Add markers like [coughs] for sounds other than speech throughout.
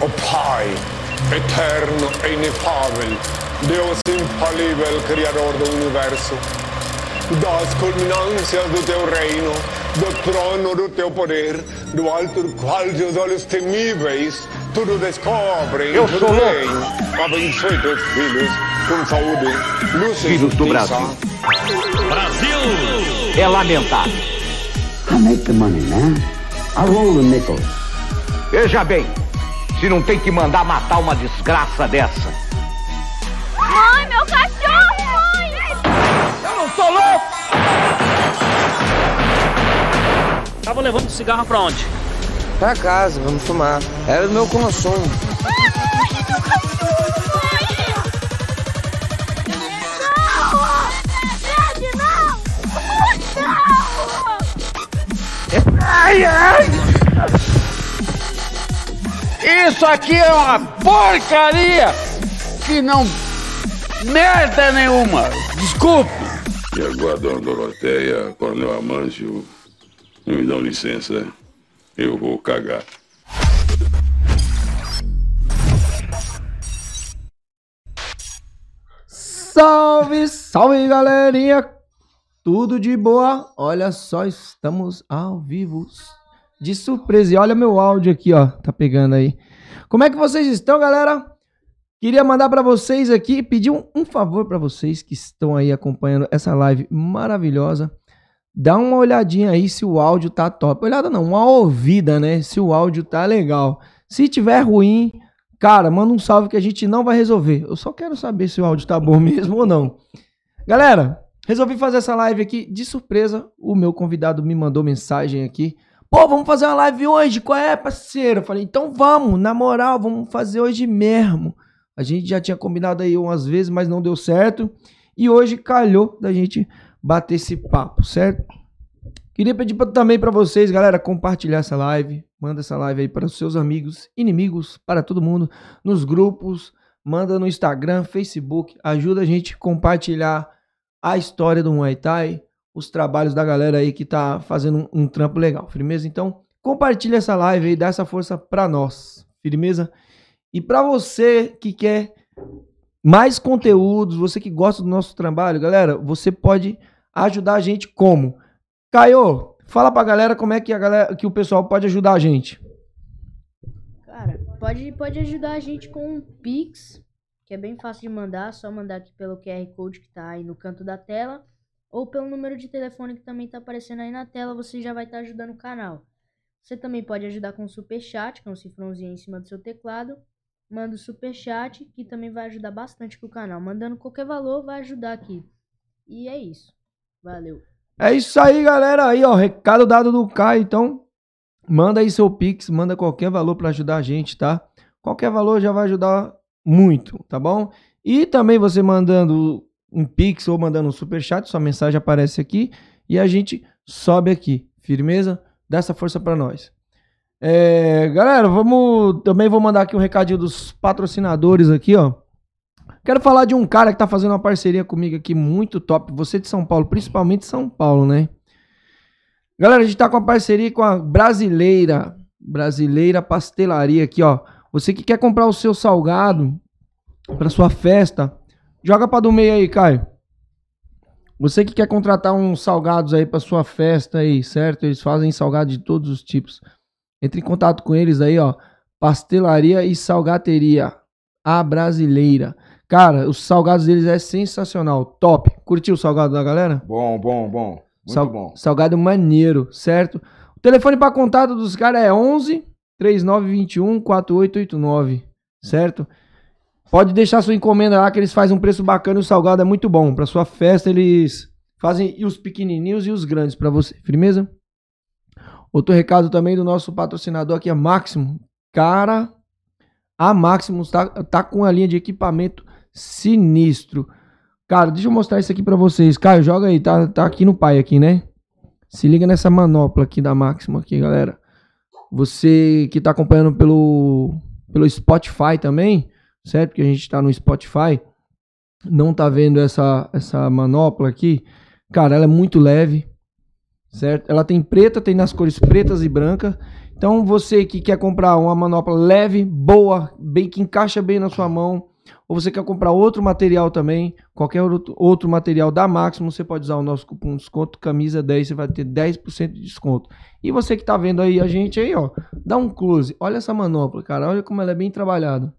O Pai, eterno e inefável, Deus infalível, Criador do Universo, das culminâncias do teu reino, do trono do teu poder, do alto do qual teus olhos temíveis tudo descobrem, Eu tudo sou louco. veem. Abençoe teus filhos com saúde, luz e Filhos do justiça. Brasil. É lamentável. I make the money, man. I roll the nickels. Veja bem, se não tem que mandar matar uma desgraça dessa. Mãe, meu cachorro, mãe! Eu não sou louco! Tava levando cigarro pra onde? Pra casa, vamos fumar. Era o meu consumo. Mãe, meu Isso aqui é uma porcaria que não. merda nenhuma! Desculpe! E agora, dona Doroteia, Coronel Amâncio, me dão licença, eu vou cagar. Salve, salve galerinha! Tudo de boa? Olha só, estamos ao vivo de surpresa. E olha meu áudio aqui, ó, tá pegando aí. Como é que vocês estão, galera? Queria mandar pra vocês aqui, pedir um, um favor pra vocês que estão aí acompanhando essa live maravilhosa. Dá uma olhadinha aí se o áudio tá top. Olhada não, uma ouvida, né? Se o áudio tá legal. Se tiver ruim, Cara, manda um salve que a gente não vai resolver. Eu só quero saber se o áudio tá bom [laughs] mesmo ou não. Galera, resolvi fazer essa live aqui de surpresa. O meu convidado me mandou mensagem aqui. Pô, vamos fazer uma live hoje, qual é, parceiro? Eu falei, então vamos, na moral, vamos fazer hoje mesmo. A gente já tinha combinado aí umas vezes, mas não deu certo. E hoje calhou da gente bater esse papo, certo? Queria pedir pra- também para vocês, galera, compartilhar essa live. Manda essa live aí para os seus amigos, inimigos, para todo mundo, nos grupos. Manda no Instagram, Facebook. Ajuda a gente a compartilhar a história do Muay Thai, os trabalhos da galera aí que tá fazendo um, um trampo legal. Firmeza? Então, compartilha essa live aí, dá essa força pra nós. Firmeza? E pra você que quer mais conteúdos, você que gosta do nosso trabalho, galera, você pode ajudar a gente como? Caio, fala pra galera como é que a galera que o pessoal pode ajudar a gente. Cara, pode, pode ajudar a gente com um Pix, que é bem fácil de mandar, só mandar aqui pelo QR Code que tá aí no canto da tela, ou pelo número de telefone que também tá aparecendo aí na tela, você já vai estar ajudando o canal. Você também pode ajudar com o Super Chat, que é um cifrãozinho em cima do seu teclado. Manda o Super Chat, que também vai ajudar bastante com o canal. Mandando qualquer valor, vai ajudar aqui. E é isso. Valeu. É isso aí, galera. Aí, ó, recado dado do Caio. Então, manda aí seu Pix, manda qualquer valor pra ajudar a gente, tá? Qualquer valor já vai ajudar muito, tá bom? E também você mandando um Pix ou mandando um super chat, sua mensagem aparece aqui e a gente sobe aqui. Firmeza? Dá essa força pra nós. É, galera, vamos. Também vou mandar aqui um recadinho dos patrocinadores aqui, ó. Quero falar de um cara que tá fazendo uma parceria comigo aqui muito top. Você de São Paulo, principalmente São Paulo, né? Galera, a gente tá com a parceria com a Brasileira. Brasileira Pastelaria aqui, ó. Você que quer comprar o seu salgado pra sua festa, joga pra do meio aí, Caio. Você que quer contratar uns salgados aí pra sua festa aí, certo? Eles fazem salgado de todos os tipos. Entre em contato com eles aí, ó. Pastelaria e salgateria. A Brasileira. Cara, os salgados deles é sensacional. Top. Curtiu o salgado da galera? Bom, bom, bom. Muito Sal- bom. Salgado maneiro, certo? O telefone para contato dos caras é 11 3921 4889, certo? Pode deixar sua encomenda lá que eles fazem um preço bacana e o salgado é muito bom. Para sua festa eles fazem e os pequenininhos e os grandes para você. Firmeza? Outro recado também do nosso patrocinador aqui é Máximo. Cara, a Maximus tá, tá com a linha de equipamento sinistro. Cara, deixa eu mostrar isso aqui pra vocês. Caio, joga aí, tá, tá aqui no pai aqui, né? Se liga nessa manopla aqui da Máximo aqui, galera. Você que tá acompanhando pelo, pelo Spotify também, certo? Que a gente tá no Spotify, não tá vendo essa, essa manopla aqui. Cara, ela é muito leve, certo? Ela tem preta, tem nas cores pretas e branca. Então você que quer comprar uma manopla leve, boa, bem que encaixa bem na sua mão, ou você quer comprar outro material também, qualquer outro, material da Máximo, você pode usar o nosso cupom de desconto camisa 10, você vai ter 10% de desconto. E você que tá vendo aí a gente aí, ó, dá um close. Olha essa manopla, cara, olha como ela é bem trabalhada.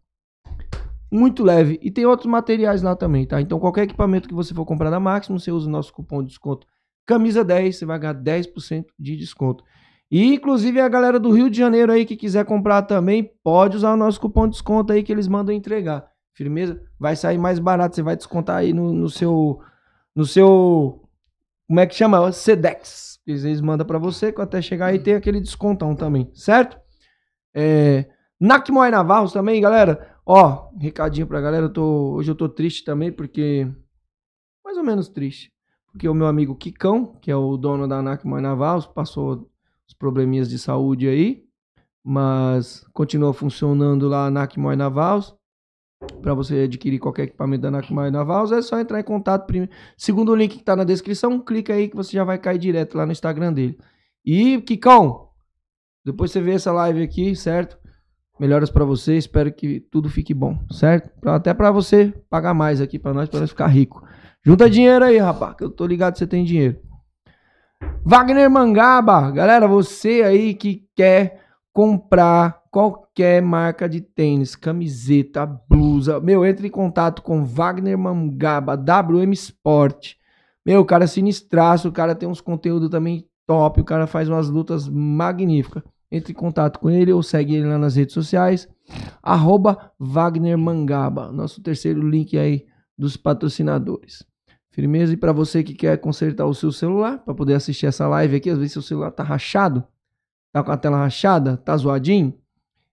Muito leve e tem outros materiais lá também, tá? Então qualquer equipamento que você for comprar da Máximo, você usa o nosso cupom de desconto camisa 10, você vai ganhar 10% de desconto. E inclusive a galera do Rio de Janeiro aí que quiser comprar também, pode usar o nosso cupom de desconto aí que eles mandam entregar. Firmeza? Vai sair mais barato, você vai descontar aí no, no seu no seu como é que chama? Sedex. Eles mandam para você, que até chegar aí tem aquele descontão também, certo? É, Nakmoy Navarros também, galera. Ó, recadinho pra galera, eu tô, hoje eu tô triste também, porque. Mais ou menos triste. Porque o meu amigo Kikão, que é o dono da Nakmoy Navarros, passou os probleminhas de saúde aí. Mas continua funcionando lá a Nakmoy Navarros. Para você adquirir qualquer equipamento da Nakmoy Navarros, é só entrar em contato. Primeiro. Segundo o link que tá na descrição, clica aí que você já vai cair direto lá no Instagram dele. E, Kikão, depois você vê essa live aqui, certo? Melhoras para você, espero que tudo fique bom, certo? Pra, até para você pagar mais aqui para nós, para nós ficar rico. Junta dinheiro aí, rapaz, que eu tô ligado que você tem dinheiro. Wagner Mangaba, galera, você aí que quer comprar qualquer marca de tênis, camiseta, blusa, meu, entre em contato com Wagner Mangaba, WM Sport. Meu, o cara é sinistraço, o cara tem uns conteúdos também top, o cara faz umas lutas magníficas entre em contato com ele ou segue ele lá nas redes sociais. Arroba Wagner Mangaba, nosso terceiro link aí dos patrocinadores. Firmeza? E para você que quer consertar o seu celular, para poder assistir essa live aqui, às vezes seu celular tá rachado, tá com a tela rachada, tá zoadinho,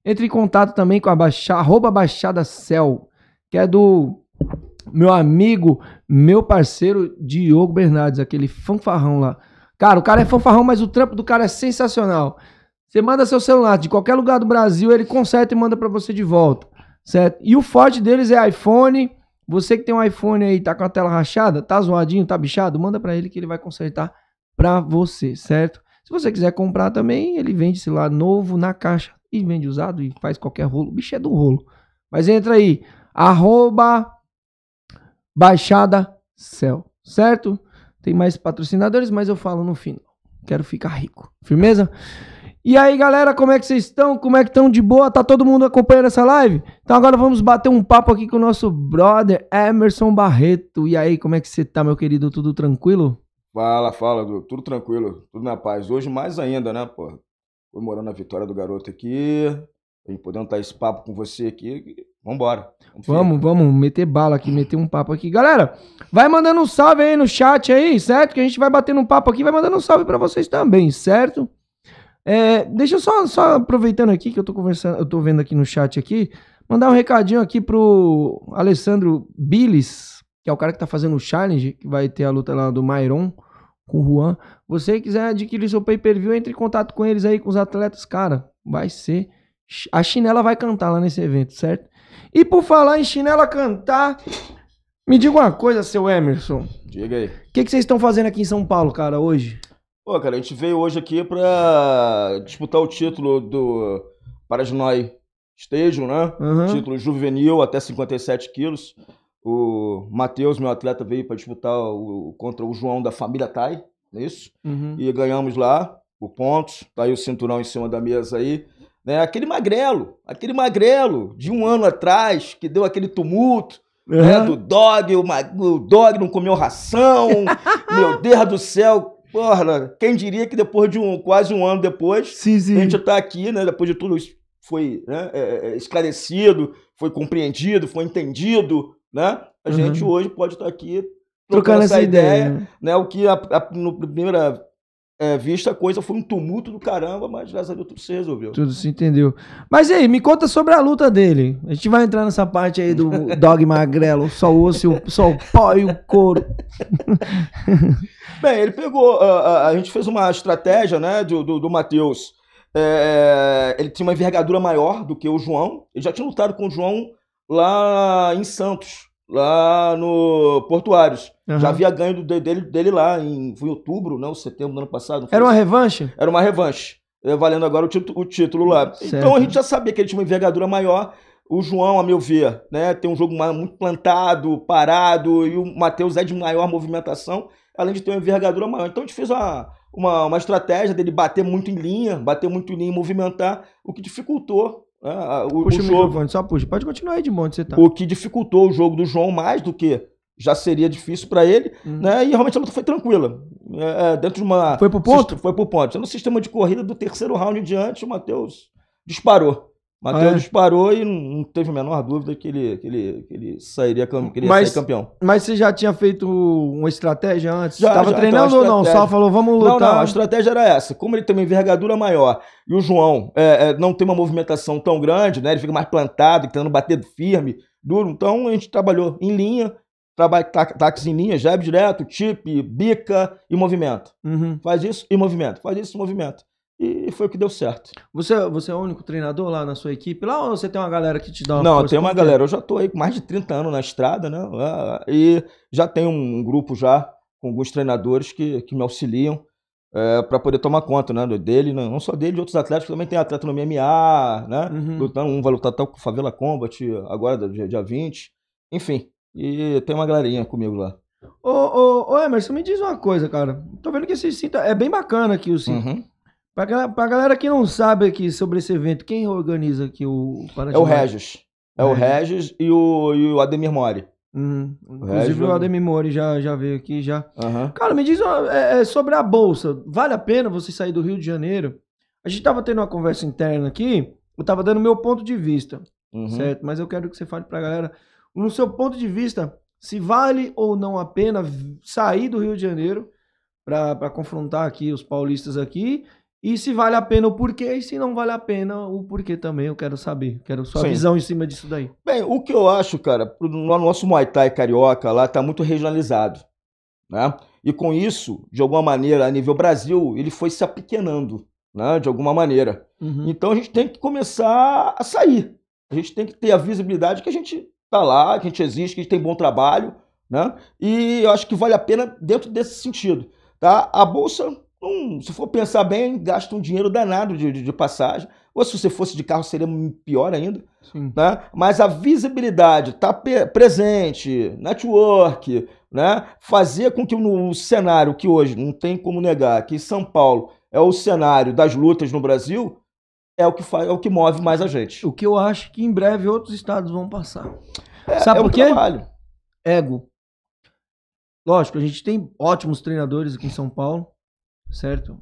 entre em contato também com a baixa, arroba Baixada Cell, que é do meu amigo, meu parceiro Diogo Bernardes, aquele fanfarrão lá. Cara, o cara é fanfarrão, mas o trampo do cara é sensacional. Você manda seu celular de qualquer lugar do Brasil, ele conserta e manda para você de volta, certo? E o forte deles é iPhone. Você que tem um iPhone aí, tá com a tela rachada, tá zoadinho, tá bichado, manda para ele que ele vai consertar para você, certo? Se você quiser comprar também, ele vende celular novo na caixa e vende usado e faz qualquer rolo. Bicho é do rolo. Mas entra aí, arroba Baixada Cell, certo? Tem mais patrocinadores, mas eu falo no final. Quero ficar rico. Firmeza? E aí, galera, como é que vocês estão? Como é que estão de boa? Tá todo mundo acompanhando essa live? Então agora vamos bater um papo aqui com o nosso brother Emerson Barreto. E aí, como é que você tá, meu querido? Tudo tranquilo? Fala, fala, Du. Tudo tranquilo, tudo na paz. Hoje mais ainda, né, pô? Comemorando a vitória do garoto aqui. E podendo estar esse papo com você aqui. Vambora. Vamos, vamos meter bala aqui, meter um papo aqui. Galera, vai mandando um salve aí no chat aí, certo? Que a gente vai batendo um papo aqui, vai mandando um salve para vocês também, certo? É, deixa eu só, só aproveitando aqui que eu tô conversando, eu tô vendo aqui no chat aqui, mandar um recadinho aqui pro Alessandro Billis, que é o cara que tá fazendo o challenge, que vai ter a luta lá do Mairon com o Juan. Você quiser adquirir seu pay-per-view, entre em contato com eles aí, com os atletas, cara, vai ser... A chinela vai cantar lá nesse evento, certo? E por falar em chinela cantar, me diga uma coisa, seu Emerson. Diga aí. O que, que vocês estão fazendo aqui em São Paulo, cara, hoje? Pô, cara, a gente veio hoje aqui pra disputar o título do Parasnói Stadium, né? Uhum. Título juvenil até 57 quilos. O Matheus, meu atleta, veio para disputar o, contra o João da família Tai, não é isso? Uhum. E ganhamos lá o pontos. Tá aí o cinturão em cima da mesa aí. Né? Aquele magrelo, aquele magrelo de um ano atrás, que deu aquele tumulto. Né? Uhum. Do dog, o, o dog não comeu ração. [laughs] meu Deus do céu. Porra, quem diria que depois de um, quase um ano depois, Sim, a sim. gente tá aqui, né? Depois de tudo isso foi né, é, é, esclarecido, foi compreendido, foi entendido, né? A Uhum. gente hoje pode estar aqui Trocando essa ideia. né? O que, a, a, no primeira é, vista, a coisa foi um tumulto do caramba, mas graças a Deus tudo se resolveu. Tudo se entendeu. Mas aí, me conta sobre a luta dele. A gente vai entrar nessa parte aí do [laughs] dog magrelo, só o osso, só o pó e o couro. [laughs] Bem, ele pegou. A, a- a gente fez uma estratégia, né, do, do, do Matheus. É, ele tinha uma envergadura maior do que o João. Ele já tinha lutado com o João lá em Santos, lá no Portuários. Aham. Já havia ganho do- dele, dele lá em, foi em outubro, não, setembro do ano passado. Era uma revanche? Era uma revanche. é, valendo agora o, título- o título lá. Certo. Então a gente já sabia que ele tinha uma envergadura maior. O João, a meu ver, né, tem um jogo muito plantado, parado, e o Matheus é de maior movimentação, além de ter uma envergadura maior. Então a gente fez uma, uma, uma estratégia dele bater muito em linha, bater muito em linha e movimentar, o que dificultou né, a- o, Puxa o o, microfone, só puxa. Pode continuar aí de onde você tá. O que dificultou o jogo do João mais do que já seria difícil para ele, Hum. né? E realmente a luta foi tranquila. É, é, dentro de uma. Foi pro ponto? Foi pro ponto. No sistema de corrida do terceiro round em diante, o Matheus disparou. Matheus Ah, é? disparou e não não teve a menor dúvida que ele, que ele, que ele sairia que ele Mas- campeão. Mas você já tinha feito uma estratégia antes? Já, Tava já, treinando então, ou não? Só falou, vamos Não, lutar. não, a estratégia era essa. Como ele tem uma envergadura maior e o João é, é, não tem uma movimentação tão grande, né? Ele fica mais plantado, tentando bater firme, duro. Então a gente trabalhou em linha, trabalha ta- taques em linha, jab direto, chip, bica e movimento. Uhum. Faz isso e movimento, faz isso e movimento. E foi o que deu certo. Você, você é o único treinador lá na sua equipe? Lá ou você tem uma galera que te dá uma Não, tem uma é? galera. Eu já tô aí com mais de 30 anos na estrada, né? Ah, E já tem um grupo já com alguns treinadores que, que me auxiliam para poder tomar conta, né? Dele, né, não só dele, de outros atletas, que também tem atleta no MMA, né? Uhum. Lutando, um vai lutar até com o Favela Combat agora, dia, dia 20. Enfim, e tem uma galerinha comigo lá. Ô, ô, ô, Emerson, me diz uma coisa, cara. Tô vendo que esse cinto é bem bacana aqui, o cinto. Uhum. Pra, galera, pra galera que não sabe aqui sobre esse evento, quem organiza aqui o É o Regis. É o Regis e o, e o Ademir Mori. Uhum. Inclusive o Ademir Mori já, já veio aqui já. Aham. Cara, me diz é, é, sobre a bolsa. Vale a pena você sair do Rio de Janeiro? A gente tava tendo uma conversa interna aqui, eu tava dando meu ponto de vista, Uhum. certo? Mas eu quero que você fale pra galera, no seu ponto de vista, se vale ou não a pena sair do Rio de Janeiro pra confrontar aqui os paulistas aqui, e se vale a pena o porquê, e se não vale a pena o porquê também, eu quero saber. Quero sua Sim. visão em cima disso daí. Bem, o que eu acho, cara, no nosso Muay Thai carioca lá tá muito regionalizado, né? E com isso, de alguma maneira, a nível Brasil, ele foi se apequenando, né? De alguma maneira. Uhum. Então a gente tem que começar a sair. A gente tem que ter a visibilidade que a gente tá lá, que a gente existe, que a gente tem bom trabalho, né? E eu acho que vale a pena dentro desse sentido, tá? A bolsa, hum, se for pensar bem, gasta um dinheiro danado de, de- de passagem. Ou se você fosse de carro seria pior ainda Sim. né? Mas a visibilidade, estar presente, network, né? Fazer com que no cenário que hoje não tem como negar que São Paulo é o cenário das lutas no Brasil é o que faz, é o que move mais a gente. O que eu acho que em breve outros estados vão passar. É, Sabe é por quê? trabalho. ego. Lógico, a gente tem ótimos treinadores aqui em São Paulo, certo?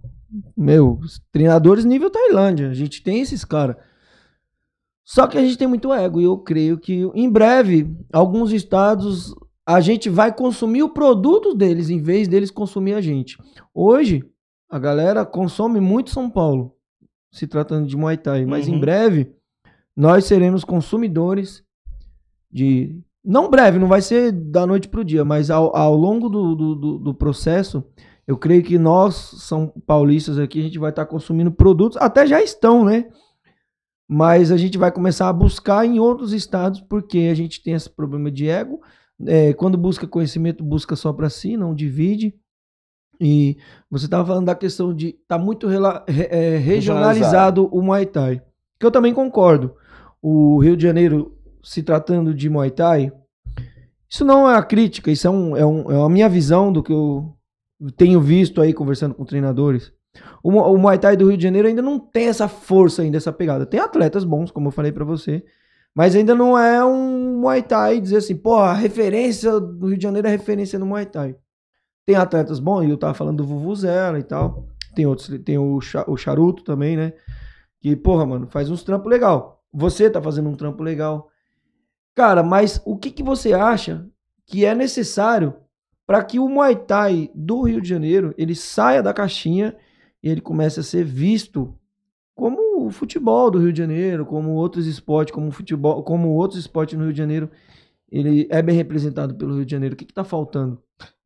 Meu, treinadores nível Tailândia, a gente tem esses caras. Só que a gente tem muito ego e eu creio que em breve, alguns estados, a gente vai consumir o produto deles em vez deles consumir a gente. Hoje, a galera consome muito São Paulo, se tratando de Muay Thai, mas em Uhum. breve nós seremos consumidores de. Não breve, não vai ser da noite pro dia, mas ao, ao longo do, do, do- do processo, eu creio que nós, São Paulistas aqui, a gente vai estar consumindo produtos, até já estão, né? Mas a gente vai começar a buscar em outros estados, porque a gente tem esse problema de ego. É, quando busca conhecimento, busca só para si, não divide. E você estava falando da questão de tá muito rela- re- é, regionalizado o Muay Thai, que eu também concordo. O Rio de Janeiro se tratando de Muay Thai, isso não é uma crítica, isso é, um, é, um, é a minha visão do que eu tenho visto aí conversando com treinadores. O, o Muay Thai do Rio de Janeiro ainda não tem essa força ainda, essa pegada. Tem atletas bons, como eu falei pra você, mas ainda não é um Muay Thai dizer assim, pô, a referência do Rio de Janeiro é referência no Muay Thai. Tem atletas bons, e eu tava falando do Vuvuzela e tal. Tem outros, tem o, o Charuto também, né? Que, porra, mano, faz uns trampos legal. Você tá fazendo um trampo legal. Cara, mas o que, que você acha que é necessário para que o Muay Thai do Rio de Janeiro ele saia da caixinha e ele comece a ser visto como o futebol do Rio de Janeiro, como outros esportes, como futebol, como outros esportes no Rio de Janeiro, ele é bem representado pelo Rio de Janeiro. O que, que tá faltando?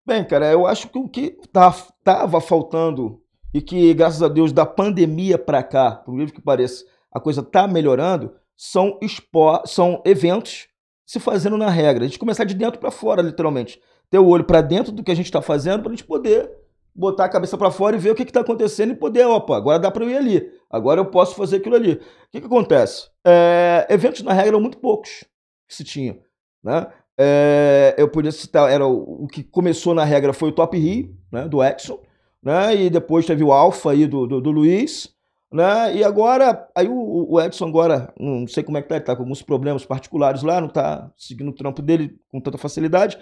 Bem, cara, eu acho que o que tá, tava faltando e que, graças a Deus, da pandemia para cá, por incrível que pareça, a coisa tá melhorando, são, espó- são eventos se fazendo na regra. A gente começar de dentro para fora, literalmente. Ter o olho para dentro do que a gente está fazendo para a gente poder botar a cabeça pra fora e ver o que, que tá acontecendo e poder, opa, agora dá pra eu ir ali. Agora eu posso fazer aquilo ali. O que, que acontece? É, eventos, na regra, eram muito poucos que se tinha. Né? É, eu podia citar, era o, o que começou na regra foi o Top Rio, né, do Exxon, né, e depois teve o Alpha aí do, do, do Luiz, né, e agora, aí o, o Edson agora, não sei como é que tá, ele tá com alguns problemas particulares lá, não tá seguindo o trampo dele com tanta facilidade,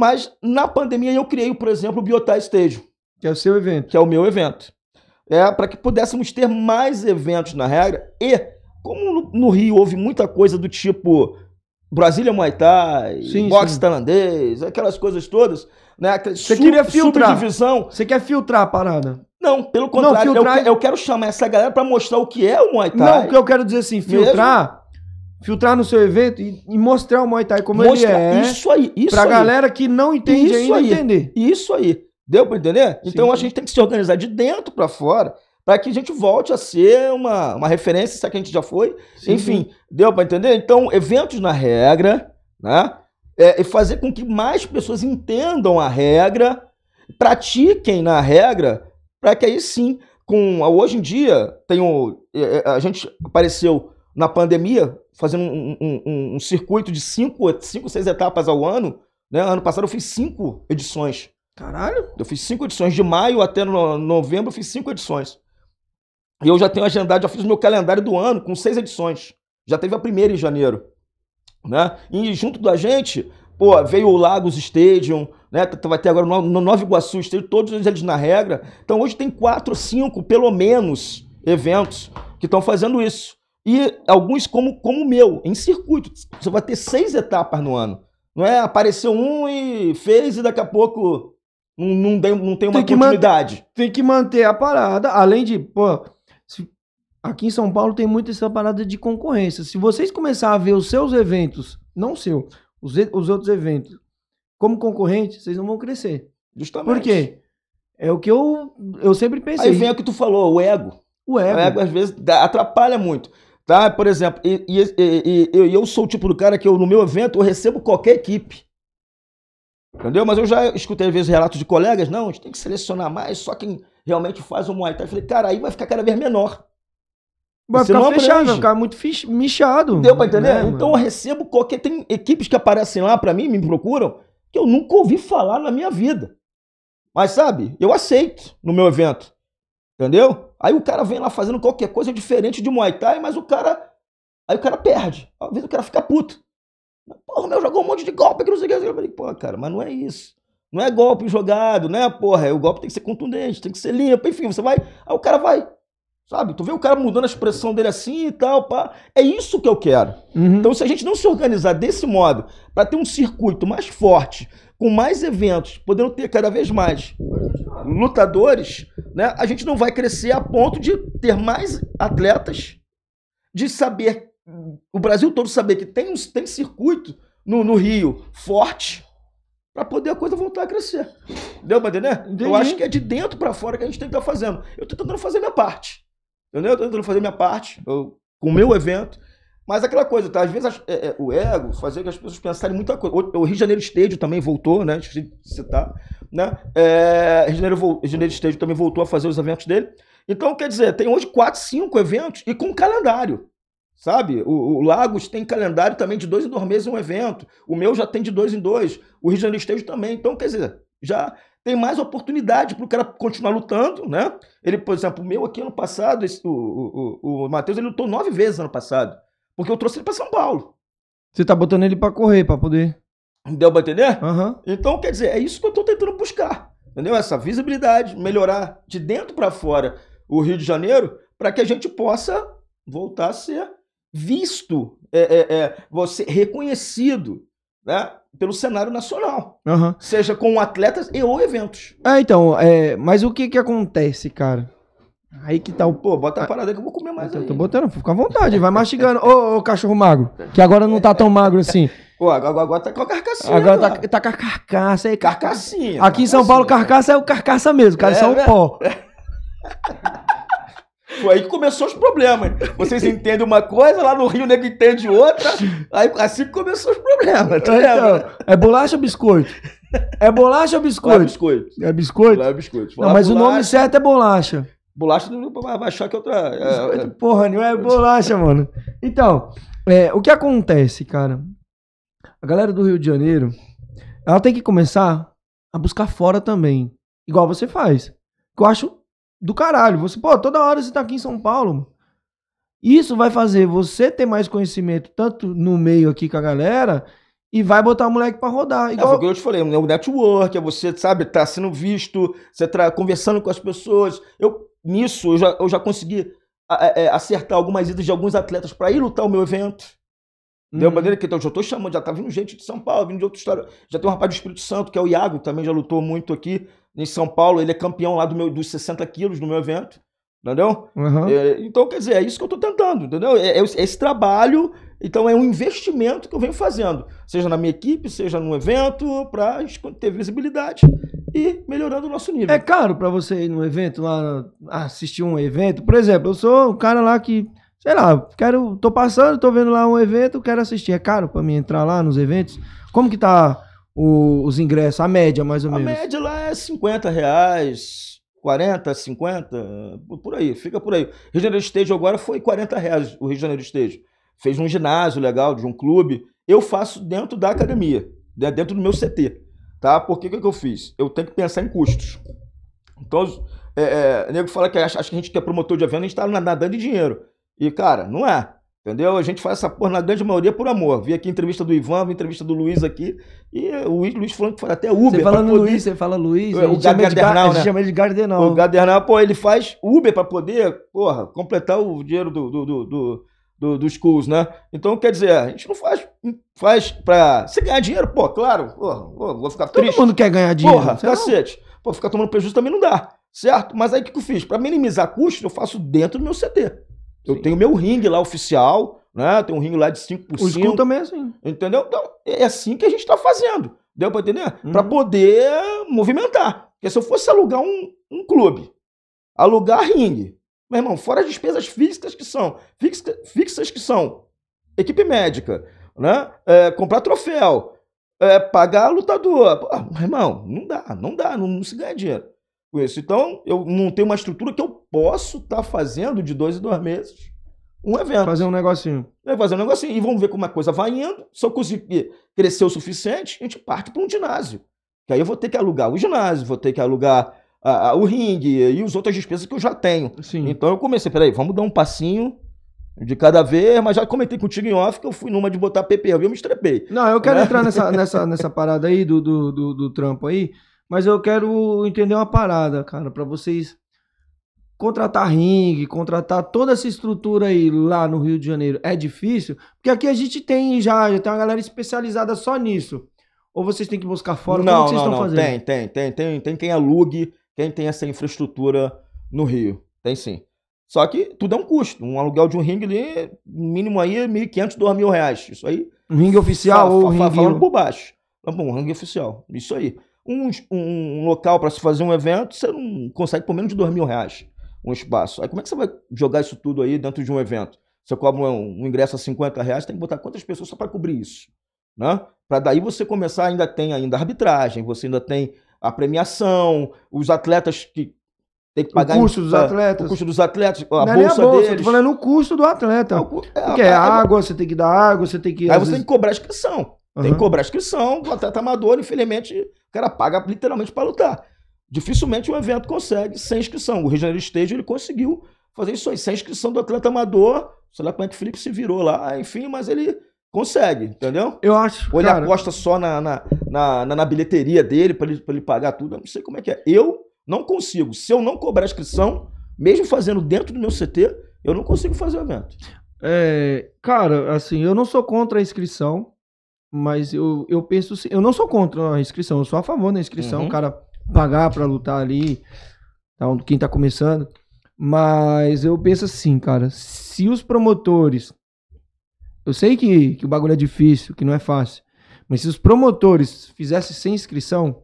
mas na pandemia eu criei, por exemplo, o Biotá Stage. Que é o seu evento. Que é o meu evento. É para que pudéssemos ter mais eventos na regra e, como no, Rio houve muita coisa do tipo Brasília Muay Thai, Sim, boxe sim. tailandês, aquelas coisas todas, né? Você queria filtrar. subdivisão. Você quer filtrar a parada? Não, pelo contrário, filtrar- eu, que- eu quero chamar essa galera para mostrar o que é o Muay Thai. Não, o que eu quero dizer assim, filtrar, filtrar no seu evento e, e mostrar o Muay Thai como Mostrar ele é. isso aí, isso pra aí. galera que não entende Isso ainda aí. entender. Isso aí. Deu pra entender? Então sim. a gente tem que se organizar de dentro pra fora para que a gente volte a ser uma, uma referência, se é que a gente já foi. Sim, Enfim, deu pra entender? Então, eventos na regra, né? É, e fazer com que mais pessoas entendam a regra, pratiquem na regra, para que aí sim, com hoje em dia, tem o, é, é, a gente apareceu na pandemia fazendo um, um- um- circuito de cinco, cinco, seis etapas ao ano. Né? Ano passado eu fiz cinco edições. Caralho. Eu fiz cinco edições. De maio até no- novembro eu fiz cinco edições. E eu já tenho agendado, já fiz o meu calendário do ano com seis edições. Já teve a primeira em janeiro. Né? E junto da gente, pô, veio o Lagos Stadium, né? Vai ter agora no no Nova Iguaçu Stadium, todos eles na regra. Então hoje tem quatro, cinco, pelo menos, eventos que estão fazendo isso. E alguns como, como o meu, em circuito. Você vai ter seis etapas no ano. Não é apareceu um e fez e daqui a pouco não, não, tem, não tem uma Tem que continuidade. Tem que manter a parada, além de, pô, se- aqui em São Paulo tem muito essa parada de concorrência. Se vocês começarem a ver os seus eventos, não o seu, os, os outros eventos, como concorrente, vocês não vão crescer. Justamente. Por quê? É o que eu, eu sempre pensei. Aí vem o que tu falou, o ego. O ego. O ego às vezes atrapalha muito. Tá? Por exemplo, e, e- e- eu, eu sou o tipo do cara que eu, no meu evento eu recebo qualquer equipe. Entendeu? Mas eu já escutei às vezes relatos de colegas, não, a gente tem que selecionar mais só quem realmente faz o Muay Thai. Eu falei, cara, aí vai ficar cada vez menor. Vai Você ficar fechado, vai ficar muito michado. Deu pra entender? né, então eu mano? recebo qualquer. Tem equipes que aparecem lá pra mim, me procuram, que eu nunca ouvi falar na minha vida. Mas sabe, eu aceito no meu evento. Entendeu? Aí o cara vem lá fazendo qualquer coisa diferente de Muay Thai, mas o cara. Aí o cara perde. Às vezes o cara fica puto. Porra, meu jogou um monte de golpe que não sei o que. Eu falei, pô, cara, mas não é isso. Não é golpe jogado, né? Porra, o golpe tem que ser contundente, tem que ser limpo, enfim, você vai. Aí o cara vai. Sabe? Tu vê o cara mudando a expressão dele assim e tal, pá. É isso que eu quero. Uhum. Então, se a gente não se organizar desse modo, para ter um circuito mais forte, com mais eventos, podendo ter cada vez mais lutadores, né, a gente não vai crescer a ponto de ter mais atletas, de saber, o Brasil todo saber que tem, tem circuito no, no Rio forte, para poder a coisa voltar a crescer. Deu pra entender? Entendi. Eu acho que é de dentro para fora que a gente tem que estar fazendo. Eu tô tentando fazer minha parte. Entendeu? Eu tô tentando fazer minha parte eu- com o meu evento. Mas aquela coisa, tá? Às vezes é, é, o ego fazia que as pessoas pensarem muita coisa. O, o Rio de Janeiro Stadium também voltou, né? Deixa eu citar. Né? É, Rio, de Janeiro, Rio de Janeiro também voltou a fazer os eventos dele. Então, quer dizer, tem hoje quatro, cinco eventos e com calendário. Sabe? O, o Lagos tem calendário também de dois em dois meses um evento. O meu já tem de dois em dois. O Rio de Janeiro Stadium também. Então, quer dizer, já tem mais oportunidade para o cara continuar lutando, né? Ele, por exemplo, o meu aqui ano passado, esse- o, o, o, o Matheus, ele lutou nove vezes ano passado. Porque eu trouxe ele para São Paulo. Você tá botando ele pra correr, pra poder. Deu pra entender? Aham. Então, quer dizer, é isso que eu tô tentando buscar. Entendeu? Essa visibilidade, melhorar de dentro para fora o Rio de Janeiro, para que a gente possa voltar a ser visto, é, é, é, você reconhecido, né, pelo cenário nacional, Aham. seja com atletas e ou eventos. É, então, é, mas o que que acontece, cara? Aí que tá o. Pô, bota a parada que eu vou comer mais Eu aí. tô botando, fica à vontade, vai mastigando. Ô, ô, cachorro magro, que agora não tá tão magro assim. Pô, agora, agora tá com a carcassinha. Agora tá, tá com a carcaça aí. Carcassinha. Aqui em São Paulo, carcaça é o carcaça mesmo, cara, É, isso é um né? pó. [laughs] Foi aí que começou os problemas. Vocês entendem uma coisa, lá no Rio o nego entende outra. Aí assim que começou os problemas. Tá? Então, é bolacha ou biscoito? É bolacha ou Lá é biscoito? biscoito. É biscoito? Lá é biscoito. Não, mas o nome bolacha- certo é bolacha. Bolacha não vai achar que é outra. é- é- porra, não é bolacha, mano. Então, é, o que acontece, cara? A galera do Rio de Janeiro, ela tem que começar a buscar fora também. Igual você faz. Que eu acho do caralho. Você, pô, toda hora você tá aqui em São Paulo. Isso vai fazer você ter mais conhecimento, tanto no meio aqui com a galera, e vai botar o moleque pra rodar. É, Igual, foi o que eu te falei, é o network, é você, sabe, tá sendo visto, você tá conversando com as pessoas. Eu, nisso, eu já, eu já consegui a- é, acertar algumas idas de alguns atletas para ir lutar o meu evento. Deu Uhum. maneira que então, eu já tô chamando, já tá vindo gente de São Paulo, vindo de outra história. Já tem um rapaz do Espírito Santo, que é o Iago, também já lutou muito aqui em São Paulo. Ele é campeão lá do meu, dos 60 quilos no meu evento. Entendeu? Aham. É, então, quer dizer, é isso que eu tô tentando, entendeu? É, é esse trabalho, então é um investimento que eu venho fazendo, seja na minha equipe, seja no evento, para ter visibilidade e melhorando o nosso nível. É caro pra você ir num evento lá, assistir um evento. Por exemplo, eu sou um cara lá que, sei lá, quero, tô passando, tô vendo lá um evento, quero assistir. É caro pra mim entrar lá nos eventos? Como que tá o- os ingressos, a média mais ou A menos? média lá é 50 reais, 40, 50, por- aí, fica por aí. Rio de Janeiro Stage agora foi 40 reais o Rio de Janeiro Stage. Fez um ginásio legal, de um clube. Eu faço dentro da academia, né, dentro do meu CT. Tá? Por que, que, que eu fiz? Eu tenho que pensar em custos. Então, é, é, o nego fala que acha, acha que a gente que é promotor de evento, a gente tá nadando em dinheiro. E, cara, não é. Entendeu? A gente faz essa porra na grande maioria por amor. Vi aqui a entrevista do Ivan, vi entrevista do Luiz aqui. E o Luiz, Luiz falando que foi até Uber. Você fala no poder- Luiz, você fala Luiz, É, a o gente chama ele de Gar- Gardernal, a gente né? chama ele de Gardenal. O Gadernal, pô, ele faz Uber pra poder, porra, completar o dinheiro do, do, do, do, do- dos schools, né? Então, quer dizer, a gente não faz, faz pra... Se ganhar dinheiro, pô, claro, porra, pô, vou ficar Todo triste. mundo quer ganhar dinheiro. Porra, cacete. Pô, ficar tomando prejuízo também não dá, certo? Mas aí o que que eu fiz? Pra minimizar custos, eu faço dentro do meu CT. Eu Sim. tenho meu ringue lá oficial, né? Tem um ringue lá de 5 por O 5. school também é assim. Entendeu? Então, é assim que a gente está fazendo. Deu para entender? Uhum. Para poder movimentar. Porque se eu fosse alugar um, um clube, alugar ringue, meu irmão, fora as despesas fixas que são, fixa- fixas que são equipe médica, né? É, comprar troféu, é, pagar lutador. Pô, meu irmão, não dá, não dá, não, não se ganha dinheiro com isso. Então, eu não tenho uma estrutura que eu posso estar fazendo de dois em dois meses um evento. Fazer um negocinho. Vai fazer um negocinho. E vamos ver como a coisa vai indo. Se eu conseguir crescer o suficiente, a gente parte para um ginásio. Que aí eu vou ter que alugar o ginásio, vou ter que alugar ah, ah, o ringue e as outras despesas que eu já tenho. Sim. Então eu comecei, peraí, vamos dar um passinho de cada vez, mas já comentei contigo em off que eu fui numa de botar PPV, eu me estrepei. Não, eu quero Né? entrar nessa, [laughs] nessa, nessa parada aí do, do, do, do trampo aí, mas eu quero entender uma parada, cara, pra vocês contratar ringue, contratar toda essa estrutura aí lá no Rio de Janeiro. É difícil? Porque aqui a gente tem já, já tem uma galera especializada só nisso. Ou vocês têm que buscar fora? Como não, que vocês não, estão não. fazendo? Tem, tem, tem, tem, tem quem alugue, quem tem essa infraestrutura no Rio. Tem sim. Só que tudo é um custo. Um aluguel de um ringue ali, mínimo aí, 1.500, 2.000 reais. Isso aí Um ringue oficial Fa- ou fa- um ringue... Falando por baixo. Bom, ranking oficial. Isso aí. Um, um- local para se fazer um evento, você não consegue por menos de dois mil reais um espaço. Aí como é que você vai jogar isso tudo aí dentro de um evento? Você cobra um, um ingresso a 50 reais, tem que botar quantas pessoas só para cobrir isso? Né? Para daí você começar, ainda tem ainda a arbitragem, você ainda tem a premiação, os atletas que tem que O pagar... custo dos é, atletas. O custo dos atletas, a Não é bolsa a bolsa, eu deles. tô falando o custo do atleta. É, o é, Porque é, é é- água, você tem que dar água, você tem que... Aí você tem vezes- que cobrar a inscrição. Tem Aham. que cobrar a inscrição do atleta amador, infelizmente, o cara paga literalmente para lutar. Dificilmente um evento consegue sem inscrição. O Rio de Janeiro Stage ele conseguiu fazer isso aí, sem inscrição do atleta amador. Sei lá como é que o Felipe se virou lá, enfim, mas ele consegue, entendeu? Eu acho, Ou ele cara... aposta só na, na, na, na- bilheteria dele para ele, pra ele pagar tudo. Eu não sei como é que é. Eu não consigo. Se eu não cobrar a inscrição, mesmo fazendo dentro do meu CT, eu não consigo fazer o evento. É, cara, assim, eu não sou contra a inscrição, mas eu, eu penso eu não sou contra a inscrição, eu sou a favor da inscrição, Uhum. o cara pagar pra lutar ali, tal, quem tá começando, mas eu penso assim, cara, se os promotores, eu sei que, que o bagulho é difícil, que não é fácil, mas se os promotores fizessem sem inscrição,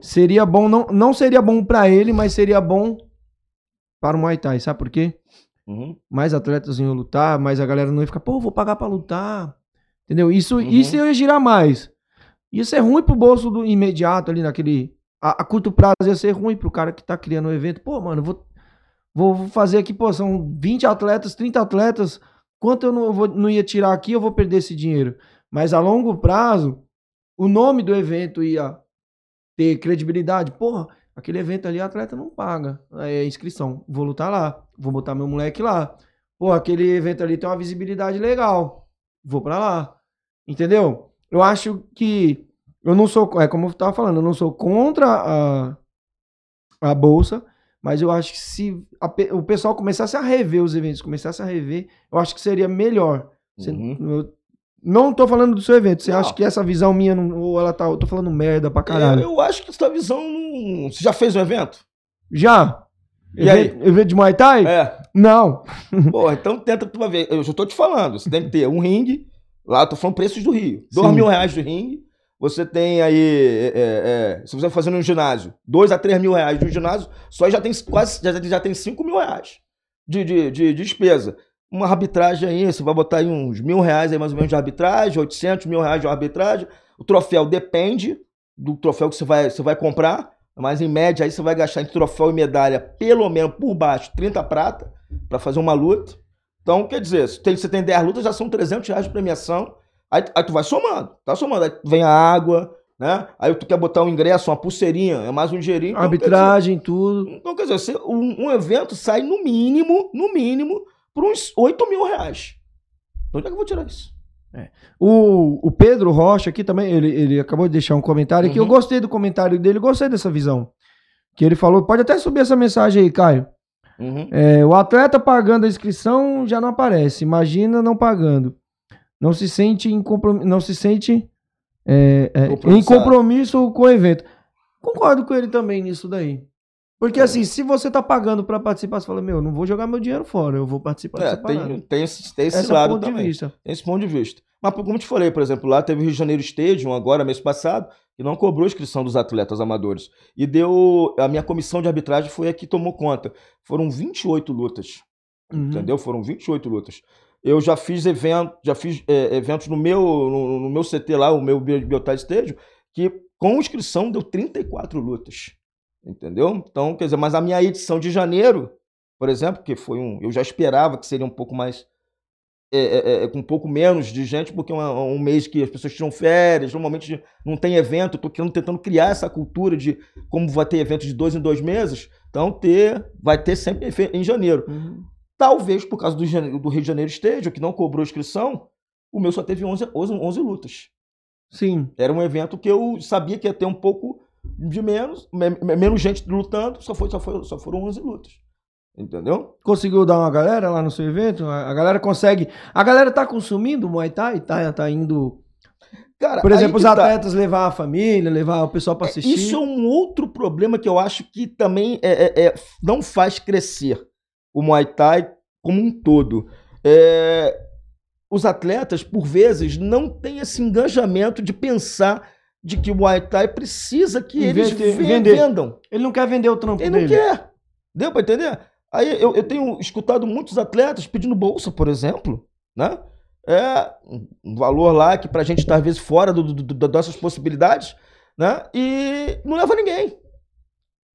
seria bom, não, não seria bom pra ele, mas seria bom para o Muay Thai, sabe por quê? Uhum. mais atletas iam lutar, mais a galera não ia ficar, pô, vou pagar pra lutar. Entendeu? Isso, Uhum. isso ia girar mais. Ia ser ruim pro bolso do imediato ali naquele. A, a curto prazo ia ser ruim pro cara que tá criando o evento. Pô, mano, vou, vou fazer aqui, pô, são 20 atletas, 30 atletas. Quanto eu não, vou, não ia tirar aqui, eu vou perder esse dinheiro. Mas a longo prazo, o nome do evento ia ter credibilidade. Porra, aquele evento ali, atleta não paga. É inscrição. Vou lutar lá. Vou botar meu moleque lá. Pô, aquele evento ali tem uma visibilidade legal. Vou pra lá. Entendeu? Eu acho que eu não sou, é como eu tava falando, eu não sou contra a, a bolsa, mas eu acho que se a o pessoal começasse a rever os eventos, começasse a rever, eu acho que seria melhor. Você- eu não tô falando do seu evento. Você Uhum. Não. acha que essa visão minha não, ou ela tá, eu tô falando merda pra caralho. Eu, eu acho que essa visão não. Você já fez um evento? Já? E aí? evento, evento de Muay Thai? É. Não. Porra, então tenta vai ver. Eu já tô te falando. Você tem que ter um ringue. Lá eu tô falando preços do Rio. Dois Sim. mil reais do ringue. Você tem aí. é, é, é, se você fazendo um ginásio, dois a três mil reais do ginásio, só já tem quase. Já, já tem cinco mil reais de, de, de despesa. Uma arbitragem aí, você vai botar aí uns mil reais aí mais ou menos de arbitragem, 800 mil reais de arbitragem. O troféu depende do troféu que você vai, você vai comprar, mas em média aí você vai gastar entre troféu e medalha pelo menos por baixo 30 prata para fazer uma luta. Então, quer dizer, se tem- você tem 10 lutas, já são 300 reais de premiação. Aí, aí tu vai somando, tá somando. Aí vem a água, né? Aí tu quer botar um ingresso, uma pulseirinha, é mais um dinheirinho. Então, dizer, Arbitragem, tudo. então, quer dizer, você- um, um evento sai no mínimo, no mínimo, por uns 8 mil reais. De onde é que eu vou tirar isso? O, o Pedro Rocha aqui também, ele, ele acabou de deixar um comentário aqui. Eu Uhum. gostei do comentário dele, gostei dessa visão. Que ele falou, pode até subir essa mensagem aí, Caio. Uhum. É, o atleta pagando a inscrição já não aparece. Imagina não pagando. Não se sente em compromisso, não se sente é, é, em compromisso com o evento. Concordo com ele também nisso daí. Porque assim, se você tá pagando pra participar, você fala, meu, não vou jogar meu dinheiro fora, eu vou participar É, tem, tem esse, tem esse é lado ponto de também. vista. Tem esse ponto de vista. Mas, como eu te falei, por exemplo, lá teve o Rio de Janeiro Stadium, agora, mês passado, e não cobrou a inscrição dos atletas amadores. E deu. A minha comissão de arbitragem foi a que tomou conta. Foram 28 lutas. Uhum. Entendeu? Foram 28 lutas. Eu já fiz evento, já fiz é, eventos no meu, no, no meu CT lá, o meu Bio- Biotide Stadium, que com inscrição deu 34 lutas. Entendeu? Então, quer dizer, mas a minha edição de janeiro, por exemplo, que foi um. Eu já esperava que seria um pouco mais. É, é, é, com um pouco menos de gente, porque é uma- um mês que as pessoas tiram férias, normalmente não tem evento, querendo, tentando criar essa cultura de como vai ter evento de dois em dois meses, então ter, vai ter sempre em janeiro. Uhum. Talvez por causa do, do Rio de Janeiro Stadium, que não cobrou inscrição, o meu só teve 11, 11, 11 lutas. Sim. Era um evento que eu sabia que ia ter um pouco de menos, me- me- menos gente lutando, só, foi, só, foi, só foram 11 lutas. Entendeu? Conseguiu dar uma galera lá no seu evento? A galera consegue. A galera tá consumindo Muay Thai? Tá, tá indo. Cara, Por exemplo, os tá. atletas levar a família, levar o pessoal pra assistir. Isso é um outro problema que eu acho que também é, é- é- não faz crescer o Muay Thai como um todo. É, os atletas, por vezes, não têm esse engajamento de pensar de que o Muay Thai precisa que eles vendam. Ele não quer vender o trampo Ele não dele. quer. Deu pra entender? Aí eu, eu tenho escutado muitos atletas pedindo bolsa, por exemplo, né? É um valor lá que pra gente tá às vezes fora do, do- do- das nossas possibilidades, né? E não leva ninguém.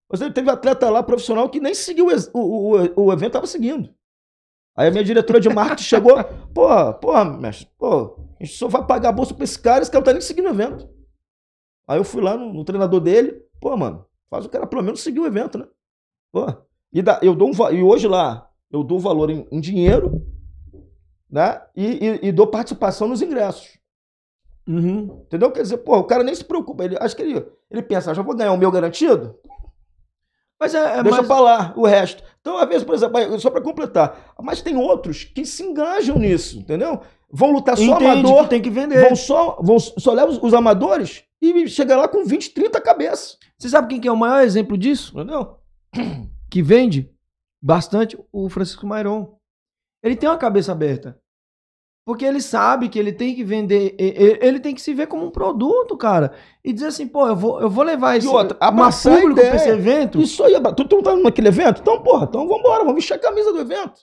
Você teve atleta lá profissional que nem seguiu o, o, o, evento, tava seguindo. Aí a minha diretora de marketing chegou, [laughs] pô, pô, mestre, pô, a gente só vai pagar bolsa pra esse cara, esse cara não tá nem seguindo o evento. Aí eu fui lá no, no treinador dele, pô, mano, faz o cara pelo menos seguir o evento, né? Pô, e, dá- eu dou um, e hoje lá, eu dou valor em, em dinheiro, né? E, e- e dou participação nos ingressos. Uhum. Entendeu? Quer dizer, pô, o cara nem se preocupa. Ele, acho que ele, ele pensa, "Ah, já vou ganhar o meu garantido? Mas é, é Deixa mais- pra lá o resto. Então, às vezes, por exemplo, só pra completar, mas tem outros que se engajam nisso, entendeu? Vão lutar só Entende amador, que tem que vender. vão só, vão, só levam os, os amadores e chega lá com 20, 30 cabeças. Você sabe quem que é o maior exemplo disso? Entendeu? Que vende bastante? O Francisco Mairon. Ele tem uma cabeça aberta. Porque ele sabe que ele tem que vender, ele tem que se ver como um produto, cara. E dizer assim, pô, eu vou, eu vou levar esse outra, abraçar público pra ideia. esse evento. Isso aí, tu, tu não tá naquele evento? Então, porra, então vambora, vamos vestir a camisa do evento.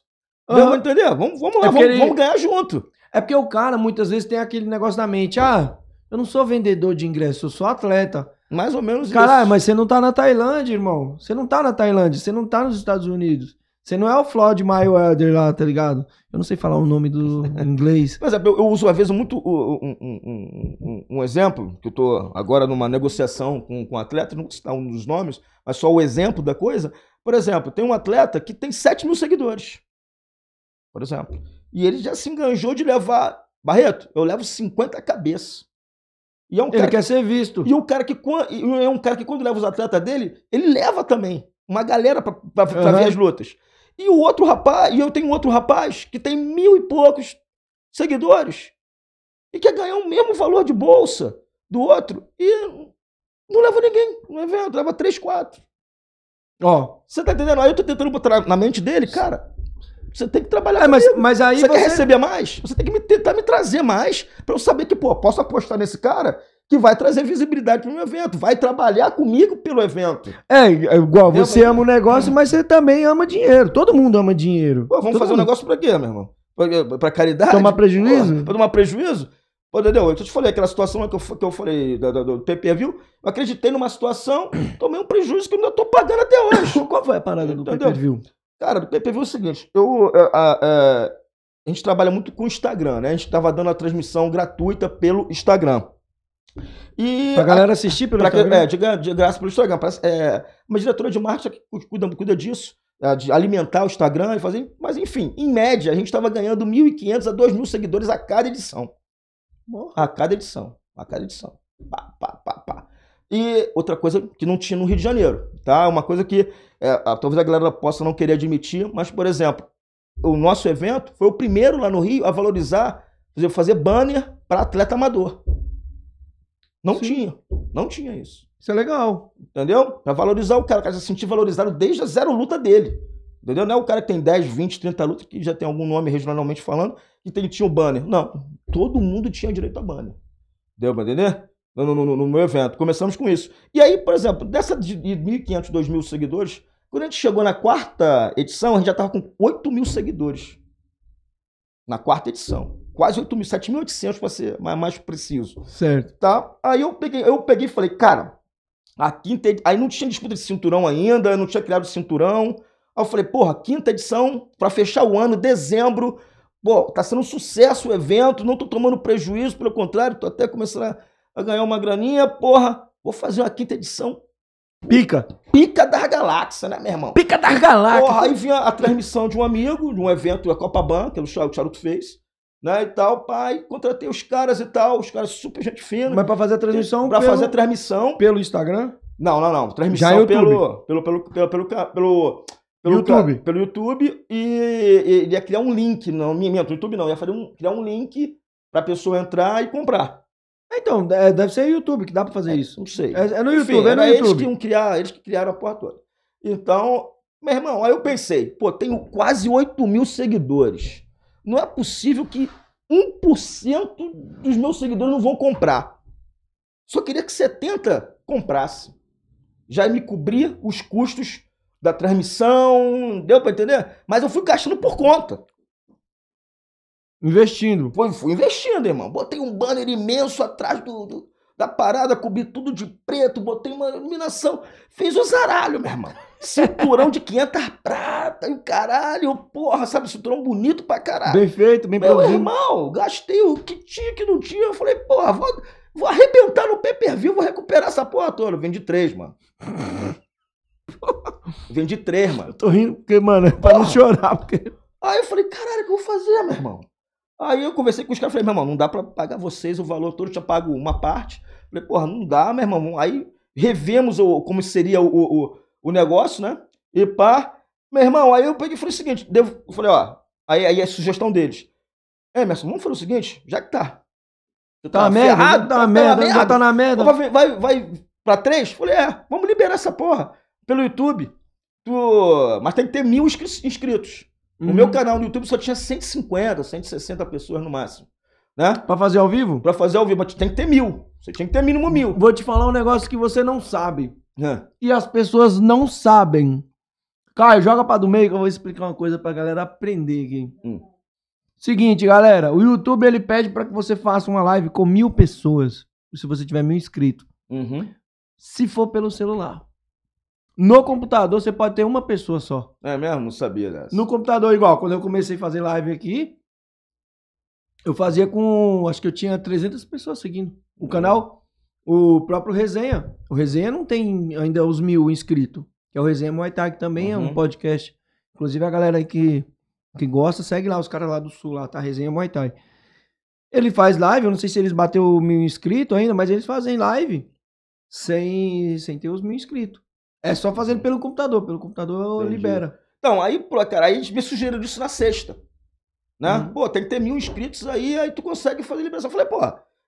Aham. Vamos entender? Vamos, vamos lá, É vamos, ele- vamos ganhar junto. É porque o cara muitas vezes tem aquele negócio na mente, ah, Eu não sou vendedor de ingresso, eu sou atleta. Mais ou menos Caralho, isso. mas você não tá na Tailândia, irmão. Você não tá na Tailândia, você não tá nos Estados Unidos. Você não é o Floyd Mayweather lá, tá ligado? Eu não sei falar o nome do [laughs] inglês. Por exemplo, eu, eu uso às vezes muito um, um- um- um- um exemplo, que eu tô agora numa negociação com, com um atleta, não vou citar um dos nomes, mas só o exemplo da coisa. Por exemplo, tem um atleta que tem 7 mil seguidores. Por exemplo. E ele já se enganjou de levar. Barreto, eu levo 50 cabeças. E é um Ele cara quer ser visto. E um cara que é um cara que quando leva os atletas dele, ele leva também uma galera pra Aham. ver as lutas. E o outro rapaz, e eu tenho um outro rapaz que tem mil e poucos seguidores e quer ganhar o mesmo valor de bolsa do outro e não leva ninguém no evento, leva três, quatro. Ó. Você tá entendendo? Aí eu tô tentando botar na mente dele, cara. Você tem que trabalhar É, mas, comigo. mas aí você, você. quer receber mais? Você tem que me, tentar me trazer mais pra eu saber que, pô, posso apostar nesse cara que vai trazer visibilidade pro meu evento, vai trabalhar comigo pelo evento. É, é igual, Entendeu? você ama o negócio, mas você também ama dinheiro. Todo mundo ama dinheiro. Pô, vamos Todo fazer um mundo. negócio pra quê, meu irmão? Pra, pra caridade? Tomar prejuízo? Pô, pra tomar prejuízo? Pô, entendeu? Eu te falei, aquela situação que eu, que eu falei da- da- do pay-per-view, eu acreditei numa situação, [clears throat] tomei um prejuízo que eu ainda tô pagando até hoje. [laughs] Qual foi a parada do pay-per-view? Cara, do PPV é o seguinte, eu, é, a, é, a gente trabalha muito com o Instagram, né? A gente tava dando a transmissão gratuita pelo Instagram. E Pra galera assistir pelo pra Instagram? é, de, de graça pelo Instagram. Parece- é, uma diretora de marketing cuida, cuida disso, é, de alimentar o Instagram e fazer. Mas enfim, em média, a gente estava ganhando 1.500 a 2.000 seguidores a cada edição. A cada edição. A cada edição. Pá, pá, pá, pá. E outra coisa que não tinha no Rio de Janeiro, tá? Uma coisa que é, talvez a galera possa não querer admitir, mas, por exemplo, o nosso evento foi o primeiro lá no Rio a valorizar, fazer, fazer banner para atleta amador. Não tinha. Não tinha isso. Isso é legal. Entendeu? Pra valorizar o cara, o cara se sentir valorizado desde a zero luta dele. Entendeu? Não é o cara que tem 10, 20, 30 lutas, que já tem algum nome regionalmente falando, que tem, tinha o banner. Não. Todo mundo tinha direito a banner. Deu pra entender? No, no- no- meu evento. Começamos com isso. E aí, por exemplo, dessa de de 1.500, 2.000 seguidores, quando a gente chegou na quarta edição, a gente já tava com 8 mil seguidores. Na quarta edição. Quase 8 mil, 7.800 para ser mais, mais preciso Certo. tá? Aí eu peguei, eu peguei e falei, cara, a quinta edi- aí não tinha disputa de cinturão ainda, não tinha criado cinturão. Aí eu falei, porra, quinta edição pra fechar o ano, dezembro. Pô, tá sendo um sucesso o evento, não tô tomando prejuízo, pelo contrário, tô até começando a, a ganhar uma graninha, porra. Vou fazer uma quinta edição Pica. pica das galáxias, né, meu irmão? Pica das galáxias. Porra, aí vinha a transmissão de um amigo, de um evento da Copa Ban, que o Char- o Charuto fez, né, e tal, pai, contratei os caras e tal, os caras super gente fina. Mas pra fazer a transmissão Pra pelo, fazer a transmissão. pelo Instagram? Não, não, não. Transmissão é pelo, pelo, pelo, pelo, pelo, pelo, pelo, YouTube. pelo YouTube e e ele ia criar um link. Não, minto, YouTube não. Ia fazer um, criar um link pra pessoa entrar e comprar. Então, é, deve ser YouTube que dá pra fazer isso. Não sei. É, é no Enfim, YouTube, é no era eles que YouTube. iam criar, eles que criaram a porra toda. Então, meu irmão, aí eu pensei, pô, tenho quase 8 mil seguidores. Não é possível que 1% dos meus seguidores não vão comprar. Só queria que 70 comprasse. Já me cobrir os custos da transmissão, deu pra entender? Mas eu fui gastando por conta. Investindo. Fui, fui investindo, irmão. Botei um banner imenso atrás do, do- da parada, cobri tudo de preto, botei uma iluminação. Fiz o zaralho, meu irmão. Cinturão de 500 prata e o caralho, porra, sabe? Cinturão bonito pra caralho. Bem feito, bem Meu produzido. irmão, gastei o que tinha, que não tinha. Eu falei, porra, vou, vou arrebentar no pay-per-view, vou recuperar essa porra toda. Eu vendi três, mano. [laughs] vendi três, mano. Tô rindo porque, mano, é pra não chorar. Porque... Aí eu falei, caralho, o que eu vou fazer, meu irmão? Aí eu conversei com os caras, falei, meu irmão, não dá pra pagar vocês o valor todo, eu tinha pago uma parte. Falei, porra, não dá, meu irmão. Aí revemos o, como seria o, o, o negócio, né? E pá, meu irmão, aí eu peguei e falei o seguinte, devo, eu falei, ó, aí, aí é a sugestão deles. É, Emerson, vamos fazer o seguinte, já que tá. Você Tá uma merda, ferrado, tá uma merda, já tá na merda. Vai, vai, vai pra três? Falei, é, vamos liberar essa porra pelo YouTube. Tu... Mas tem que ter mil inscri- inscritos. No Uhum. meu canal no YouTube só tinha 150, 160 pessoas no máximo. Né? Pra fazer ao vivo? Pra fazer ao vivo, mas tem que ter mil. Você tinha que ter mínimo mil. Vou te falar um negócio que você não sabe. É. E as pessoas não sabem. Caio, joga pra do meio que eu vou explicar uma coisa pra galera aprender aqui. Hum. Seguinte, galera, o YouTube ele pede pra que você faça uma live com mil pessoas. se você tiver mil inscritos. Uhum. Se for pelo celular. No computador, você pode ter uma pessoa só. É mesmo? Não sabia dessa. No computador, igual, quando eu comecei a fazer live aqui, eu fazia com. Acho que eu tinha 300 pessoas seguindo o canal. O próprio Resenha. O Resenha não tem ainda os mil inscritos. Que é o Resenha Muay Thai, que também é um Uhum. podcast. Inclusive a galera aí que, que gosta, segue lá, os caras lá do sul, lá, tá? Resenha Muay Thai. Ele faz live, eu não sei se eles bateu mil inscritos ainda, mas eles fazem live sem, sem ter os mil inscritos. É só fazendo pelo computador. Pelo computador Entendi. libera. Então, aí, pô, cara, aí me sugeriram isso na sexta. Né? Uhum. Pô, tem que ter mil inscritos aí, aí tu consegue fazer liberação. Eu falei, pô.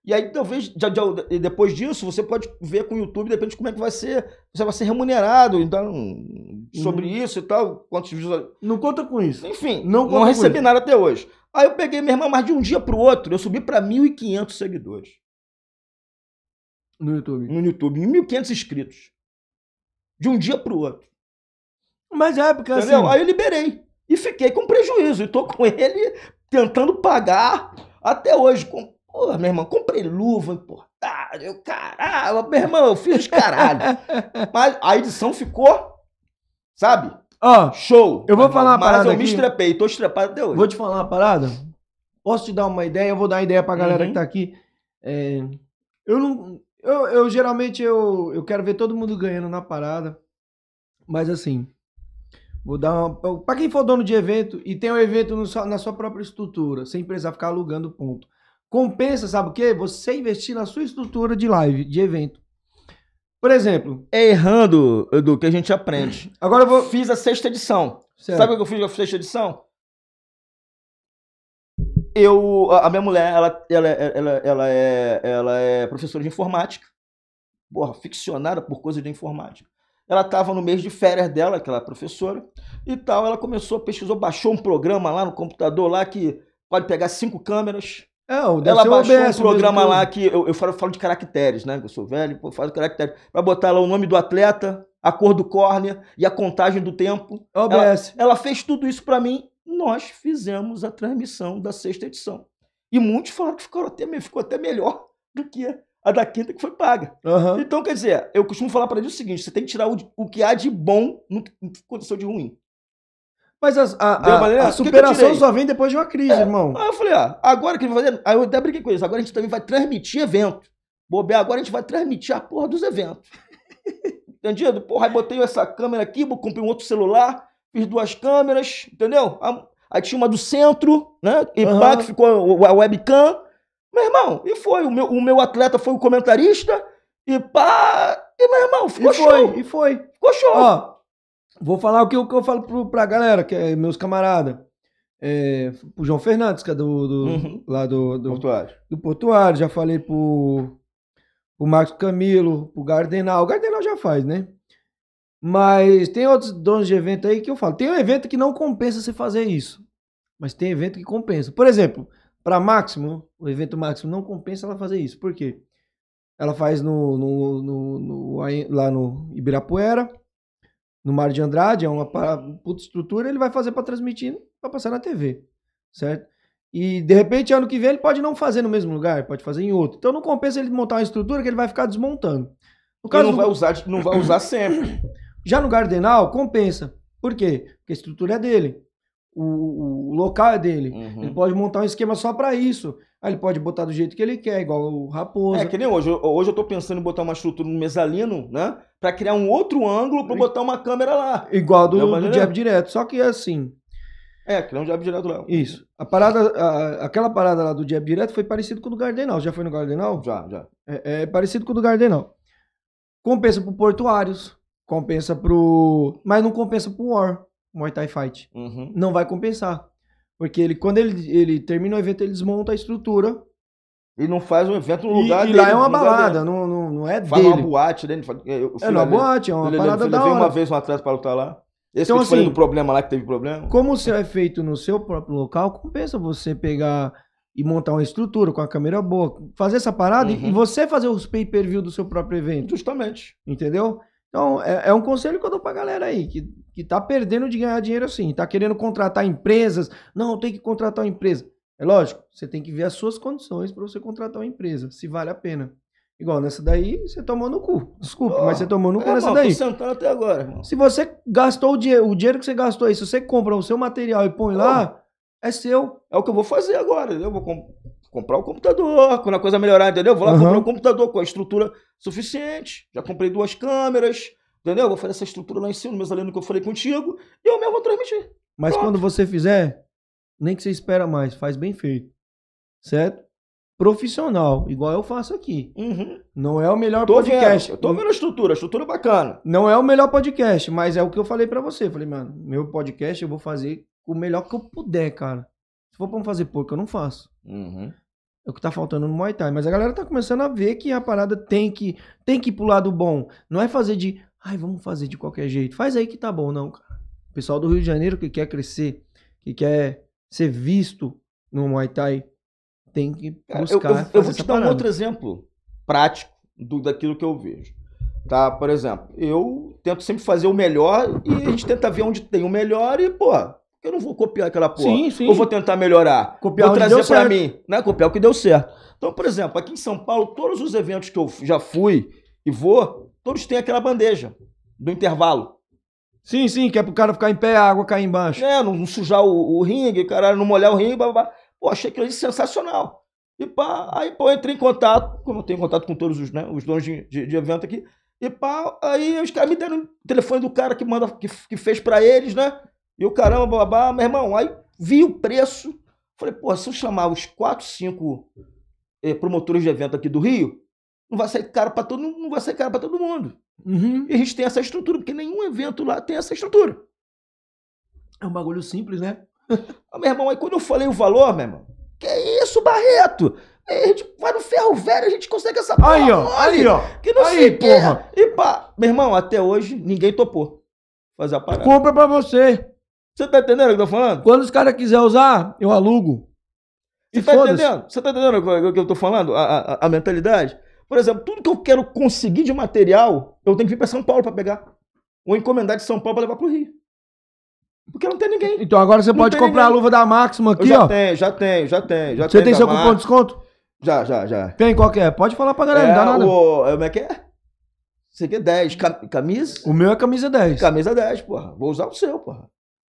E aí, talvez, já, já- depois disso, você pode ver com o YouTube, depende de como é que vai ser. Você vai ser remunerado, então, sobre isso e tal, quantos. Não conta com isso. Enfim, Não não, recebi isso. nada até hoje. Aí eu peguei minha irmã, mas de um dia pro outro, eu subi pra 1.500 seguidores No YouTube. no YouTube, 1.500 inscritos. De um dia pro outro. Mas é, porque assim. Entendeu? Aí eu liberei. E fiquei com prejuízo. E tô com ele tentando pagar até hoje. Com... Pô, meu irmão, comprei luva, importada. Eu, caralho, meu irmão, eu fiz caralho. [laughs] Mas a edição ficou, sabe? Ó, Show. Eu vou Mas- falar uma Mas parada eu me aqui. estrepei, tô estrepado até hoje. vou te falar uma parada. Posso te dar uma ideia? Eu vou dar uma ideia pra galera Uhum. que tá aqui. É, eu não. Eu, eu geralmente eu, eu quero ver todo mundo ganhando na parada. Mas assim. Vou dar uma. Pra quem for dono de evento e tem um evento no na sua própria estrutura, sem precisar ficar alugando ponto. Compensa, sabe o quê? Você investir na sua estrutura de live, de evento. Por exemplo, É errando, Edu, que a gente aprende. agora eu vou. Fiz a sexta edição. Certo. Sabe o que eu fiz na sexta edição? Eu, a minha mulher, ela, ela, ela, ela, é, ela é professora de informática. Porra, ficcionada por coisa de informática. Ela estava no mês de férias dela, que ela é professora, e tal. Ela começou a pesquisar, baixou um programa lá no computador lá que pode pegar cinco câmeras. É, Ela o baixou OBS um programa eu- lá que eu, eu falo, falo de caracteres, né? Eu sou velho, pô, falo de caracteres. Pra botar lá o nome do atleta, a cor do córnea e a contagem do tempo. OBS. Ela fez tudo isso pra mim. Nós fizemos a transmissão da sexta edição. E muitos falaram que ficou até, ficou até melhor [laughs] do que a da quinta que foi paga. Aham. Então, quer dizer, eu costumo falar pra eles o seguinte: você tem que tirar o, o que há de bom no que aconteceu de ruim. Mas as- a, a- maneira? a superação só vem depois de uma crise, irmão. Aí eu falei, ah, agora que a gente vai fazer. Aí eu até brinquei com eles. Agora a gente também vai transmitir evento. Bobear, agora a gente vai transmitir a porra dos eventos. [laughs] Entendido? Porra, aí botei essa câmera aqui, comprei um outro celular, fiz duas câmeras, entendeu? A- Aí tinha uma do centro, né? E Aham. pá, que ficou a webcam. Meu irmão, e foi. O meu, o meu atleta foi o comentarista. E pá. E meu irmão, ficou E show. foi, e foi. Ficou show. Ó, vou falar o que, eu- que eu falo pro, pra galera, que é meus camaradas. É, o João Fernandes, que é do, do- Uhum. lá do, do, Portuário. do Portuário. Já falei pro, pro Marcos Camilo, pro Gardenal. O Gardenal já faz, né? Mas tem outros donos de evento aí que eu falo. Tem um evento que não compensa você fazer isso. Mas tem evento que compensa. Por exemplo, para Máximo, o evento Máximo não compensa ela fazer isso. Por quê? Ela faz no, no- no- no- lá no Ibirapuera, no Mar de Andrade, é uma puta estrutura, ele vai fazer para transmitir, para passar na TV, certo? E de repente, ano que vem, ele pode não fazer no mesmo lugar, pode fazer em outro. Então não compensa ele montar uma estrutura que ele vai ficar desmontando. No E não do- vai usar, não vai usar sempre. [coughs] já no Gardenal, compensa. Por quê? Porque a estrutura é dele. O, o- local é dele. Uhum. Ele pode montar um esquema só para isso. Aí ele pode botar do jeito que ele quer, igual o Raposa. É que nem hoje. Hoje eu tô pensando em botar uma estrutura no mezalino, né? Pra criar um outro ângulo pra botar uma câmera lá. Igual do, do maneira? Jab Direto. Só que é assim. É, criar um jab direto lá. Isso. A parada, a- aquela parada lá do Jab Direto foi parecido com o do Gardenal. Já foi no Gardenal? Já, já. É, é parecido com o do Gardenal. Compensa pro Portuários. Compensa pro. Mas não compensa pro War. Muay Thai Fight. Uhum. Não vai compensar. Porque ele, quando ele, ele termina o evento, ele desmonta a estrutura. E não faz um evento no E, lugar e dele. lá é uma balada, não, não, não é Faz dele. uma boate, né? Eu É uma boate, é uma parada da hora. uma vez um atleta pra lutar lá. Esse Então, assim, do problema lá que teve problema. Como o seu é feito no seu próprio local, compensa você pegar e montar uma estrutura com a câmera boa, fazer essa parada e- Uhum. e você fazer os pay-per-view do seu próprio evento, Justamente. entendeu? Então, é, é um conselho que eu dou pra galera aí, que, que tá perdendo de ganhar dinheiro assim, tá querendo contratar empresas. Não, tem que contratar uma empresa. É lógico, você tem que ver as suas condições para você contratar uma empresa, se vale a pena. Igual nessa daí, você tomou no cu. Desculpa, Pô, mas você tomou no cu é, nessa daí. Sentando até agora, irmão. Se você gastou o dinheiro, o dinheiro que você gastou aí, se você compra o seu material e põe lá, é seu. É o que eu vou fazer agora? Eu vou com- comprar o computador, quando a coisa melhorar, entendeu? Eu Vou lá Aham. comprar o computador com a estrutura suficiente. Já comprei duas câmeras, entendeu? Vou fazer essa estrutura lá em cima, no mezanino que eu falei contigo, e eu mesmo vou transmitir. Mas Pronto. quando você fizer, nem que você espera mais, faz bem feito. Certo? Profissional, igual eu faço aqui. Uhum. Não é o melhor Tô podcast. vendo, eu tô vendo a estrutura, a estrutura é bacana. Não é o melhor podcast, mas é o que eu falei pra você. Falei, mano, meu podcast eu vou fazer o melhor que eu puder, cara. For pra fazer pouco, eu não faço. Uhum. É o que tá faltando no Muay Thai. Mas a galera tá começando a ver que a parada tem que, tem que ir pro lado bom. Não é fazer de, ai, vamos fazer de qualquer jeito. Faz aí que tá bom, não, cara. O pessoal do Rio de Janeiro que quer crescer, que quer ser visto no Muay Thai, tem que eu, buscar eu- eu fazer vou te dar um parada. outro exemplo prático do, daquilo que eu vejo. Tá? Por exemplo, eu tento sempre fazer o melhor e a gente tenta ver onde tem o melhor e, pô, eu não vou copiar aquela porra. Sim, sim. Eu vou tentar melhorar. Copiar vou trazer certo. mim, né? Copiar o que deu certo. Então, por exemplo, aqui em São Paulo, todos os eventos que eu já fui e vou, todos têm aquela bandeja do intervalo. Sim, sim, que é pro cara ficar em pé, a água cair embaixo. né? Não, não sujar o, o ringue, caralho, não molhar o ringue, blá, blá, blá. Pô, achei aquilo ali sensacional. E pá, aí, pô, eu entrei em contato, como eu tenho contato com todos os, né, os donos de, de, de evento aqui, e pá, aí os caras me deram o telefone do cara que manda, que, que fez pra eles, né? E o caramba, blá, meu irmão, aí vi o preço, falei, pô, se eu chamar os quatro, cinco eh, promotores de evento aqui do Rio, não vai sair caro pra todo, não vai sair caro pra todo mundo. Uhum. E a gente tem essa estrutura, porque nenhum evento lá tem essa estrutura. É um bagulho simples, né? Ah, meu irmão, aí quando eu falei o valor, meu irmão, que isso, Barreto? Aí a gente vai no ferro velho, a gente consegue essa porra Aí, ó, mole, aí, ó. Que não Aí, sei porra. E pá, meu irmão, até hoje ninguém topou fazer a parada. Compra pra você. Você tá entendendo o que eu tô falando? Quando os caras quiserem usar, eu alugo. Você tá entendendo? Você tá entendendo o que- eu tô falando? A, a- a mentalidade? Por exemplo, tudo que eu quero conseguir de material, eu tenho que vir pra São Paulo pra pegar. Ou encomendar de São Paulo pra levar pro Rio. Porque não tem ninguém. Então agora você Não pode comprar a ninguém. luva da Máxima Eu aqui, já ó. tenho, já tenho, já tenho. Já Você tenho tem seu cupom de desconto? Já, já, já. Tem, qual que é? Pode falar pra galera, não dá nada. O, é, como é que é? Aqui é 10. Cam- Camisa? O meu é camisa 10. Camisa 10, porra. Vou usar o seu, porra.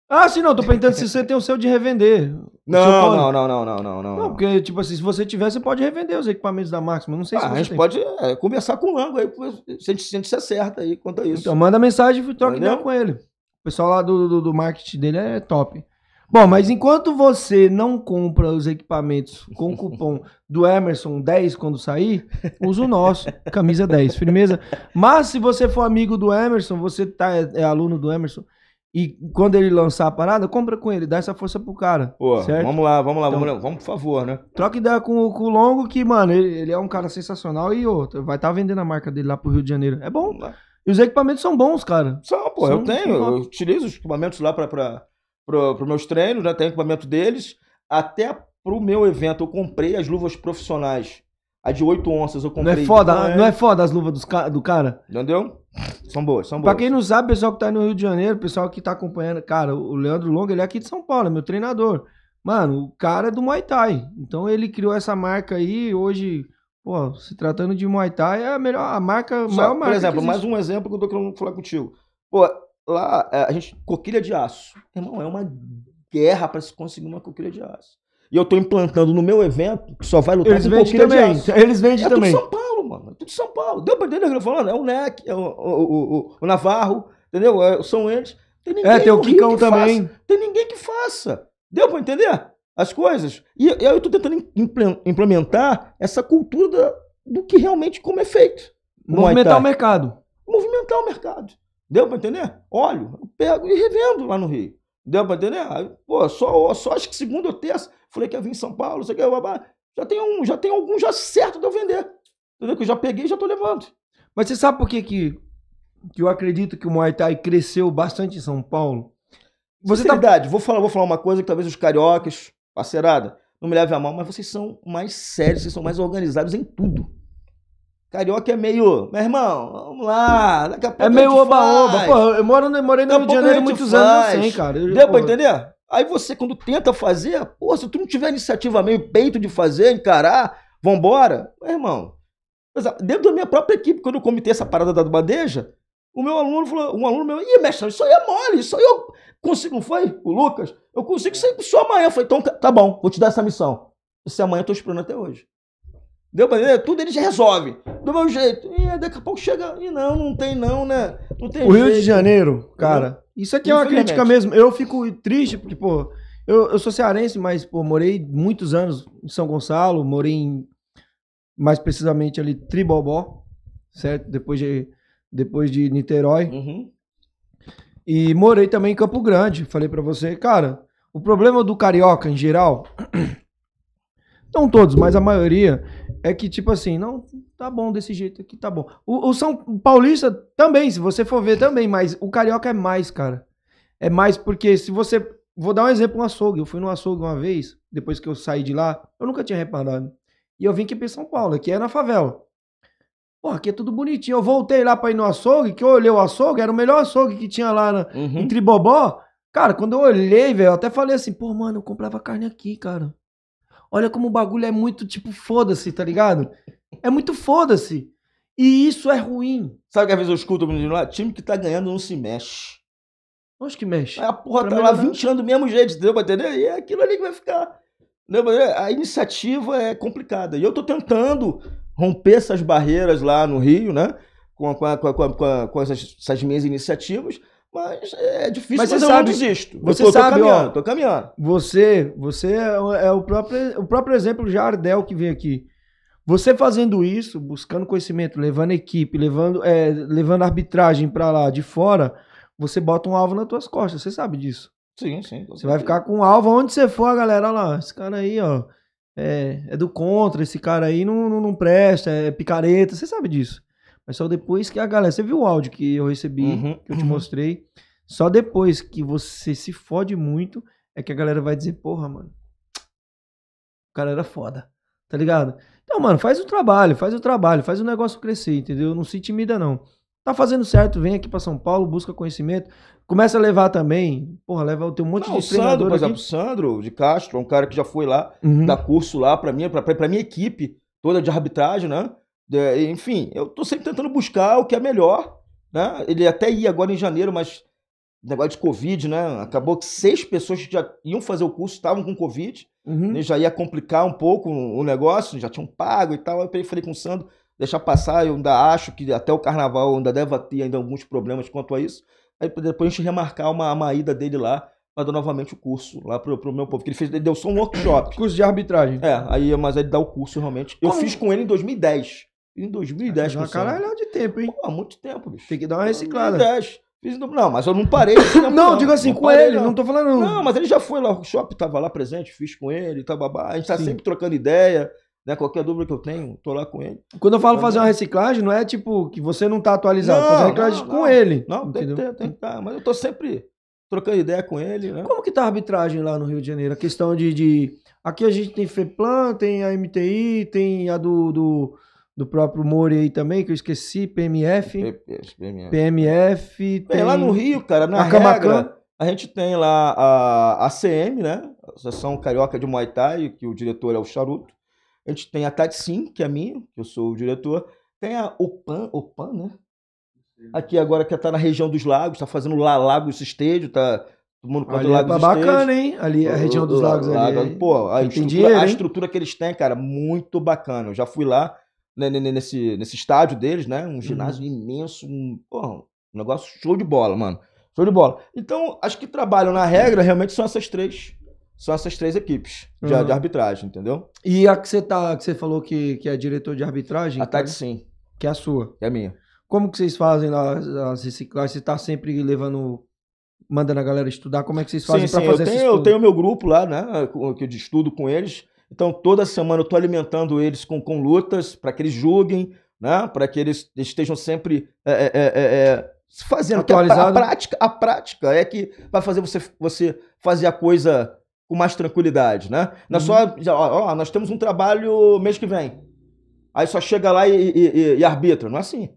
Ah, sim, não. Tô perguntando se você tem o seu de revender. Não, não, não, não, não, não, não. Não, porque, tipo assim, se você tiver, você pode revender os equipamentos da Máxima. Não sei se Ah, você a gente tem. pode é, conversar com o Lango aí, se a gente, se a gente se acerta aí quanto a isso. Então, manda mensagem e troca ideia com ele. O pessoal lá do, do, do marketing dele é top. Bom, mas enquanto você não compra os equipamentos com o cupom [laughs] do Emerson 10 quando sair, usa o nosso, camisa 10, firmeza. Mas se você for amigo do Emerson, você tá, é, é aluno do Emerson, e quando ele lançar a parada, compra com ele, dá essa força pro cara. Pô, certo? vamos lá, vamos lá, Então- vamos lá. Vamos, por favor, né? Troca ideia com, o- com o Longo, que, mano, ele, ele é um cara sensacional e outro. Vai estar vendendo a marca dele lá pro Rio de Janeiro. É bom. E os equipamentos são bons, cara. Só, pô, São- eu tenho, são eu utilizo os equipamentos lá para para meus treinos, já tenho equipamento deles. Até pro meu evento eu comprei as luvas profissionais. A de 8 onças eu Não comprei. é foda, não é foda as luvas dos do cara? Entendeu? São boas, são Pra boas. quem não sabe, pessoal que tá aí no Rio de Janeiro, pessoal que tá acompanhando, cara, o Leandro Longo, ele é aqui de São Paulo, é meu treinador. Mano, o cara é do Muay Thai. Então ele criou essa marca aí, hoje, pô, se tratando de Muay Thai, é a melhor, a marca, a Só, maior por marca. exemplo, que mais um exemplo que eu tô querendo falar contigo. Pô, lá é, a gente. Coquilha de aço. Irmão, é uma guerra para se conseguir uma coquilha de aço. E eu tô implantando no meu evento que só vai lutar Eles com vendem coquilha também. de aço. Eles vendem É tudo também. São Paulo, mano. É tudo São Paulo. Deu pra entender o que eu tô falando? É o NEC, é o, o, o, o- Navarro, entendeu? É, são eles. Tem ninguém É, tem o Kikão que também. faça. Tem ninguém que faça. Deu pra entender? As coisas. E, e aí eu tô tentando imple- implementar essa cultura da- do que realmente como é feito. Movimentar o mercado. movimentar o mercado. Deu pra entender? Óleo, eu pego e revendo lá no Rio. Deu pra entender? Aí, pô, só, só acho que segunda ou terça, falei que ia vir em São Paulo, sei que, babá, já tem um, já tem algum já certo de eu vender. Entendeu? Que eu já peguei e já tô levando. Mas você sabe por que, que, que eu acredito que o Muay Thai cresceu bastante em São Paulo? Você tá Sinceridade, vou, falar, vou falar uma coisa que talvez os cariocas, parceirada, não me leve a mal, mas vocês são mais sérios, vocês são mais organizados em tudo. Carioca é meio, meu irmão, vamos lá, daqui a pouco É meio oba-oba. Pô, eu moro, no- morei no Rio de Janeiro muitos anos, eu faz. sei, cara. Eu- Deu pô, pra entender? Aí você, quando tenta fazer, pô, se tu não tiver iniciativa meio peito de fazer, encarar, vambora, meu irmão, dentro da minha própria equipe, quando eu comitei essa parada da bandeja, o meu aluno falou, um aluno meu, ih, mestre, isso aí é mole, isso aí eu consigo, não foi? O Lucas, eu consigo isso aí pro senhor amanhã. Eu falei, então tá bom, vou te dar essa missão. Esse amanhã eu tô esperando até hoje. Deu pra entender? Tudo eles resolvem. Do meu jeito. E daqui a pouco chega. E não, não tem não, né? Não tem O Rio de jeito. Janeiro, cara, isso aqui é uma crítica mesmo. Eu fico triste porque, pô, eu, eu sou cearense, mas, pô, morei muitos anos em São Gonçalo, morei em, mais precisamente ali, Tribobó, certo? Depois de, depois de Niterói. Uhum. E morei também em Campo Grande. Falei pra você, cara, o problema do carioca em geral, [clears throat] não todos, mas a maioria, é que tipo assim, não, tá bom desse jeito aqui, tá bom. O, o São Paulista também, se você for ver também, mas o carioca é mais, cara. É mais porque se você. Vou dar um exemplo, um açougue. Eu fui no açougue uma vez, depois que eu saí de lá, eu nunca tinha reparado. E eu vim aqui pra São Paulo, aqui é na favela. Pô, aqui é tudo bonitinho. Eu voltei lá pra ir no açougue, que eu olhei o açougue, era o melhor açougue que tinha lá na, Uhum. em Tribobó. Cara, quando eu olhei, velho, eu até falei assim, pô, mano, eu comprava carne aqui, cara. Olha como o bagulho é muito, tipo, foda-se, tá ligado? É muito foda-se. E isso é ruim. Sabe que às vezes eu escuto o menino lá? Time que tá ganhando não se mexe. Onde que mexe? Aí a porra Pra tá lá melhorar. 20 anos do mesmo jeito, entendeu? Pra entender? E é aquilo ali que vai ficar. Entender? A iniciativa é complicada. E eu tô tentando romper essas barreiras lá no Rio, né? Com, com, com, com, essas, essas minhas iniciativas. Mas é difícil, Mas mas, você eu não sabe- desisto. você tô, sabe, tô ó. caminhando, tô caminhando. Você, você é, o- é próprio, o próprio exemplo já Ardel que vem aqui. Você fazendo isso, buscando conhecimento, levando equipe, levando, é, levando arbitragem pra lá de fora, você bota um alvo nas tuas costas. Você sabe disso. Sim, sim. Você vai ficar com um alvo onde você for, a galera olha lá. Esse cara aí, ó, é, é do contra, esse cara aí não, não, não presta, é picareta. Você sabe disso. Mas só depois que a galera. Você viu o áudio que eu recebi, Uhum, que eu te uhum. mostrei. Só depois que você se fode muito é que a galera vai dizer, porra, mano. O cara era foda. Tá ligado? Então, mano, faz o trabalho, faz o trabalho, faz o negócio crescer, entendeu? Não se intimida, não. Tá fazendo certo, vem aqui pra São Paulo, busca conhecimento. Começa a levar também. Porra, leva tem um monte Não, o de Sandro, treinador por aqui. exemplo, Sandro de Castro, é um cara que já foi lá, Uhum. dá curso lá pra mim, pra minha equipe toda de arbitragem, né? É, enfim, eu tô sempre tentando buscar o que é melhor, né? Ele até ia agora em janeiro, mas negócio de Covid, né? Acabou que seis pessoas que já iam fazer o curso estavam com Covid, Uhum. né? já ia complicar um pouco o negócio, já tinham pago e tal. Aí eu falei com o Sandro, deixar passar, eu ainda acho que até o carnaval ainda deve ter ainda alguns problemas quanto a isso. Aí depois a gente remarcar uma, uma ida dele lá para dar novamente o curso lá pro, pro meu povo. Que ele fez, ele deu só um workshop. [coughs] Curso de arbitragem. É, aí, mas aí ele dá o curso realmente. Eu Como? fiz com ele em 2010. Em 2010, Uma com o Sandro. caralho de tempo, hein? Pô, há muito tempo, bicho. Tem que dar uma reciclada. 2010. Fiz no- Não, mas eu não parei. [coughs] tempo, Não, digo assim, com parei, ele, não tô falando. Não, mas ele já foi lá, o workshop tava lá presente, fiz com ele, tá babá. A gente tá Sim. sempre trocando ideia, né? Qualquer dúvida que eu tenho, tô lá com ele. Quando eu falo fazer uma reciclagem, não é tipo que você não tá atualizado. Não, fazer uma reciclagem não, com não. ele. Não, tem que ter, tem que estar. Mas eu tô sempre trocando ideia com ele, né? Como que tá a arbitragem lá no Rio de Janeiro? A questão de. de... Aqui a gente tem FEPLAN, tem a MTI, tem a do, do, do próprio Mori aí também, que eu esqueci, PMF. PMF. Bem, lá no Rio, cara, na a Camacan. regra, a gente tem lá a ACM, né? Associação Carioca de Muay Thai, que o diretor é o Charuto. A gente tem a Tatsim, que é minha, que eu sou o diretor. Tem a OPAN, OPAN, né? Aqui agora que tá na região dos lagos, tá fazendo lá Lagos Estádio, tá tomando conta do é Lagos bacana, Estádio. hein? Ali, a região dos lagos ali. Pô, a estrutura, dinheiro, a estrutura que eles têm, cara, muito bacana. Eu já fui lá né, nesse, nesse estádio deles, né? Um ginásio Uhum. imenso, um, porra, um negócio show de bola, mano. Show de bola. Então, as que trabalham na regra realmente são essas três. São essas três equipes de, Uhum. de arbitragem, entendeu? E a que você tá, que você falou que, que é diretor de arbitragem, A Tati sim, que é a sua. que é a minha. Como que vocês fazem lá as- reciclagens? Você tá sempre levando, mandando a galera estudar? Como é que vocês fazem sim, fazer eu esse tenho, eu estudo? tenho meu grupo lá, né? Que eu estudo com eles. Então, toda semana eu tô alimentando eles com, com lutas para que eles julguem, né? Para que eles estejam sempre é, é, é, é, fazendo. Porque a, a Atualizado. prática, a prática é que vai fazer você, você fazer a coisa com mais tranquilidade, né? Não é Uhum. só, ó, ó, nós temos um trabalho mês que vem. Aí só chega lá e, e- e- e arbitra. Não é assim.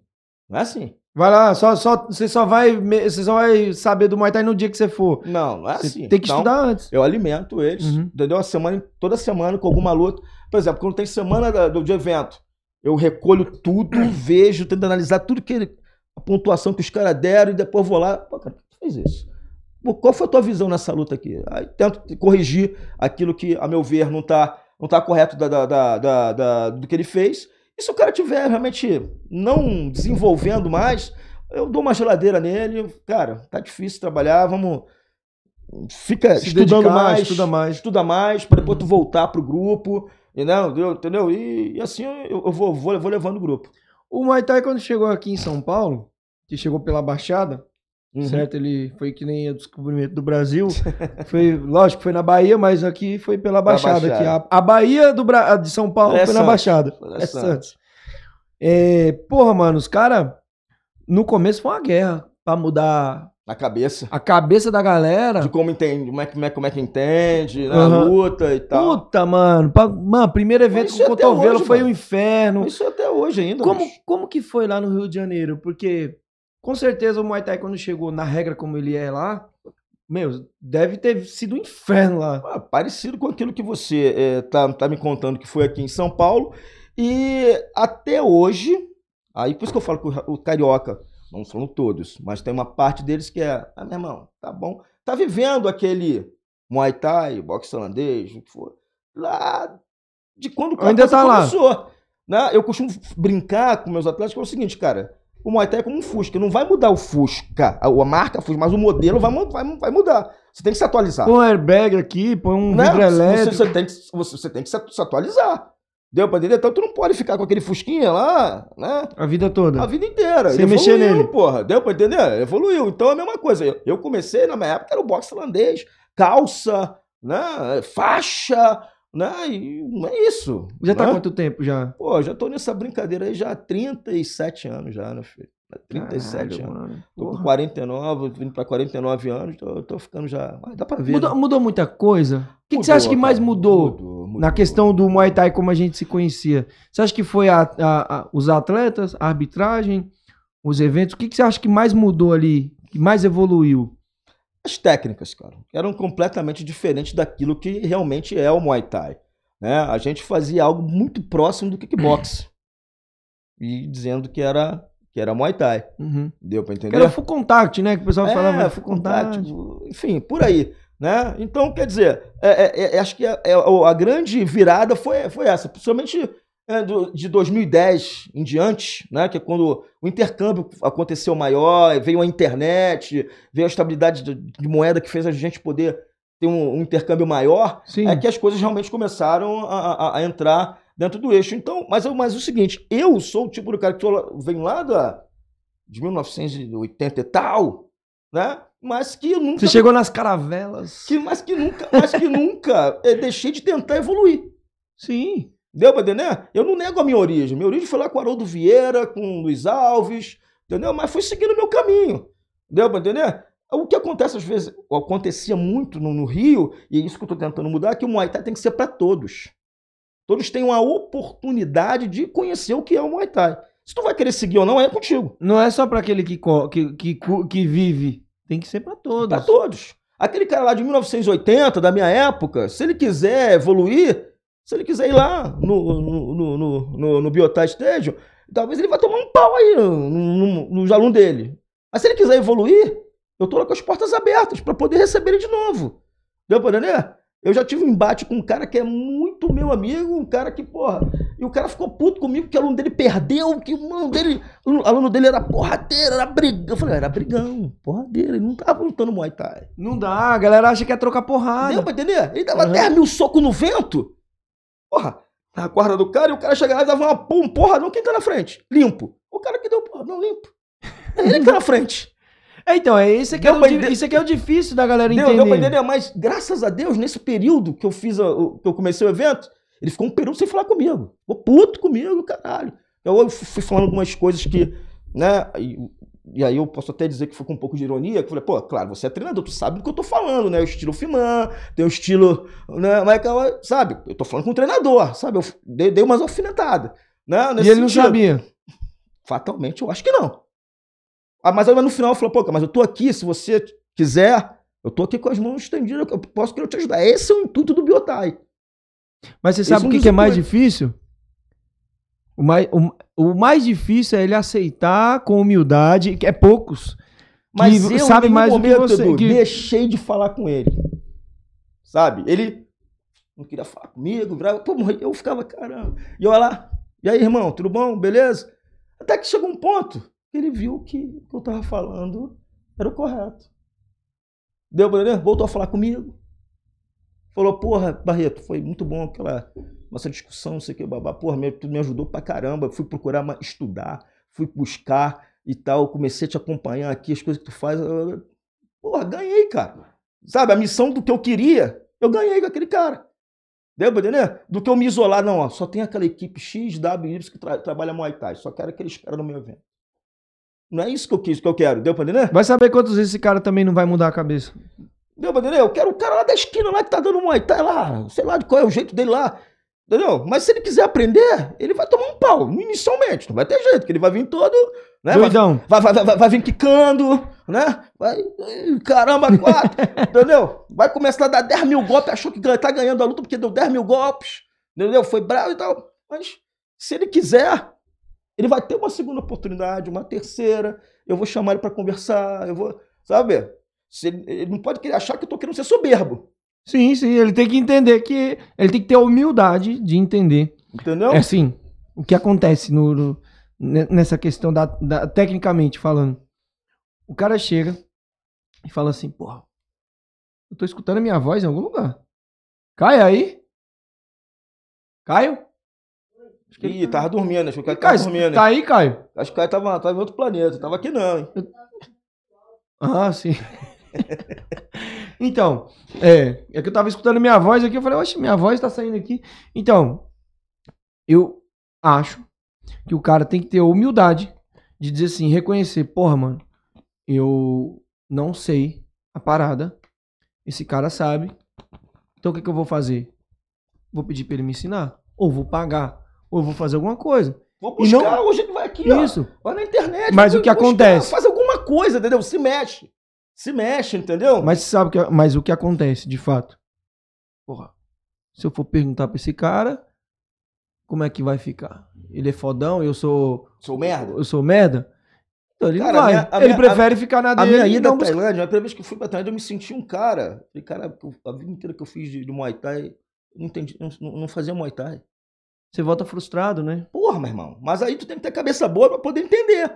Não é assim. Vai lá, só, só, você, só vai, você só vai saber do Muay Thai no dia que você for. Não, não é Você assim. tem que Então, estudar antes. Eu alimento eles, Uhum. entendeu? A semana, toda semana com alguma luta. Por exemplo, quando tem semana da- do, de evento, Eu recolho tudo, [clears throat] vejo, tento analisar tudo que ele- a pontuação que os caras deram e depois vou lá. Pô, cara, por que fez isso? Qual foi a tua visão nessa luta aqui? Aí tento corrigir aquilo que, a meu ver, não tá, não tá correto da- da- da- da- do que ele fez. E se o cara tiver realmente não desenvolvendo mais, eu dou uma geladeira nele. Cara, tá difícil trabalhar, vamos. Fica Se estudando dedicar, mais, estuda mais. estuda mais, para depois tu voltar pro grupo, entendeu? entendeu? E, e assim eu, eu vou, vou, vou levando o grupo. O Muay Thai, quando chegou aqui em São Paulo, que chegou pela Baixada, Uhum. certo? Ele foi que nem o descobrimento do Brasil. [laughs] foi, lógico, foi na Bahia, mas aqui foi pela Baixada. Baixada. Aqui. A, a Bahia do, Bra- de São Paulo É foi na Santos. Baixada. É É Santos. É, porra, mano, os caras, no começo foi uma guerra pra mudar Na cabeça. a cabeça da galera. De como entende, como é, que- como é, como é que entende, né? Aham. a luta e tal. Puta, mano. pra- mano, primeiro evento com isso é cotovelo hoje, foi mano. um inferno. Isso até hoje ainda. Como, como que foi lá no Rio de Janeiro? Porque, com certeza, o Muay Thai, quando chegou na regra como ele é lá, meu, deve ter sido um inferno lá. Ah, parecido com aquilo que você eh, tá, tá me contando que foi aqui em São Paulo. E até hoje, aí por isso que eu falo que o, o carioca, não são todos, mas tem uma parte deles que é, ah, meu irmão, tá bom, tá vivendo aquele Muay Thai, boxe holandês, o que for, lá de quando a Ainda coisa tá lá. começou. Né? Eu costumo brincar com meus atletas que é o seguinte, cara, o Muay Thai é como um Fusca, não vai mudar o Fusca, a, a marca Fusca, mas o modelo vai, vai, vai mudar. Você tem que se atualizar. Põe um airbag aqui, põe um Né? vidro Você, elétrico. você tem que, você, você tem que se, se atualizar. Deu pra entender? Então tu não pode ficar com aquele fusquinha lá, né? A vida toda. A vida inteira. Sem Ele mexer evoluiu, nele. porra. Deu pra entender? Evoluiu. Então é a mesma coisa. Eu, eu comecei, na minha época, era o boxe holandês, calça, né? Faixa, né? E não é isso. Já tá né? quanto tempo já? Pô, já tô nessa brincadeira aí já há 37 anos já, né, filho? Há 37 Caralho, anos. mano. Tô com Porra. 49, vindo pra 49 anos, tô, tô ficando já. Mas dá pra ver. Mudou, né? mudou muita coisa? O que, que você acha que mais mudou, Mudou, mudou. na questão do Muay Thai como a gente se conhecia? Você acha que foi a- a- a- os atletas, a arbitragem, os eventos? O que, que você acha que mais mudou ali? Que mais evoluiu? As técnicas, cara, eram completamente diferentes daquilo que realmente é o Muay Thai. Né? A gente fazia algo muito próximo do kickbox. e dizendo que era, que era Muay Thai. Uhum. Deu pra Que entender? era full contact, né? Que o pessoal falava É, full full contact. contact, enfim, por aí. Né? Então, quer dizer, é- é- é- acho que é- é- a grande virada foi, foi essa, principalmente de 2010 em diante, né? que é quando o intercâmbio aconteceu maior, veio a internet, veio a estabilidade de, de moeda que fez a gente poder ter um, um intercâmbio maior, Sim. é que as coisas realmente começaram a, a- a entrar dentro do eixo. Então, mas, mas o seguinte, eu sou o tipo do cara que venho lá da, de 1980 e tal, né? Mas que nunca. Você chegou nas caravelas. que, mas que nunca, mas que nunca eh, deixei de tentar evoluir. Sim. Deu pra entender? Eu não nego a minha origem. Minha origem foi lá com o Haroldo Vieira, com o Luiz Alves, entendeu? Mas fui seguindo o meu caminho. Deu pra entender? O que acontece às vezes, acontecia muito no, no Rio, e é isso que eu tô tentando mudar, é que o Muay Thai tem que ser para todos. Todos têm uma oportunidade de conhecer o que é o Muay Thai. Se tu vai querer seguir ou não, é contigo. Não é só pra aquele que, que, que, que vive. Tem que ser pra todos. Para todos. Aquele cara lá de 1980, da minha época, se ele quiser evoluir, se ele quiser ir lá no, no, no, no, no, no Biotá Stadium, talvez ele vai tomar um pau aí no, no, no aluno dele. Mas se ele quiser evoluir, eu tô lá com as portas abertas para poder receber ele de novo. Deu pra entender? Eu já tive um embate com um cara que é muito meu amigo, um cara que, porra, e o cara ficou puto comigo que o aluno dele perdeu, que o aluno dele, o aluno dele era porradeiro, era brigão. Eu falei, era brigão, porradeiro, ele não tava lutando Muay Thai. Não dá, a galera acha que é trocar porrada. Deu pra entender? Ele dava Uhum. 10 mil socos no vento. Porra, na guarda do cara, e o cara chega lá e dava uma pum, porra, não, quem tá na frente? Limpo. O cara que deu porra, não, limpo. É ele que tá na frente. É, então, é esse que é, Deu o, entender? isso aqui é o difícil da galera Deu, entender. deu pra entender? Mas graças a Deus, nesse período que eu fiz, a- o- que eu comecei o evento, ele ficou um período sem falar comigo. Ficou puto comigo, caralho. Eu fui falando algumas coisas que, né, e, e aí eu posso até dizer que foi com um pouco de ironia, que eu falei, pô, claro, você é treinador, tu sabe do que eu tô falando, né, o estilo Fiman, tem o estilo, né, mas, calma, sabe, eu tô falando com um treinador, sabe, eu dei, dei umas alfinetadas, né, E nesse ele não sentido. sabia. Fatalmente, eu acho que não. Ah, mas aí no final falou, pô, mas eu tô aqui, se você quiser, eu tô aqui com as mãos estendidas, eu posso querer te ajudar. Esse é o intuito do Biotai. Mas você Esse sabe é o que, que é mais difícil? O mais, o, o mais difícil é ele aceitar com humildade, que é poucos. Mas que eu, sabe mais do que você. Edu, que- deixei de falar com ele. Sabe? Ele não queria falar comigo, virava, pô, eu ficava, caramba. E eu lá, e aí, irmão, tudo bom? Beleza? Até que chegou um ponto que ele viu que o que eu tava falando era o correto. Deu pra? Voltou a falar comigo. Falou, porra, Barreto, foi muito bom aquela nossa discussão, não sei o que, babá. Porra, me, tu me ajudou pra caramba. Fui procurar estudar, fui buscar e tal. Comecei a te acompanhar aqui, as coisas que tu faz. eu- Porra, ganhei, cara. Sabe, a missão do que eu queria, eu ganhei com aquele cara. Deu pra entender? Do que eu me isolar, não, ó. Só tem aquela equipe X, W, Y que tra- trabalha Muay Thai. Só quero aqueles caras no meu evento. Não é isso que eu quis, que eu quero. Deu pra entender? Vai saber quantas vezes esse cara também não vai mudar a cabeça. Deu pra entender? Eu quero o cara lá da esquina lá que tá dando Muay Thai lá. Sei lá de qual é o jeito dele lá. Entendeu? Mas se ele quiser aprender, ele vai tomar um pau, inicialmente. Não vai ter jeito, que ele vai vir todo. Né? Vai, Doidão. vai, vai, vai, vai vir quicando, né? Vai. Caramba, quatro. [laughs] entendeu? Vai começar a dar 10 mil golpes, achou que tá ganhando a luta porque deu 10 mil golpes. Entendeu? Foi bravo e tal. Mas se ele quiser, ele vai ter uma segunda oportunidade, uma terceira. Eu vou chamar ele pra conversar. Eu vou. Sabe? Se ele, ele não pode achar que eu tô querendo ser soberbo. Sim, sim, ele tem que entender que. Ele tem que ter a humildade de entender. Entendeu? É assim, o que acontece no, no- ne- nessa questão da, da- tecnicamente falando. O cara chega e fala assim, porra, eu tô escutando a minha voz em algum lugar. Caio aí? Caio? Acho que ele Ih, tava dormindo, acho que o Caio, tava dormindo. tá aí, Caio? Acho que o cara tava, tava em outro planeta, tava aqui não, hein? Ah, sim. [laughs] então, é, é que eu tava escutando minha voz aqui, eu falei, oxe, minha voz tá saindo aqui. Então, eu acho que o cara tem que ter a humildade de dizer assim, reconhecer, porra, mano, eu não sei a parada, esse cara sabe, então o que, que eu vou fazer? Vou pedir pra ele me ensinar, ou vou pagar, ou vou fazer alguma coisa. Vou E não- buscar, hoje ele vai aqui, ó. Isso. Vai na internet. Mas o que buscar, acontece? Faz alguma coisa, entendeu? Se mexe. Se mexe, entendeu? Mas você sabe que, mas o que acontece, de fato? Porra, se eu for perguntar pra esse cara, como é que vai ficar? Ele é fodão, eu sou. Sou merda? Eu sou merda? Então ele Cara, a vai. minha- a ele minha- prefere a- ficar na A dele minha e ida à Tailândia, a primeira vez que eu fui pra Tailândia, eu me senti um cara. Falei, cara, a vida inteira que eu fiz de, de Muay Thai, não, entendi, não, não fazia Muay Thai. Você volta frustrado, né? Porra, meu irmão. Mas aí tu tem que ter cabeça boa pra poder entender.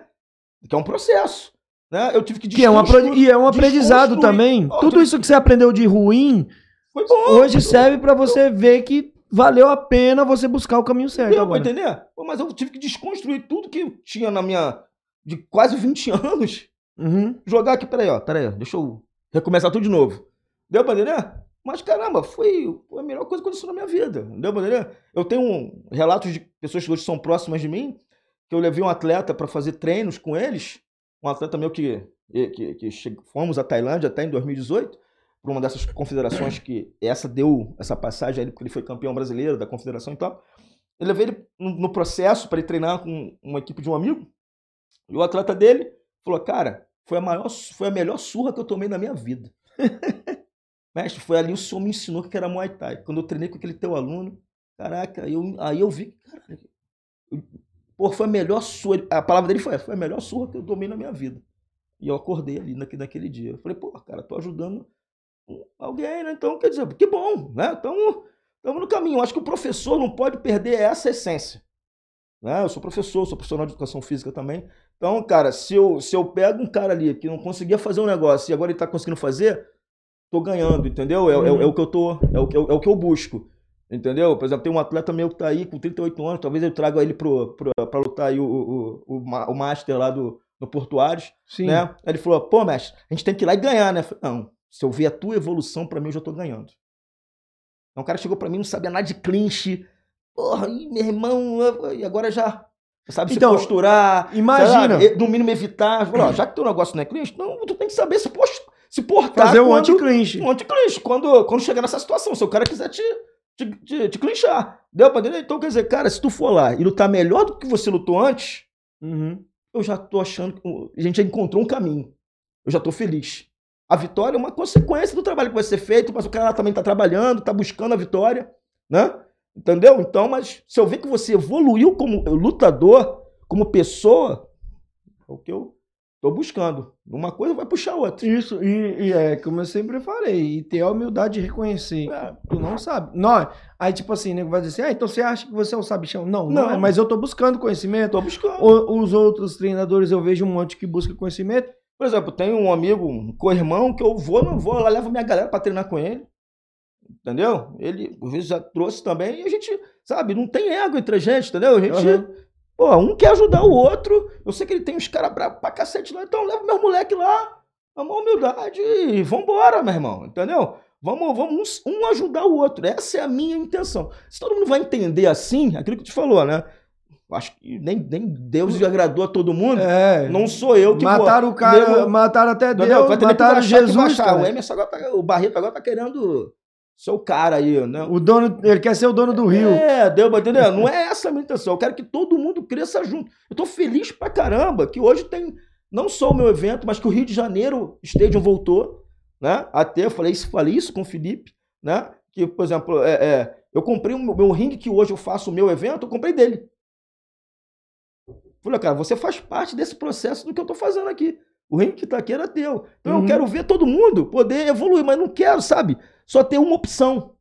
Que é um processo. Né? Eu tive que Que é um apre- e é um aprendizado também. Tudo tu- isso que você aprendeu de ruim, bom. hoje serve pra você ver que valeu a pena você buscar o caminho certo. Deu pra agora. entender? Mas eu tive que desconstruir tudo que eu tinha na minha. de quase 20 [laughs] anos. Uhum. Jogar aqui, peraí, ó, peraí, ó, deixa eu recomeçar tudo de novo. Deu pra entender? Mas caramba, foi, a melhor coisa que aconteceu na minha vida. Deu pra entender? Eu tenho um, relatos de pessoas que hoje são próximas de mim, que eu levei um atleta pra fazer treinos com eles. Um atleta meu que, que, que fomos à Tailândia até em 2018, por uma dessas confederações que essa deu essa passagem ele, porque ele foi campeão brasileiro da confederação e tal. Eu levei ele no processo para ele treinar com uma equipe de um amigo. E o atleta dele falou: Cara, foi a, maior, foi a melhor surra que eu tomei na minha vida. [laughs] Mestre, foi ali o senhor me ensinou que era Muay Thai. Quando eu treinei com aquele teu aluno, caraca, eu, aí eu vi, eu- pô, foi a melhor surra. A palavra dele foi: Foi a melhor surra que eu tomei na minha vida. E eu acordei ali naquele, naquele dia. Eu falei: Pô, cara, tô ajudando alguém, né? Então, quer dizer, que bom, né? Estamos no caminho. Eu acho que o professor não pode perder essa essência. Né? Eu sou professor, sou profissional de educação física também. Então, cara, se eu, se eu pego um cara ali que não conseguia fazer um negócio e agora ele tá conseguindo fazer, tô ganhando, entendeu? É, é- é o que eu tô, é o, é o que eu busco. Entendeu? Por exemplo, tem um atleta meu que tá aí com 38 anos, talvez eu traga ele pro, pro, pra lutar aí o, o, o, o ma- o Master lá do, do Portuários. Sim. Né? Aí ele falou, pô, mestre, a gente tem que ir lá e ganhar, né? Falei, não, se eu ver a tua evolução, pra mim eu já tô ganhando. Então o cara chegou pra mim, não sabia nada de clinch. Porra, e meu irmão, e agora já sabe Então, se posturar. imagina. lá, no mínimo evitar. Falou, ó, já que teu negócio não é clinch, não, tu tem que saber se, post- se portar. Fazer um anti-clinch. Um anti-clinch, quando, quando chegar nessa situação. Se o cara quiser te, te, te, te clinchar. Deu pra entender? Então, quer dizer, cara, se tu for lá e lutar melhor do que você lutou antes, Uhum. eu já tô achando que a gente já encontrou um caminho. Eu já tô feliz. A vitória é uma consequência do trabalho que vai ser feito, mas o cara lá também tá trabalhando, tá buscando a vitória, né? Entendeu? Então, mas se eu ver que você evoluiu como lutador, como pessoa, é o que eu tô buscando. Uma coisa vai puxar a outra. Isso, e, e é como eu sempre falei, e ter a humildade de reconhecer. Tu não sabe. Não, aí, tipo assim, nego vai dizer assim, ah, então você acha que você é um sabichão? Não, não, Não. é, mas eu tô buscando conhecimento. Tô buscando. O- os outros treinadores eu vejo um monte que busca conhecimento. Por exemplo, tem um amigo, um co-irmão, que eu vou, não vou, lá levo minha galera pra treinar com ele. Entendeu? Ele, às vezes, já trouxe também, e a gente, sabe, não tem ego entre a gente, entendeu? A gente, Uhum. Pô, um quer ajudar o outro. Eu sei que ele tem uns caras bravos pra cacete lá, então eu levo meu moleque lá, é uma humildade e vambora, meu irmão, entendeu? Vamos, vamos um, ajudar o outro. Essa é a minha intenção. Se todo mundo vai entender assim, aquilo que tu falou, né? Acho que nem, nem Deus agradou a todo mundo. É. Não sou eu que vou- Mataram o cara, nego- mataram até Entendeu? Deus, Vai ter mataram que Jesus. O Emerson agora tá, o Barreto agora tá querendo ser o cara aí, né? O dono, ele quer ser o dono do rio. É, deu pra entender? Não é essa a minha intenção. Eu quero que todo mundo cresça junto. Eu tô feliz pra caramba que hoje tem não só o meu evento, mas que o Rio de Janeiro Stadium voltou, né? Até eu falei isso, falei isso com o Felipe, né? Que, por exemplo, é, é, eu comprei o meu, meu ringue que hoje eu faço o meu evento, eu comprei dele. Falei, cara, você faz parte desse processo do que eu tô fazendo aqui. O ringue que tá aqui era teu. Então Uhum. eu quero ver todo mundo poder evoluir, mas não quero, sabe? Só ter uma opção.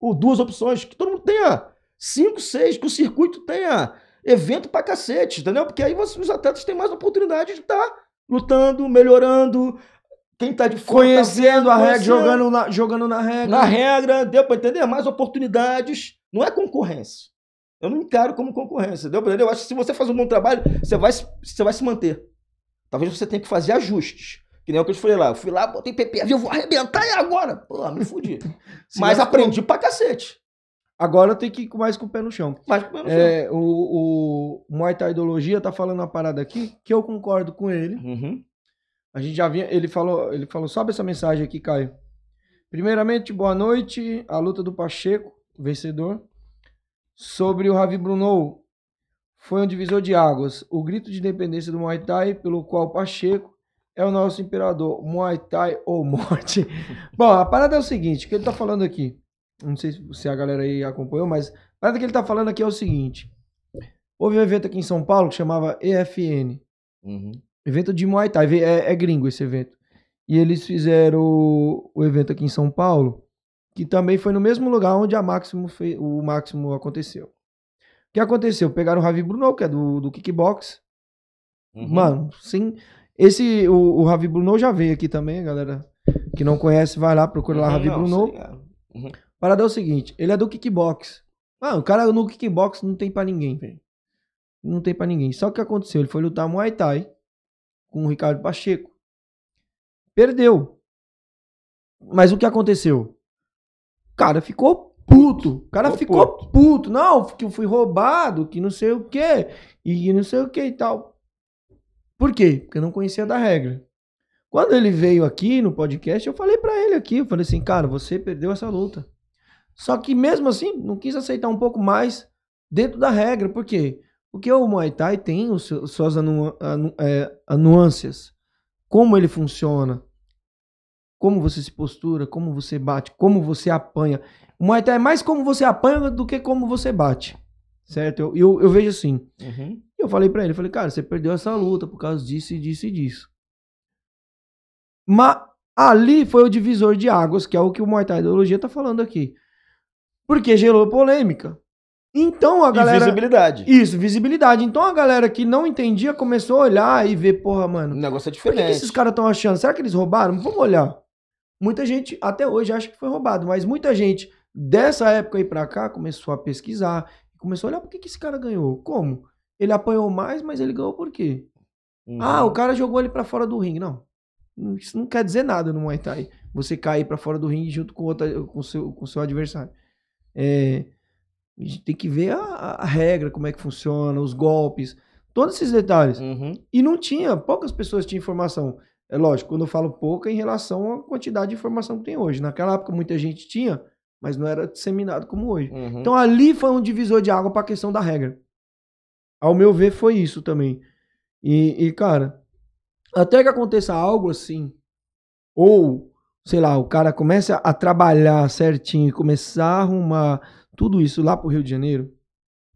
Ou duas opções. Que todo mundo tenha cinco, seis, que o circuito tenha evento pra cacete, entendeu? Porque aí você- os atletas têm mais oportunidade de estar lutando, melhorando. Quem tá de fora. tá Conhecendo vendo, a regra, jogando na, jogando na regra. Na regra, deu pra entender? Mais oportunidades. Não é concorrência. Eu não encaro como concorrência. Deu pra entender? Eu acho que se você faz um bom trabalho, você vai, você vai se manter. Talvez você tenha que fazer ajustes. Que nem o que eu te falei lá. Eu fui lá, botei PPV, eu vou arrebentar e agora? Pô, me fudi. [laughs] Mas aprendi pra cacete. Agora tem que ir com- mais com o pé no chão. Mas, pelo menos, É, o, o Muay Thai Ideologia tá falando uma parada aqui que eu concordo com ele. Uhum. A gente já vinha, ele falou, ele falou, sobe essa mensagem aqui, Caio. Primeiramente, boa noite, a luta do Pacheco, vencedor, sobre o Ravi Bruno. Foi um divisor de águas, o grito de independência do Muay Thai, pelo qual Pacheco é o nosso imperador, Muay Thai ou morte. [laughs] Bom, a parada é o seguinte, o que ele tá falando aqui, não sei se a galera aí acompanhou, mas a parada que ele tá falando aqui é o seguinte, houve um evento aqui em São Paulo que chamava EFN, Uhum. Evento de Muay Thai, é, é gringo esse evento. E eles fizeram o, o evento aqui em São Paulo, que também foi no mesmo lugar onde a Máximo fe- o Máximo aconteceu. O que aconteceu? Pegaram o Ravi Bruno, que é do, do kickbox. Uhum. Mano, sim. Esse, o, o Ravi Bruno já veio aqui também, galera. Que não conhece, vai lá, procura lá Uhum, Ravi não, Bruno. sei, é. Uhum. Parada é o seguinte, ele é do kickbox. Ah, o cara no kickbox não tem pra ninguém, velho. Não tem pra ninguém. Só que aconteceu? Ele foi lutar Muay Thai com o Ricardo Pacheco. Perdeu. Mas o que aconteceu? O cara ficou puto. O cara Ficou ficou puto. Não, que eu fui roubado, que não sei o quê. E que não sei o que e tal. Por quê? Porque eu não conhecia da regra. Quando ele veio aqui no podcast, eu falei pra ele aqui, eu falei assim, cara, você perdeu essa luta. Só que mesmo assim, não quis aceitar um pouco mais dentro da regra. Por quê? Porque o Muay Thai tem os seus, suas anu, anu, é, nuances. Como ele funciona. Como você se postura, como você bate, como você apanha. O Muay Thai é mais como você apanha do que como você bate. Certo? Eu, eu, eu vejo assim. Uhum. Eu falei pra ele, falei, cara, você perdeu essa luta por causa disso e disso e disso. Mas ali foi o divisor de águas, que é o que o Muay Thai Ideologia tá falando aqui. Porque gerou polêmica. Então a E galera. visibilidade. Isso, visibilidade. Então a galera que não entendia começou a olhar e ver, porra, O mano, negócio é diferente. que esses caras estão achando? Será que eles roubaram? Vamos olhar. Muita gente, até hoje, acha que foi roubado, mas muita gente dessa época aí pra cá começou a pesquisar, começou a olhar por que, que esse cara ganhou. Como? Ele apanhou mais, mas ele ganhou por quê? Uhum. Ah, o cara jogou ele pra fora do ringue. Não. Isso não quer dizer nada no Muay Thai. Você cair pra fora do ringue junto com o com seu, com seu adversário. É, a gente tem que ver a, a regra, como é que funciona, os golpes, todos esses detalhes. Uhum. E não tinha, poucas pessoas tinham informação. É lógico, quando eu falo pouca, em relação à quantidade de informação que tem hoje. Naquela época muita gente tinha, mas não era disseminado como hoje. Uhum. Então ali foi um divisor de água para a questão da regra. Ao meu ver, foi isso também. E, e, cara, até que aconteça algo assim, ou, sei lá, o cara começa a trabalhar certinho, começar a arrumar tudo isso lá pro Rio de Janeiro,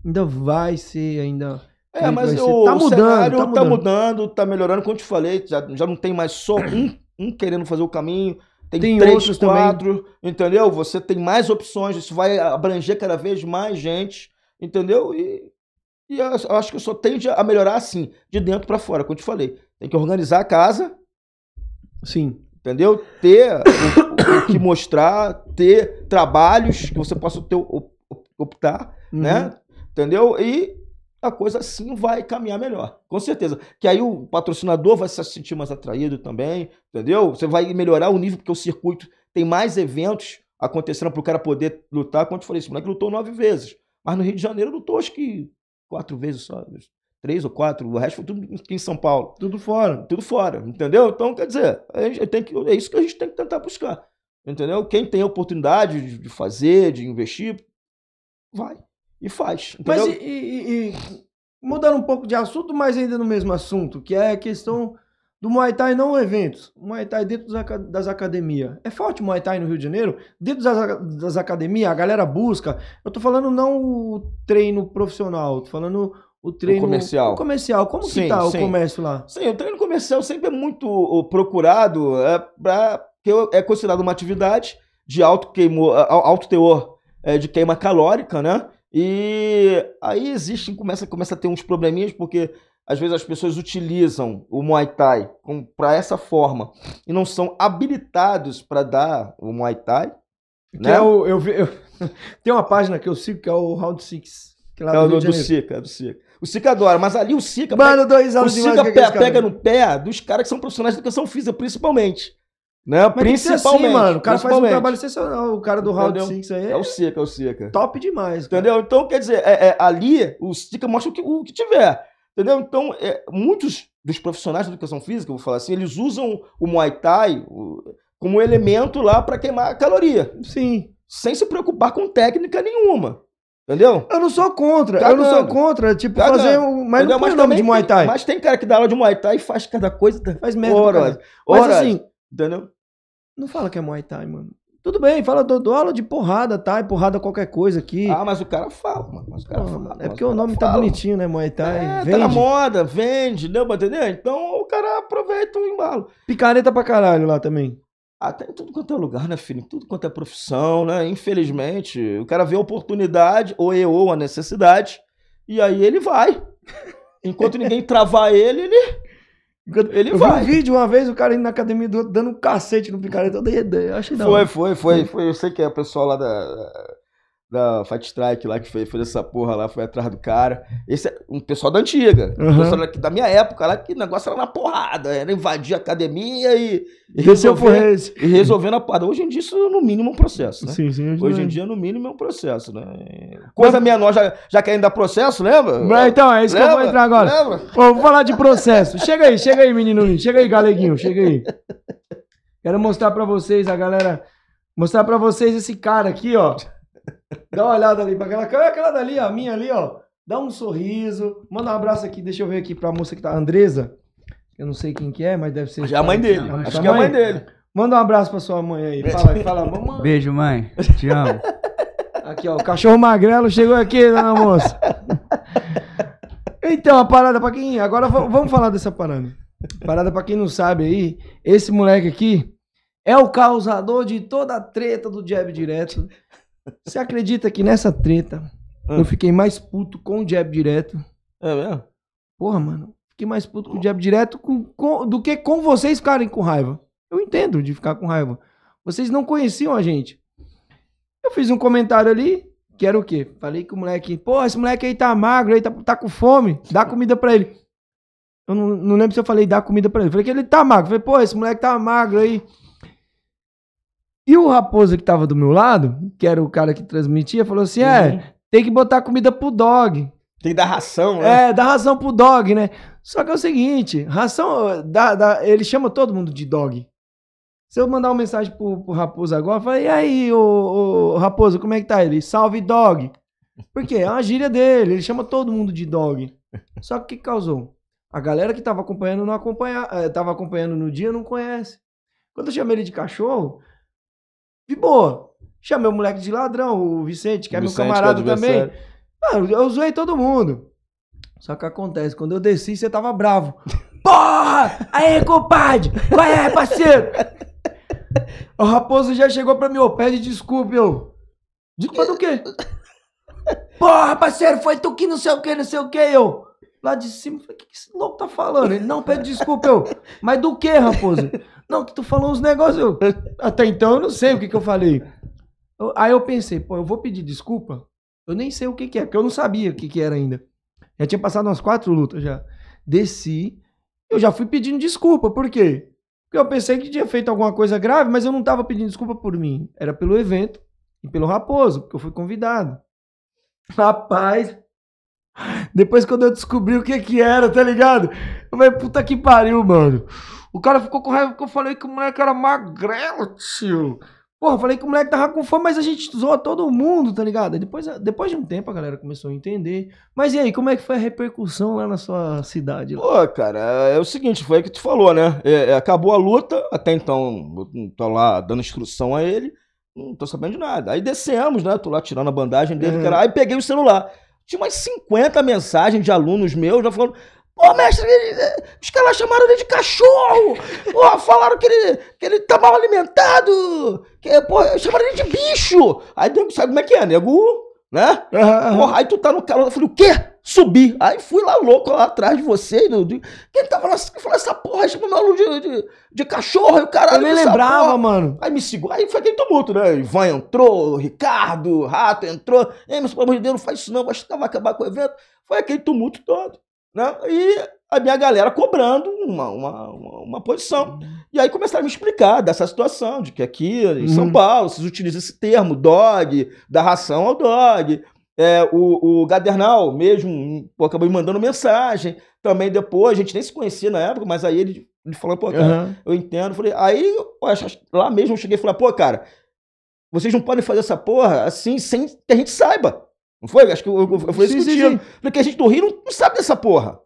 ainda vai ser, ainda. É, mas o, tá o mudando, cenário tá tá mudando. mudando, tá melhorando. Como eu te falei, já, já não tem mais só um, um querendo fazer o caminho. Tem, Tem três, outros também. quatro, entendeu? Você tem mais opções, isso vai abranger cada vez mais gente, entendeu? E, e eu acho- que só tende a melhorar assim, de dentro pra fora, como eu te falei. Tem que organizar a casa, Sim. entendeu? Ter o, o que mostrar, ter trabalhos que você possa ter, op- op- optar, Uhum. né? Entendeu? E a coisa assim vai caminhar melhor, com certeza. Que aí o patrocinador vai se sentir mais atraído também, entendeu? Você vai melhorar o nível, porque o circuito tem mais eventos acontecendo para o cara poder lutar. Quando eu falei, esse moleque lutou nove vezes, mas no Rio de Janeiro lutou acho que quatro vezes só, três ou quatro, o resto foi tudo aqui em São Paulo. Tudo fora. Tudo fora, entendeu? Então, quer dizer, a gente tem que, é isso que a gente tem que tentar buscar, entendeu? Quem tem a oportunidade de, de fazer, de investir, vai e faz, Mas entendeu? e, e- e- mudando um pouco de assunto, mas ainda no mesmo assunto, que é a questão do Muay Thai não eventos. Muay Thai dentro das academias. É forte o Muay Thai no Rio de Janeiro? Dentro das, das academias, a galera busca. Eu tô falando não o treino profissional, tô falando o treino comercial. o comercial. Como Sim, que tá sim. o comércio lá? Sim, o treino comercial sempre é muito procurado, é, pra, porque é considerado uma atividade de alto, queimo, alto teor é, de queima calórica, né? E aí existe, começa, começa a ter uns probleminhas, porque às vezes as pessoas utilizam o Muay Thai para essa forma e não são habilitados para dar o Muay Thai. Que né? é o, eu, eu- [laughs] tem uma página que eu sigo que é o Round Six. Que é lá É do o do, do. Sica, é do Sica. O Sica adora, mas ali o Sica. Mano, dois o anos demais Sica pega caras- no pé dos caras que são profissionais de educação física, principalmente. Né? Mas tem assim, principalmente. mano. O cara faz um trabalho sensacional. O cara do Round Entendeu? Six aí É o Sica, é o Sica. top demais. cara. Entendeu? Então, quer dizer, é- é, ali o Sica mostra o que, o que tiver. Entendeu? Então, é, muitos dos profissionais de educação física, vou falar assim, eles usam o Muay Thai como elemento lá para queimar caloria. Sim. Sem se preocupar com técnica nenhuma. Entendeu? Eu não sou contra. Eu não sou Cagando. contra, tipo, Cagando. fazer um. Mas Entendeu? não põe o nome de Muay tem- Thai. Mas tem cara que dá aula de Muay Thai e faz cada coisa. Faz merda Ora, caralho. Mas assim, entendeu? não fala que é Muay Thai, mano. Tudo bem, fala, dou, dou aula de porrada, Thai, porrada qualquer coisa aqui. Ah, mas o cara fala, mano. Mas o cara fala, é mas porque o nome tá fala. bonitinho, né, Muay Thai? É, Vende. tá na moda, vende, deu pra entender? Então o cara aproveita o embalo. Picareta pra caralho lá também. Ah, tem tudo quanto é lugar, né, filho? Tudo quanto é profissão, né? Infelizmente, o cara vê a oportunidade, ou e ou a necessidade, e aí ele vai. [laughs] Enquanto ninguém travar ele, ele, ele eu vai. vi um vídeo uma vez, o cara indo na academia do outro, dando um cacete no picareta. Eu dei ideia. Eu achei da Foi, foi, foi, foi. Eu sei que é o pessoal lá da, da Fight Strike lá que fez, fez essa porra lá, foi atrás do cara. Esse é um pessoal da antiga. Um Uhum. pessoal daqui da minha época lá, que o negócio era na porrada. Era invadir a academia e, e, é resolver, e resolvendo a parada. Hoje em dia, isso no mínimo é um processo, né? Sim, sim. Hoje em dia, no mínimo, é um processo, né? Coisa menor já, já querem dar processo, lembra? Mas então, é isso que eu vou Lembra? entrar agora. Lembra? Vou falar de processo. Chega aí, chega aí, menino. Chega aí, galeguinho, chega aí. Quero mostrar pra vocês, a galera. Mostrar pra vocês esse cara aqui, ó. Dá uma olhada ali pra aquela câmera, aquela dali, a minha ali, ó. Dá um sorriso. Manda um abraço aqui, deixa eu ver aqui pra moça que tá, a Andresa. Eu não sei quem que é, mas deve ser. Já é a mãe dele. A Acho sua que é a mãe dele. Manda um abraço pra sua mãe aí. Fala aí, fala, mamãe. Beijo, mãe. Te amo. [laughs] Aqui, ó, o cachorro magrelo chegou aqui, dona moça. Então, a parada pra quem. Agora vamos falar dessa parada. Parada pra quem não sabe aí, esse moleque aqui é o causador de toda a treta do jab direto. Você acredita que nessa treta eu fiquei mais puto com o jab direto? É mesmo? Porra, mano. Fiquei mais puto com o jab direto com- com- do que com vocês ficarem com raiva. Eu entendo de ficar com raiva. Vocês não conheciam a gente. Eu fiz um comentário ali, que era o quê? Falei que o moleque, pô, esse moleque aí tá magro, aí tá, tá com fome, dá comida pra ele. Eu não, não lembro se eu falei dá comida pra ele. Falei que ele tá magro. Falei, pô, esse moleque tá magro aí. E o raposa que tava do meu lado, que era o cara que transmitia, falou assim: é, tem que botar comida pro dog. Tem que dar ração, né? É, dá ração pro dog, né? Só que é o seguinte, ração, dá, dá, ele chama todo mundo de dog. Se eu mandar uma mensagem pro, pro Raposo agora, eu falei, e aí, ô, ô, Raposo, como é que tá ele? Salve dog. Por quê? É uma gíria dele, ele chama todo mundo de dog. Só que o que causou? A galera que tava acompanhando não acompanha, eh, tava acompanhando no dia não conhece. Quando eu chamei ele de cachorro, de boa. Chamei o moleque de ladrão, o Vicente, que é Vicente, meu é camarada também. adversário. Mano, eu zoei todo mundo. Só que acontece, quando eu desci, você tava bravo. [laughs] Porra! Aí, compadre! Qual é, parceiro? O raposo já chegou pra mim, ô, pede desculpa, eu. Desculpa do quê? [laughs] Porra, parceiro, foi tu que não sei o que, não sei o que, eu. Lá de cima, falei, o que, esse louco tá falando? Ele, não, pede desculpa, eu. Mas do que, raposo? Não, que tu falou uns negócios. Até então eu não sei o que que eu falei. Eu- Aí eu pensei, pô, eu vou pedir desculpa? Eu nem sei o que que é, porque eu não sabia o que que era ainda. Já tinha passado umas quatro lutas já. Desci, eu já fui pedindo desculpa, por quê? Porque eu pensei que tinha feito alguma coisa grave, mas eu não tava pedindo desculpa por mim. Era pelo evento e pelo Raposo, porque eu fui convidado. Rapaz, depois quando eu descobri o que que era, tá ligado? Eu falei, puta que pariu, mano. O cara ficou com raiva porque eu falei que o moleque era magrelo, tio. Porra, falei que o moleque tava com fome, mas a gente zoa todo mundo, tá ligado? Depois, depois de um tempo a galera começou a entender. Mas e aí, como é que foi a repercussão lá na sua cidade? Pô, cara, é o seguinte, foi o que tu falou, né? É, é, acabou a luta, até então eu tô lá dando instrução a ele, não tô sabendo de nada. Aí descemos, né? Tô lá tirando a bandagem dele, Uhum. cara. Aí peguei o celular. Tinha umas 50 mensagens de alunos meus, já falando. Pô, mestre, ele- os caras chamaram ele de cachorro! Pô, falaram que ele, que ele tá mal alimentado! Que, pô, chamaram ele de bicho! Aí, nego, sabe como é que é, nego? Né? Porra, aí tu tá no calor, eu falei, o quê? Subi. Aí fui lá louco, lá atrás de você. Do, de, quem tava lá, falou essa porra, chamou meu aluno de, de, de cachorro, e o caralho. Eu nem lembrava, porra. mano. Aí me segurou, aí foi aquele tumulto, né? Ivan entrou, Ricardo, Rato entrou. Mas pelo amor de Deus, não faz isso não, acho que vai acabar com o evento. Foi aquele tumulto todo, né? E a minha galera cobrando uma, uma, uma, uma posição. E aí começaram a me explicar dessa situação, de que aqui em São Uhum. Paulo vocês utilizam esse termo, dog, da ração ao dog. É, o, o Gadernal mesmo pô, acabou me mandando mensagem. Também depois, a gente nem se conhecia na época, mas aí ele, ele falou, pô, cara, Aham. eu entendo. Falei, aí, lá mesmo eu cheguei e falei, pô, cara, vocês não podem fazer essa porra assim sem que a gente saiba. Não foi? Acho que eu, eu, eu falei isso Sim, contigo. sim. Porque a gente do Rio não, não sabe dessa porra.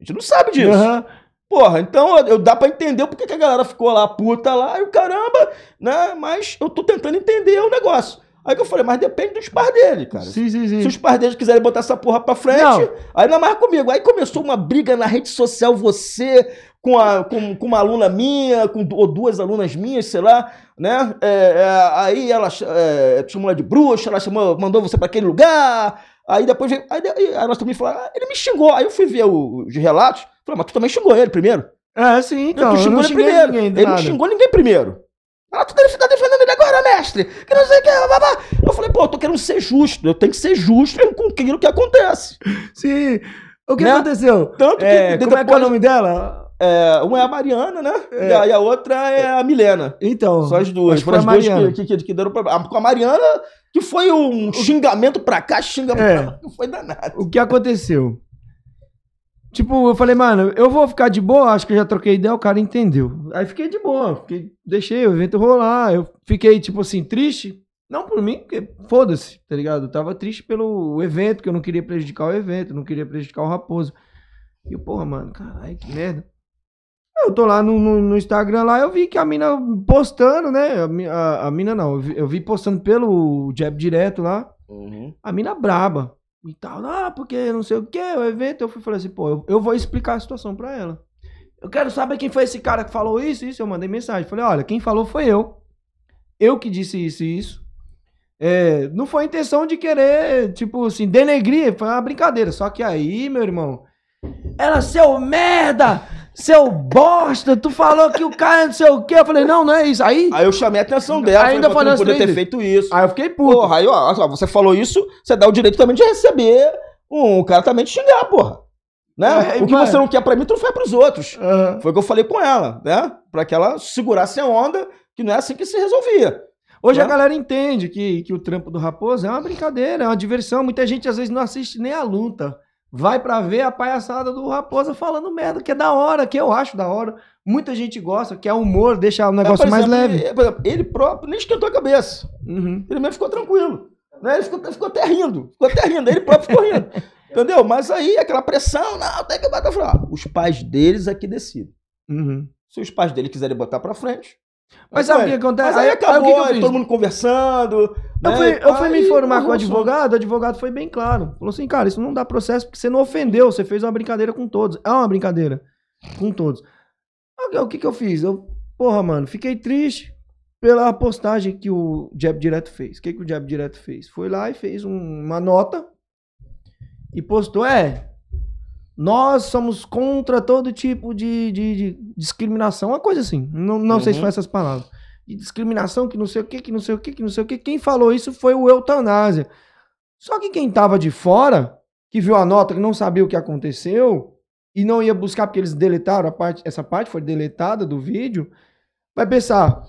A gente não sabe disso. Aham. Porra, então eu, eu- dá pra entender porque que a galera ficou lá puta lá e o caramba, né? Mas eu tô tentando entender o negócio. Aí que eu falei, mas depende dos pais dele, cara. Sim, sim, sim. Se os pais deles quiserem botar essa porra pra frente, Não. aí não é mais comigo. Aí começou uma briga na rede social, você com, a, com, com uma aluna minha, com ou duas alunas minhas, sei lá, né? É, é, aí ela é, chamou ela de bruxa, ela chamou, mandou você pra aquele lugar. Aí depois veio, aí, aí elas também falaram, ah, ele me xingou. Aí eu fui ver o- os relatos, falei, mas tu também xingou ele primeiro? É, sim, então. tu eu xingou não ele primeiro. ele não nada. xingou ninguém primeiro. Ah, tu tá defendendo ele agora, mestre. Que não sei o que, babá. Eu falei, pô, eu tô querendo ser justo. Eu tenho que ser justo com aquilo que acontece. Sim. O que Né? aconteceu? Tanto que É, de- como é que é o nome dela? É, uma é a Mariana, né? E, a, e a outra é a Milena. Então. Só as duas. que Foram as duas que, que, que, que deram problema. Com a Mariana, que foi um xingamento pra cá, xingamento É. pra lá, que foi danado. O que aconteceu? Tipo, eu falei, mano, eu vou ficar de boa, acho que eu já troquei ideia, o cara entendeu. Aí fiquei de boa, fiquei, deixei o evento rolar, eu fiquei, tipo assim, triste. Não por mim, porque foda-se, tá ligado? Eu tava triste pelo evento, que eu não queria prejudicar o evento, não queria prejudicar o Raposo. E eu, porra, mano, caralho, que merda. Eu tô lá no, no, no Instagram lá, eu vi que a mina postando, né? A, a, a mina não, eu vi, eu vi postando pelo Jab Direto lá. A mina braba e tal. Ah, porque não sei o que, o evento. Eu fui falei assim, pô, eu, eu vou explicar a situação pra ela. Eu quero saber quem foi esse cara que falou isso, isso. Eu mandei mensagem. Falei, olha, quem falou foi eu. Eu que disse isso e isso. É, não foi a intenção de querer, tipo assim, denegrir. Foi uma brincadeira. Só que aí, meu irmão, ela, seu merda! Seu bosta! Tu falou que o cara não sei o quê. Eu falei, não, não é isso. Aí. Aí eu chamei a atenção dela. Ainda falei, não as podia ter feito isso. Aí eu fiquei puto. Porra, aí, ó, só, você falou isso, você dá o direito também de receber um, cara também te xingar, porra. Né? É, o que mano. você não quer pra mim, tu não faz pros outros. Aham. Foi o que eu falei com ela, né? Pra que ela segurasse a onda, que não é assim que se resolvia. Hoje Né? a galera entende que, que o trampo do Raposo é uma brincadeira, é uma diversão. Muita gente às vezes não assiste nem a luta. Vai pra ver a palhaçada do Raposa falando merda, que é da hora, que eu acho da hora. Muita gente gosta, que é humor, deixa o negócio É, mais exemplo, leve. Ele, exemplo, ele próprio nem esquentou a cabeça. Uhum. Ele mesmo ficou tranquilo. Né? Ele ficou, ficou até rindo. Ficou até rindo. Ele próprio ficou rindo. [laughs] Entendeu? Mas aí, aquela pressão, não, tem que botar. Ó, os pais deles aqui decidem. Uhum. Se os pais dele quiserem botar pra frente, Mas sabe o que acontece? Aí, Aí- aí acabou, o que que aí todo mundo conversando. Eu né, fui, eu fui me aí informar com o advogado, o advogado foi bem claro. Falou assim, cara, isso não dá processo porque você não ofendeu, você fez uma brincadeira com todos. É uma brincadeira com todos. Aí, O que que eu fiz? Eu, porra, mano, fiquei triste pela postagem que o Jab Direto fez. O que que o Jab Direto fez? Foi lá e fez um- uma nota e postou, é, nós somos contra todo tipo de, de- de discriminação, uma coisa assim. Não, não sei se Uhum. foi essas palavras. De discriminação, que não sei o que, que não sei o que, que não sei o que. Quem falou isso foi o Eutanásia. Só que quem tava de fora, que viu a nota, que não sabia o que aconteceu, e não ia buscar, porque eles deletaram a parte, essa parte foi deletada do vídeo, vai pensar.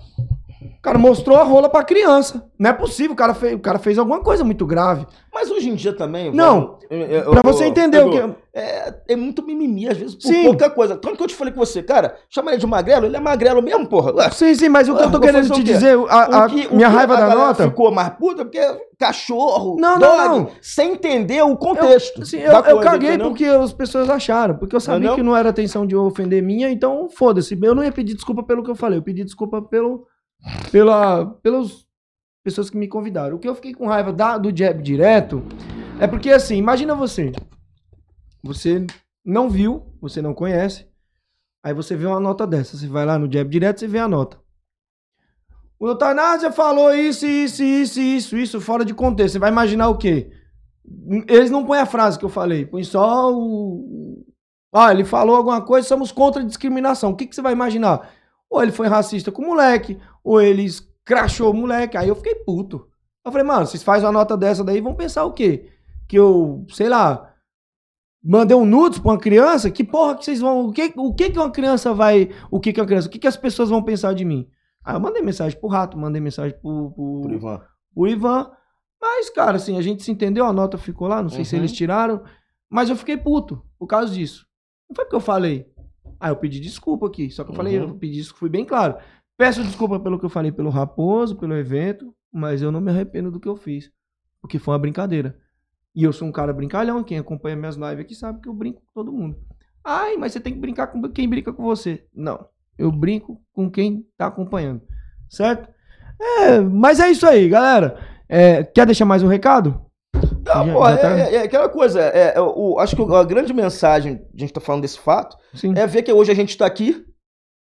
O cara mostrou a rola pra criança. Não é possível, o cara fez, o cara fez alguma coisa muito grave. Mas hoje em dia também. Não, é, é, pra você entender o Pedro, que. É, é muito mimimi, às vezes, por Sim. pouca coisa. Tanto que eu te falei com você, cara, chama ele de magrelo, ele é magrelo mesmo, porra. Sim, sim, mas o que eu tô querendo o te dizer, a, a o que- o minha raiva a da nota. ficou mais puta porque cachorro, Não, não, dog, não. sem entender o contexto. Assim, da eu, eu coisa, caguei entendeu? porque as pessoas acharam. Porque eu sabia Entendeu? que não era intenção de ofender minha, então foda-se. Eu não ia pedir desculpa pelo que eu falei, eu pedi desculpa pelo, pela, pelas pessoas que me convidaram. O que eu fiquei com raiva da- do jab direto é porque, assim, imagina você. Você não viu, você não conhece, aí você vê uma nota dessa. Você vai lá no jab direto, você vê a nota. O Eutanásia falou isso, isso, isso, isso, isso, fora de contexto. Você vai imaginar o quê? Eles não põem a frase que eu falei, põe só o. Ah, ele falou alguma coisa, somos contra a discriminação. O que, que você vai imaginar? Ou ele foi racista com o moleque, ou ele crachou o moleque. Aí eu fiquei puto. Eu falei, mano, vocês fazem uma nota dessa daí, vão pensar o quê? Que eu, sei lá, mandei um nudes pra uma criança? Que porra que vocês vão. O que, o que que uma criança vai. O que que uma criança. O que que as pessoas vão pensar de mim? Aí eu mandei mensagem pro rato, mandei mensagem pro, pro, Por Ivan. o Ivan. Mas, cara, assim, a gente se entendeu, a nota ficou lá, não sei se Uhum. eles tiraram. Mas eu fiquei puto por causa disso. Não foi porque eu falei. Ah, eu pedi desculpa aqui. Só que eu falei, Uhum. eu pedi isso, fui bem claro. Peço desculpa pelo que eu falei pelo Raposo, pelo evento, mas eu não me arrependo do que eu fiz. Porque foi uma brincadeira. E eu sou um cara brincalhão, quem acompanha minhas lives aqui sabe que eu brinco com todo mundo. Ai, mas você tem que brincar com quem brinca com você. Não. Eu brinco com quem tá acompanhando. Certo? É, mas é isso aí, galera. É, quer deixar mais um recado? Não, Já- pô, já tá- é, é- é aquela coisa. É, é, o, acho que a grande mensagem, a gente tá falando desse fato, Sim. é ver que hoje a gente tá aqui,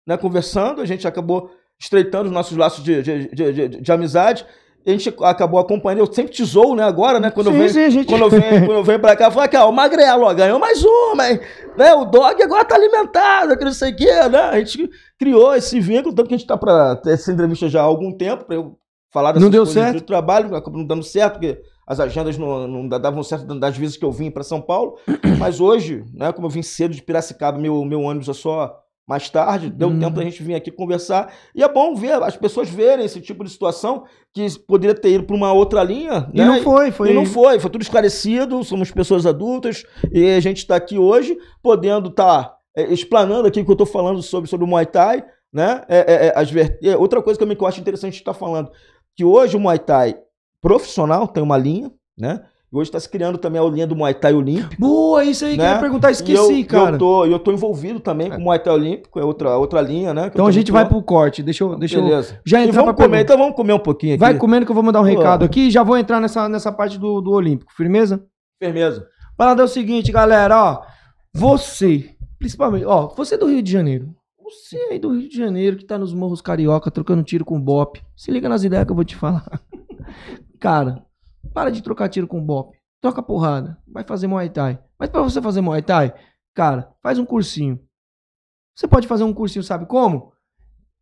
né, conversando, a gente acabou estreitando os nossos laços de, de, de, de- de amizade. A gente acabou acompanhando, eu sempre te zoo, né, agora, né, quando eu Sim, venho, sim, gente- quando eu venho, quando eu venho pra cá, eu falo aqui, ó, o Magrelo, ó, ganhou mais uma, hein, né, o Dog agora tá alimentado, que não sei o quê, né, a gente criou esse vínculo, tanto que a gente tá pra ter essa entrevista já há algum tempo, pra eu falar dessas Não deu certo? do trabalho, acabou não dando certo, porque as agendas não, não davam certo das vezes que eu vim para São Paulo. [clears throat] Mas hoje, né, como eu vim cedo de Piracicaba, meu, meu ônibus é só mais tarde, deu Hum. tempo da gente vir aqui conversar. E é bom ver as pessoas verem esse tipo de situação que poderia ter ido para uma outra linha. E né? não foi, foi. E não foi, foi tudo esclarecido, somos pessoas adultas e a gente está aqui hoje podendo estar explanando aqui o que eu estou falando sobre, sobre o Muay Thai, né? É, é, é, é, outra coisa que eu acho interessante estar falando, que hoje o Muay Thai profissional tem uma linha, né? E hoje está se criando também a linha do Muay Thai Olímpico. Boa, isso aí que eu né? ia perguntar, E esqueci, eu, cara. Eu tô, eu tô envolvido também com o Muay Thai Olímpico, é outra, outra linha, né? eu Então a gente vai pro corte. Deixa eu, deixa eu Beleza. já E entrar vamos pra comer, pergunta. então vamos comer um pouquinho aqui. Vai comendo que eu vou mandar um recado aqui e já vou entrar nessa, nessa parte do, do Olímpico. Firmeza? Firmeza. Parada é o seguinte, galera, ó. Você, principalmente, ó, você do Rio de Janeiro. Você aí do Rio de Janeiro que tá nos morros carioca trocando tiro com Bop. Se liga nas ideias que eu vou te falar. Cara, para de trocar tiro com Bop. Troca porrada. Vai fazer Muay Thai. Mas pra você fazer Muay Thai, cara, faz um cursinho. Você pode fazer um cursinho, sabe como?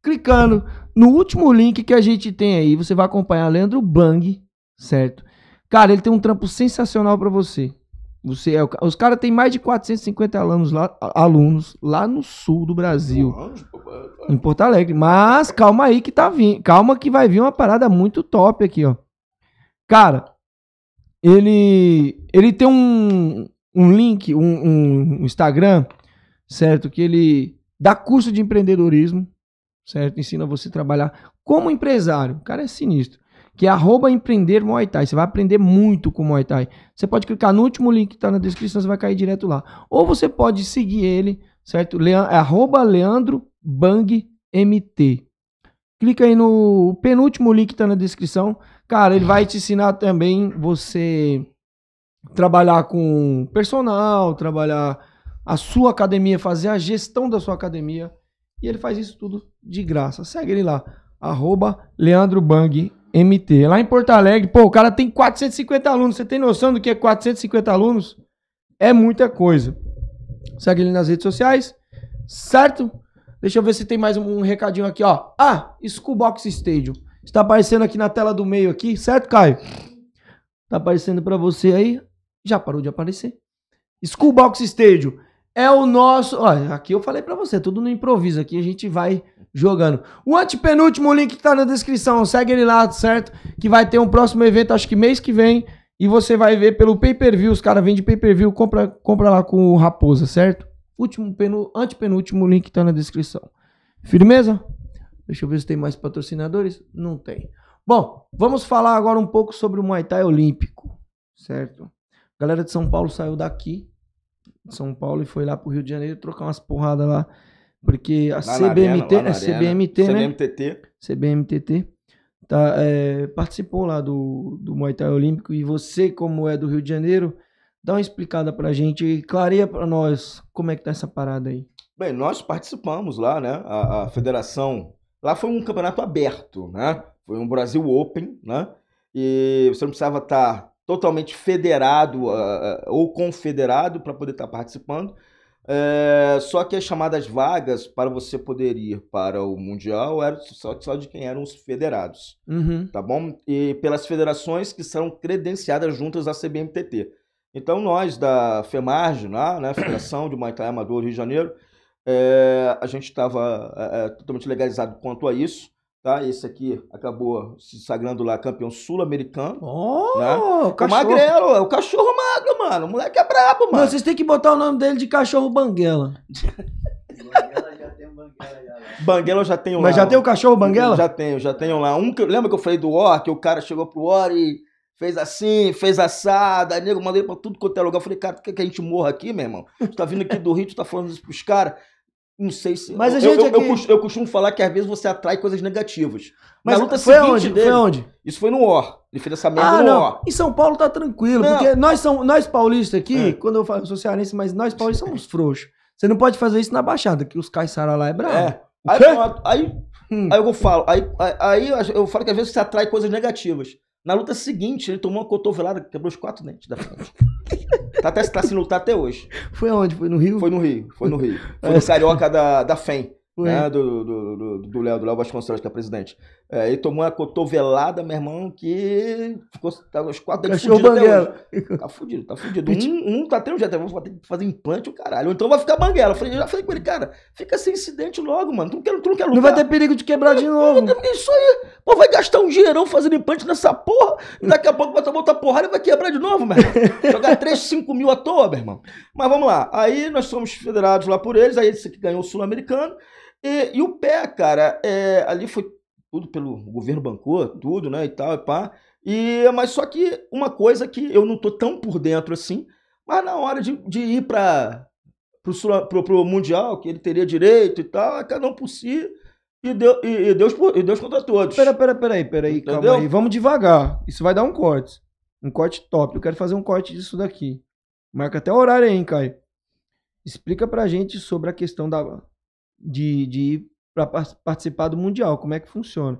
Clicando no último link que a gente tem aí, você vai acompanhar Leandro Bang, certo? Cara, ele tem um trampo sensacional pra você. Você é o os caras têm mais de 450 alunos lá, alunos lá no sul do Brasil, em Porto Alegre. Mas calma aí que tá vindo, calma que vai vir uma parada muito top aqui, ó. Cara, ele ele tem um, um link, um, um Instagram, certo? Que ele dá curso de empreendedorismo, certo? Ensina você a trabalhar como empresário. O cara é sinistro. Que é arroba empreender Muay Thai. Você vai aprender muito com Muay Thai. Você pode clicar no último link que tá na descrição, você vai cair direto lá. Ou você pode seguir ele, certo? Lean, é arroba Leandro Bang MT. clica aí no penúltimo link que tá na descrição. Cara, ele vai te ensinar também você trabalhar com personal, trabalhar a sua academia, fazer a gestão da sua academia. E ele faz isso tudo de graça. Segue ele lá, arroba MT. Lá em Porto Alegre, pô, o cara tem 450 alunos. Você tem noção do que é 450 alunos? É muita coisa. Segue ele nas redes sociais, certo? Deixa eu ver se tem mais um, um recadinho aqui, ó. Ah, Schoolbox Stadium. Está aparecendo aqui na tela do meio aqui, certo, Caio? Tá aparecendo para você aí. Já parou de aparecer. Schoolbox Stadium é o nosso. Olha, aqui eu falei para você, tudo no improviso. Aqui a gente vai jogando. O antepenúltimo link tá na descrição. Segue ele lá, certo? Que vai ter um próximo evento, acho que mês que vem. E você vai ver pelo pay-per-view. Os caras vendem pay-per-view, compra, compra lá com o Raposa, certo? Último, penu, antepenúltimo link tá na descrição. Firmeza? Deixa eu ver se tem mais patrocinadores. Não tem. Bom, vamos falar agora um pouco sobre o Muay Thai Olímpico, certo? A galera de São Paulo saiu daqui, de São Paulo, e foi lá pro Rio de Janeiro trocar umas porradas lá. Porque a Lá CBMT, arena, é na arena. CBMT, né? CBMTT. CBMTT, tá, é, participou lá do, do Muay Thai Olímpico e você, como é do Rio de Janeiro, dá uma explicada pra gente e clareia pra nós como é que tá essa parada aí. Bem, nós participamos lá, né? A, a federação. Lá foi um campeonato aberto, né? Foi um Brasil Open, né? E você não precisava estar totalmente federado ah, ou confederado para poder estar participando. É, só que as chamadas vagas para você poder ir para o Mundial eram só, só de quem eram os federados Uhum. tá bom? E pelas federações que são credenciadas juntas à CBMTT. Então nós da FEMARG, né, Federação de Muay Thai Amador Rio de Janeiro, é, a gente estava é, é, totalmente legalizado quanto a isso, tá? Esse aqui acabou se sagrando lá campeão sul-americano. Oh, Né? o magrelo, é o cachorro magro, mano. O moleque é brabo, mano. Mano, vocês têm que botar o nome dele de cachorro Banguela. Banguela eu já tenho lá. Mas já tem o cachorro Banguela? Já tenho, já tenho lá. Um que, lembra que eu falei do Or, que o cara chegou pro Or e fez assim, fez assado, aí nego mandei pra tudo quanto é lugar. Eu falei, cara, tu quer que a gente morra aqui, meu irmão? Tu tá vindo aqui do Rio, tu tá falando isso pros caras? Não sei se. Mas a eu, gente eu, eu, aqui- cos- eu costumo falar que às vezes você atrai coisas negativas. Mas Na luta foi seguinte aonde? dele. Foi onde? Isso foi no Or. Ele fez essa merda Ah, no não. Or. Em São Paulo tá tranquilo, Não. porque nós, são, nós paulistas aqui, É. quando eu falo eu sou cearense, mas nós paulistas somos frouxos. Você não pode fazer isso na Baixada, que os caiçara lá é bravo. É. Aí, aí, Hum. aí eu falo, aí, aí eu falo que às vezes você atrai coisas negativas. Na luta seguinte, ele tomou uma cotovelada, quebrou os quatro dentes da frente. [laughs] tá, até, tá sem lutar até hoje. Foi onde? Foi no Rio? Foi no Rio, foi no Rio. Foi É. no Carioca da, da FEM. Né? Do, do, do, do Léo, do Léo Vasconcelos, que é presidente. É, ele tomou uma cotovelada, meu irmão, que ficou tá, os quatro dentes fudidos até hoje. Tá fudido, tá fudido. Um, um tá tendo jeito, eu vou ter que fazer implante o caralho. Então vai ficar banguela. Eu, falei, eu já falei com ele, cara, fica sem incidente logo, mano. Tu não quer, tu não quer lutar. Não vai ter perigo de quebrar de novo. Isso aí, pô, vai gastar um dinheirão fazendo implante nessa porra, e daqui a pouco vai tomar outra porrada e vai quebrar de novo, meu irmão. [laughs] Jogar 3, 5 mil à toa, meu irmão. Mas vamos lá, aí nós somos federados lá por eles, aí esse aqui ganhou o Sul-Americano, e, e o pé, cara, é, ali foi tudo pelo governo bancou, tudo, né, e tal, e pá. E, mas só que uma coisa que eu não tô tão por dentro assim, mas na hora de, de ir para pro, pro, pro Mundial, que ele teria direito e tal, é cada um por si, e, Deu- e- e Deus, por- e Deus contra todos. Pera, pera, pera aí, pera aí, Entendeu? calma aí. Vamos devagar. Isso vai dar um corte. Um corte top. Eu quero fazer um corte disso daqui. Marca até o horário aí, hein, Caio. Explica pra gente sobre a questão da, de, de ir pra par- participar do Mundial. Como é que funciona?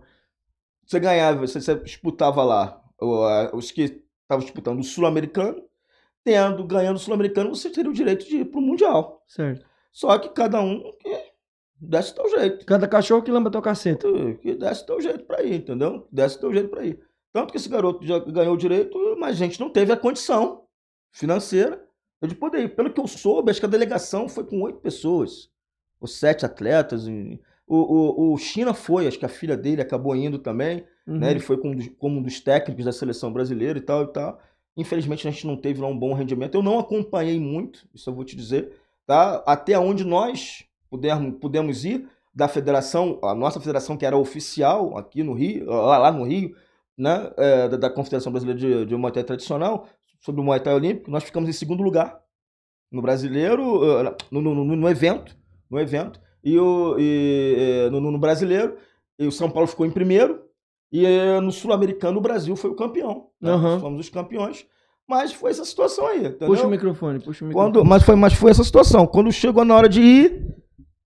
Você ganhava, você, você disputava lá o- os que estavam disputando o Sul-Americano, tendo, ganhando o Sul-Americano, você teria o direito de ir pro Mundial. Certo. Só que cada um que desse o teu jeito. Cada cachorro que lamba tua caceta. Que desse o teu jeito pra ir, entendeu? Desse o teu jeito pra ir. Tanto que esse garoto já ganhou o direito, mas a gente não teve a condição financeira de poder ir. Pelo que eu soube, acho que a delegação foi com oito pessoas, ou sete atletas. e- O, o, o China foi, acho que a filha dele acabou indo também, Uhum. né? Ele foi como, um dos- como um dos técnicos da seleção brasileira e tal e tal. Infelizmente a gente não teve lá um bom rendimento. Eu não acompanhei muito, isso eu vou te dizer, tá? Até onde nós pudermos, pudemos ir da federação, a nossa federação que era oficial aqui no Rio, lá, no Rio, né? é, da, da Confederação Brasileira de, de Muay Thai Tradicional, sobre o Muay Thai Olímpico, nós ficamos em segundo lugar no brasileiro, eh, no, no- no evento, no evento, e, o, e, no, no- no brasileiro, e o São Paulo ficou em primeiro. E eh, no Sul-Americano o Brasil foi o campeão. né? Nós fomos os campeões. Mas foi essa situação aí. Entendeu? Puxa o microfone, puxa o microfone. Quando, mas, foi, mas foi essa situação. Quando chegou na hora de ir,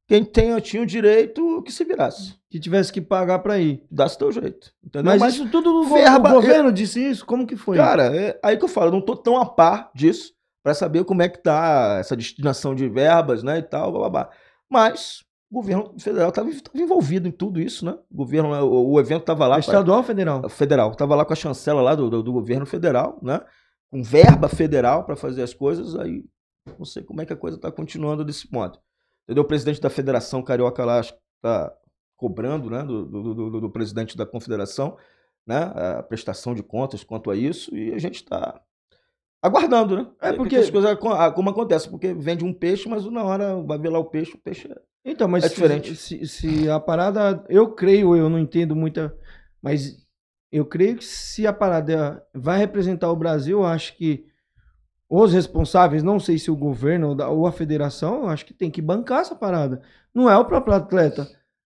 quem tem, tinha o direito que se virasse. Que tivesse que pagar pra ir. Dá-se teu jeito. Entendeu? Mas, isso tudo o, go- verba- o governo disse isso? Como que foi? Cara, é aí que eu falo, eu não tô tão a par disso pra saber como é que tá essa destinação de verbas, né, e tal, blá, blá, blá. Mas o governo federal estava envolvido em tudo isso, né? O governo, o, o evento tava lá. É estadual ou federal? Federal. Tava lá com a chancela lá do, do, do governo federal, né? Com verba federal para fazer as coisas, aí não sei como é que a coisa tá continuando desse ponto. Entendeu? O presidente da Federação Carioca lá acho que tá cobrando, né, do, do, do- do presidente da Confederação, né, a prestação de contas quanto a isso, e a gente está aguardando, né? É Que- porque- que as coisas como acontece, porque vende um peixe, mas na hora vai ver lá o peixe, o peixe é Então, mas É diferente. Se, se a parada. Eu creio, eu não entendo muita. Mas eu creio que se a parada vai representar o Brasil, eu acho que os responsáveis, não sei se o governo ou a federação, eu acho que tem que bancar essa parada. Não é o próprio atleta.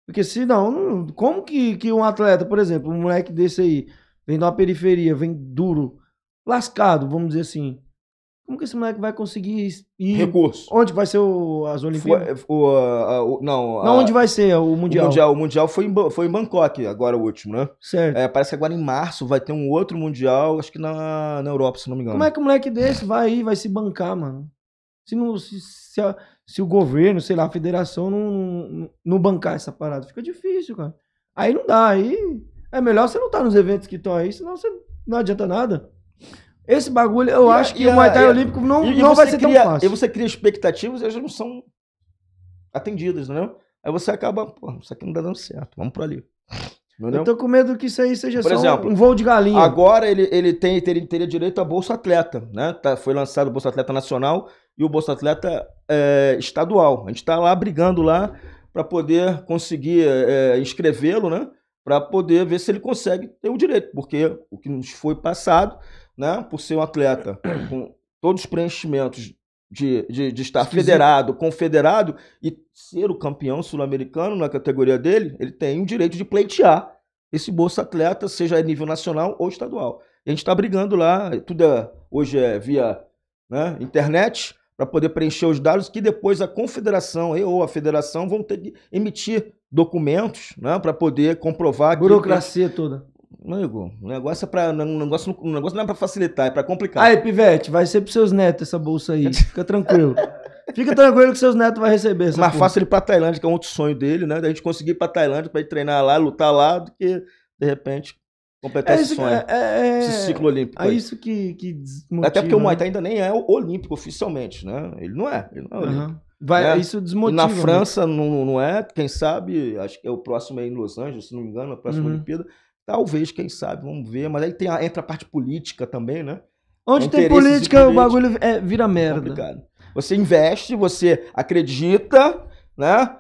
Porque senão, não- como que, que um atleta, por exemplo, um moleque desse aí, vem de uma periferia, vem duro, lascado, vamos dizer assim. Como que esse moleque vai conseguir ir? recurso. Onde vai ser o- as Olimpíadas? Foi- o, ah, o- não, Não, a- onde vai ser o o Mundial? mundial. O mundial foi em, foi em Bangkok, agora o último, né? Certo. É, parece que agora em março vai ter um outro mundial, acho que na, na Europa, se não me engano. Como é que um moleque desse vai aí, vai se bancar, mano? Se, não, se, se, a- se o governo, sei lá, a federação não, não, não bancar essa parada, fica difícil, cara. Aí não dá, aí é melhor você não estar nos eventos que estão aí, senão você não adianta nada. Esse bagulho, eu E a- acho que e o a- Muay Thai e a- Olímpico não, E- e não você vai ser cria- tão fácil. E você cria expectativas e elas não são atendidas, entendeu? Aí você acaba, pô, isso aqui não tá dando certo, vamos por ali. Entendeu? Eu tô com medo que isso aí seja Por só um- exemplo, um voo de galinha. Agora ele, ele tem, teria, teria direito a Bolsa Atleta, né? Tá, foi lançado o Bolsa Atleta Nacional e o Bolsa Atleta é, Estadual. A gente está lá brigando lá para poder conseguir é, inscrevê-lo, né? Para poder ver se ele consegue ter o direito, porque o que nos foi passado, né? Por ser um atleta [coughs] com todos os preenchimentos de, de, de estar Esquisito. federado, confederado e ser o campeão sul-americano na categoria dele, ele tem o direito de pleitear esse Bolsa Atleta, seja a nível nacional ou estadual. E a gente está brigando lá, tudo é- hoje é via né, internet, para poder preencher os dados que depois a confederação e ou a federação vão ter que emitir documentos né, para poder comprovar aquilo que- Burocracia toda. Amigo, o negócio é para um negócio, um negócio não é para facilitar, é para complicar. Aí, Pivete, vai ser pros seus netos essa bolsa aí. Fica tranquilo. Fica tranquilo que seus netos vão receber essa mais fácil ele ir pra Tailândia, que é um outro sonho dele, né? Da gente conseguir ir pra Tailândia pra ir treinar lá, lutar lá, do que, de repente, completar É esse sonho. é, é, esse ciclo olímpico. É aí. isso que, que desmotiva. Até porque o Muay né? Thai ainda nem é o olímpico oficialmente, né? Ele não é. Ele não é olímpico. Aham. Vai, né? Isso desmotiva. na. França não, não é, quem sabe, acho que é o próximo aí em Los Angeles, se não me engano, a próxima Uhum. Olimpíada. Talvez, quem sabe, vamos ver. Mas aí tem a- entra a parte política também, né? Onde tem política, o bagulho é, vira merda. complicado. Você investe, você acredita, né?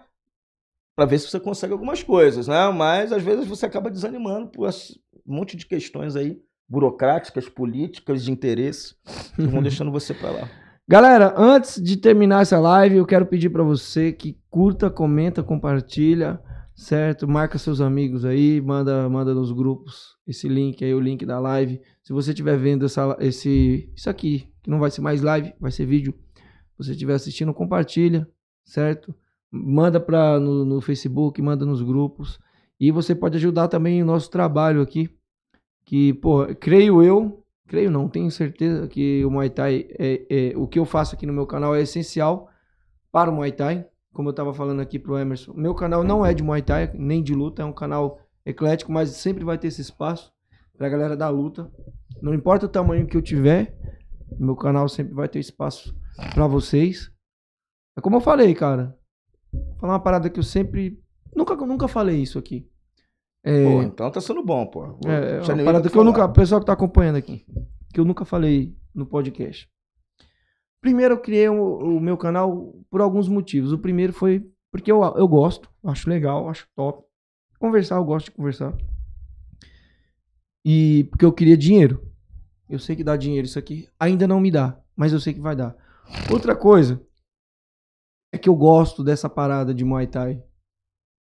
Pra ver se você consegue algumas coisas, né? Mas às vezes você acaba desanimando por esse monte de questões aí burocráticas, políticas, de interesse, que vão [laughs] deixando você pra lá. Galera, antes de terminar essa live, eu quero pedir pra você que curta, comenta, compartilha, certo? Marca seus amigos aí, manda, manda nos grupos esse link aí, o link da live. Se você estiver vendo essa, esse, isso aqui, que não vai ser mais live, vai ser vídeo. Se você estiver assistindo, compartilha, certo? Manda pra, no, no Facebook, manda nos grupos. E você pode ajudar também o nosso trabalho aqui. Que, pô, creio eu, creio não, tenho certeza que o Muay Thai, é, é- o que eu faço aqui no meu canal é essencial para o Muay Thai. Como eu estava falando aqui pro Emerson, meu canal não é de Muay Thai, nem de luta, é um canal eclético, mas sempre vai ter esse espaço pra galera da luta. Não importa o tamanho que eu tiver, meu canal sempre vai ter espaço pra vocês. É como eu falei, cara. Vou falar uma parada que eu sempre. Nunca, nunca falei isso aqui. É, Pô, então tá sendo bom, pô. Vou- é, é uma parada que eu falar. nunca. O pessoal que tá acompanhando aqui. Que eu nunca falei no podcast. Primeiro, eu criei o, o meu canal por alguns motivos. O primeiro foi porque eu, eu gosto, acho legal, acho top. Conversar, eu gosto de conversar. E porque eu queria dinheiro. Eu sei que dá dinheiro isso aqui. Ainda não me dá, mas eu sei que vai dar. Outra coisa é que eu gosto dessa parada de Muay Thai.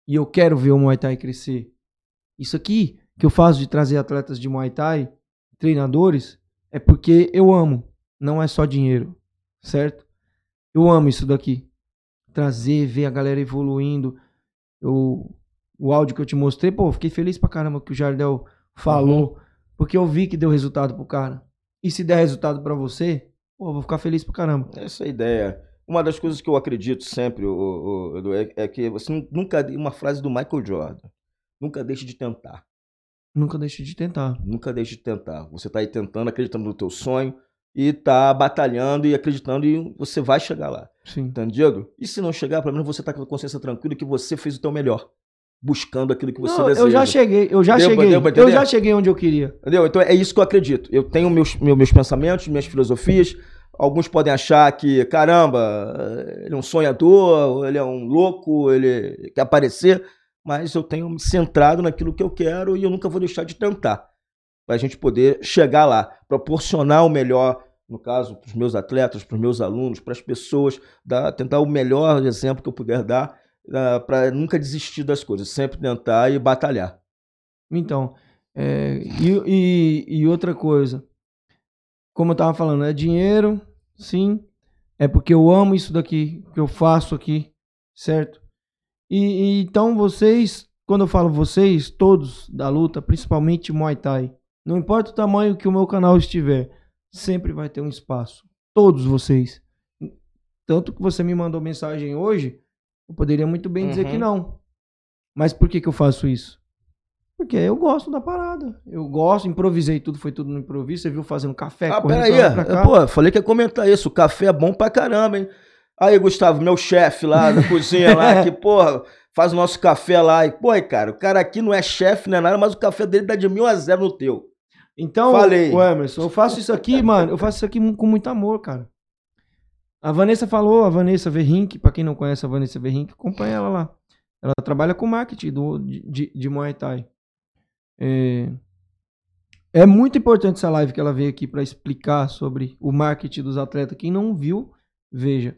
E eu quero ver o Muay Thai crescer. Isso aqui que eu faço de trazer atletas de Muay Thai, treinadores, é porque eu amo. Não é só dinheiro, certo? Eu amo isso daqui. Trazer, ver a galera evoluindo. Eu, o áudio que eu te mostrei, pô, fiquei feliz pra caramba que o Jardel falou, porque eu vi que deu resultado pro cara. E se der resultado pra você, pô, vou ficar feliz pra caramba. Essa é a ideia. Uma das coisas que eu acredito sempre, o, o, Edu, é, é que você nu- nunca. Uma frase do Michael Jordan. Nunca deixe de tentar. Nunca deixe de tentar. Nunca deixe de tentar. Você tá aí tentando, acreditando no teu sonho e tá batalhando e acreditando e você vai chegar lá. Sim. Entendido? E se não chegar, pelo menos você tá com a consciência tranquila que você fez o teu melhor. Buscando aquilo que você Não, deseja. eu já cheguei, eu já Deu cheguei. deu eu já cheguei onde eu queria. Entendeu? Então é isso que eu acredito. Eu tenho meus, meu- meus pensamentos, minhas filosofias. Alguns podem achar que, caramba, ele é um sonhador, ele é um louco, ele quer aparecer. Mas eu tenho me centrado naquilo que eu quero e eu nunca vou deixar de tentar. Para a gente poder chegar lá, proporcionar o melhor, no caso, para os meus atletas, para os meus alunos, para as pessoas, dar, tentar o melhor exemplo que eu puder dar, para nunca desistir das coisas, sempre tentar e batalhar. Então, é, e, e, e outra coisa, como eu tava falando, é dinheiro, sim, é porque eu amo isso daqui, que eu faço aqui, certo? E, e então vocês, quando eu falo vocês, todos da luta, principalmente Muay Thai, não importa o tamanho que o meu canal estiver, sempre vai ter um espaço. Todos vocês. Tanto que você me mandou mensagem hoje, eu poderia muito bem dizer Uhum. que não. Mas por que, que eu faço isso? Porque eu gosto da parada. Eu gosto, improvisei tudo, foi tudo no improviso. Você viu fazendo café, Ah, correndo peraí. pra cá. Pô, falei que ia comentar isso. O café é bom pra caramba, hein? Aí, Gustavo, meu chefe lá da cozinha lá, que, [laughs] porra, faz o nosso café lá. E, pô, cara, o cara aqui não é chefe, não é nada, mas o café dele dá de mil a zero no teu. Então, Falei. o Emerson, eu faço isso aqui, mano. Eu faço isso aqui com muito amor, cara. A Vanessa falou, a Vanessa Verrink, pra quem não conhece a Vanessa Verrink, acompanha ela lá. Ela trabalha com marketing do, de, de, Muay Thai. É, é muito importante essa live que ela veio aqui pra explicar sobre o marketing dos atletas. Quem não viu, veja.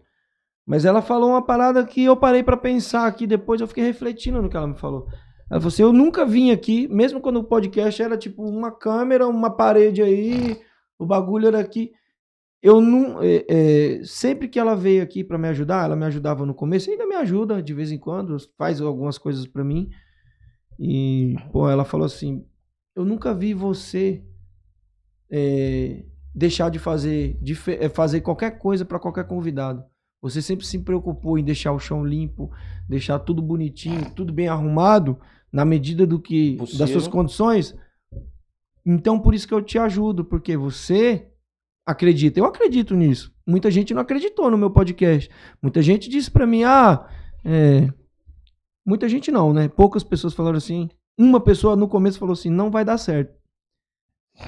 Mas ela falou uma parada que eu parei pra pensar aqui, depois eu fiquei refletindo no que ela me falou. Ela falou assim: eu nunca vim aqui, mesmo quando o podcast era tipo uma câmera, uma parede aí, o bagulho era aqui. Eu não. é, é, sempre que ela veio aqui pra me ajudar, ela me ajudava no começo, ainda me ajuda de vez em quando, faz algumas coisas pra mim. E, pô, ela falou assim: eu nunca vi você é, deixar de fazer, de é, fazer qualquer coisa pra qualquer convidado. Você sempre se preocupou em deixar o chão limpo, deixar tudo bonitinho, tudo bem arrumado, na medida do que das suas Possível. condições. Então por isso que eu te ajudo, porque você acredita. Eu acredito nisso. Muita gente não acreditou no meu podcast. Muita gente disse pra mim: "Ah, é... muita gente não, né? Poucas pessoas falaram assim. Uma pessoa no começo falou assim: "Não vai dar certo".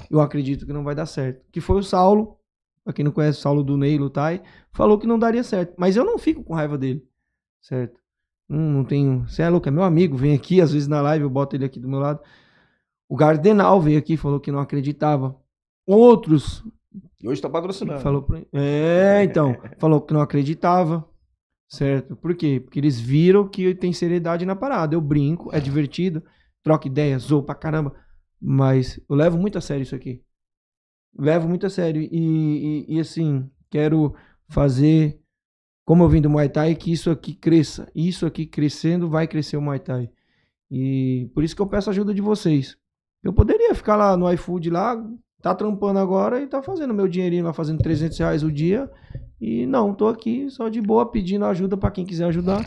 Eu acredito que não vai dar certo. Que foi o Saulo, pra quem não conhece o Saulo do Ney Lutai, falou que não daria certo. Mas eu não fico com raiva dele, certo? Hum, não tenho. Você é louco, é meu amigo, vem aqui, às vezes na live eu boto ele aqui do meu lado. O Gardenal veio aqui, falou que não acreditava. Outros E hoje tá patrocinando. falou pra... É, então, [laughs] falou que não acreditava, certo? Por quê? Porque eles viram que tem seriedade na parada. Eu brinco, é divertido, troco ideias, zoo pra caramba, mas eu levo muito a sério isso aqui. Levo muito a sério. E, e, e, assim, quero fazer, como eu vim do Muay Thai, que isso aqui cresça. Isso aqui crescendo, vai crescer o Muay Thai. E por isso que eu peço ajuda de vocês. Eu poderia ficar lá no iFood lá, tá trampando agora e tá fazendo meu dinheirinho lá, fazendo 300 reais o dia. E não, tô aqui só de boa pedindo ajuda pra quem quiser ajudar.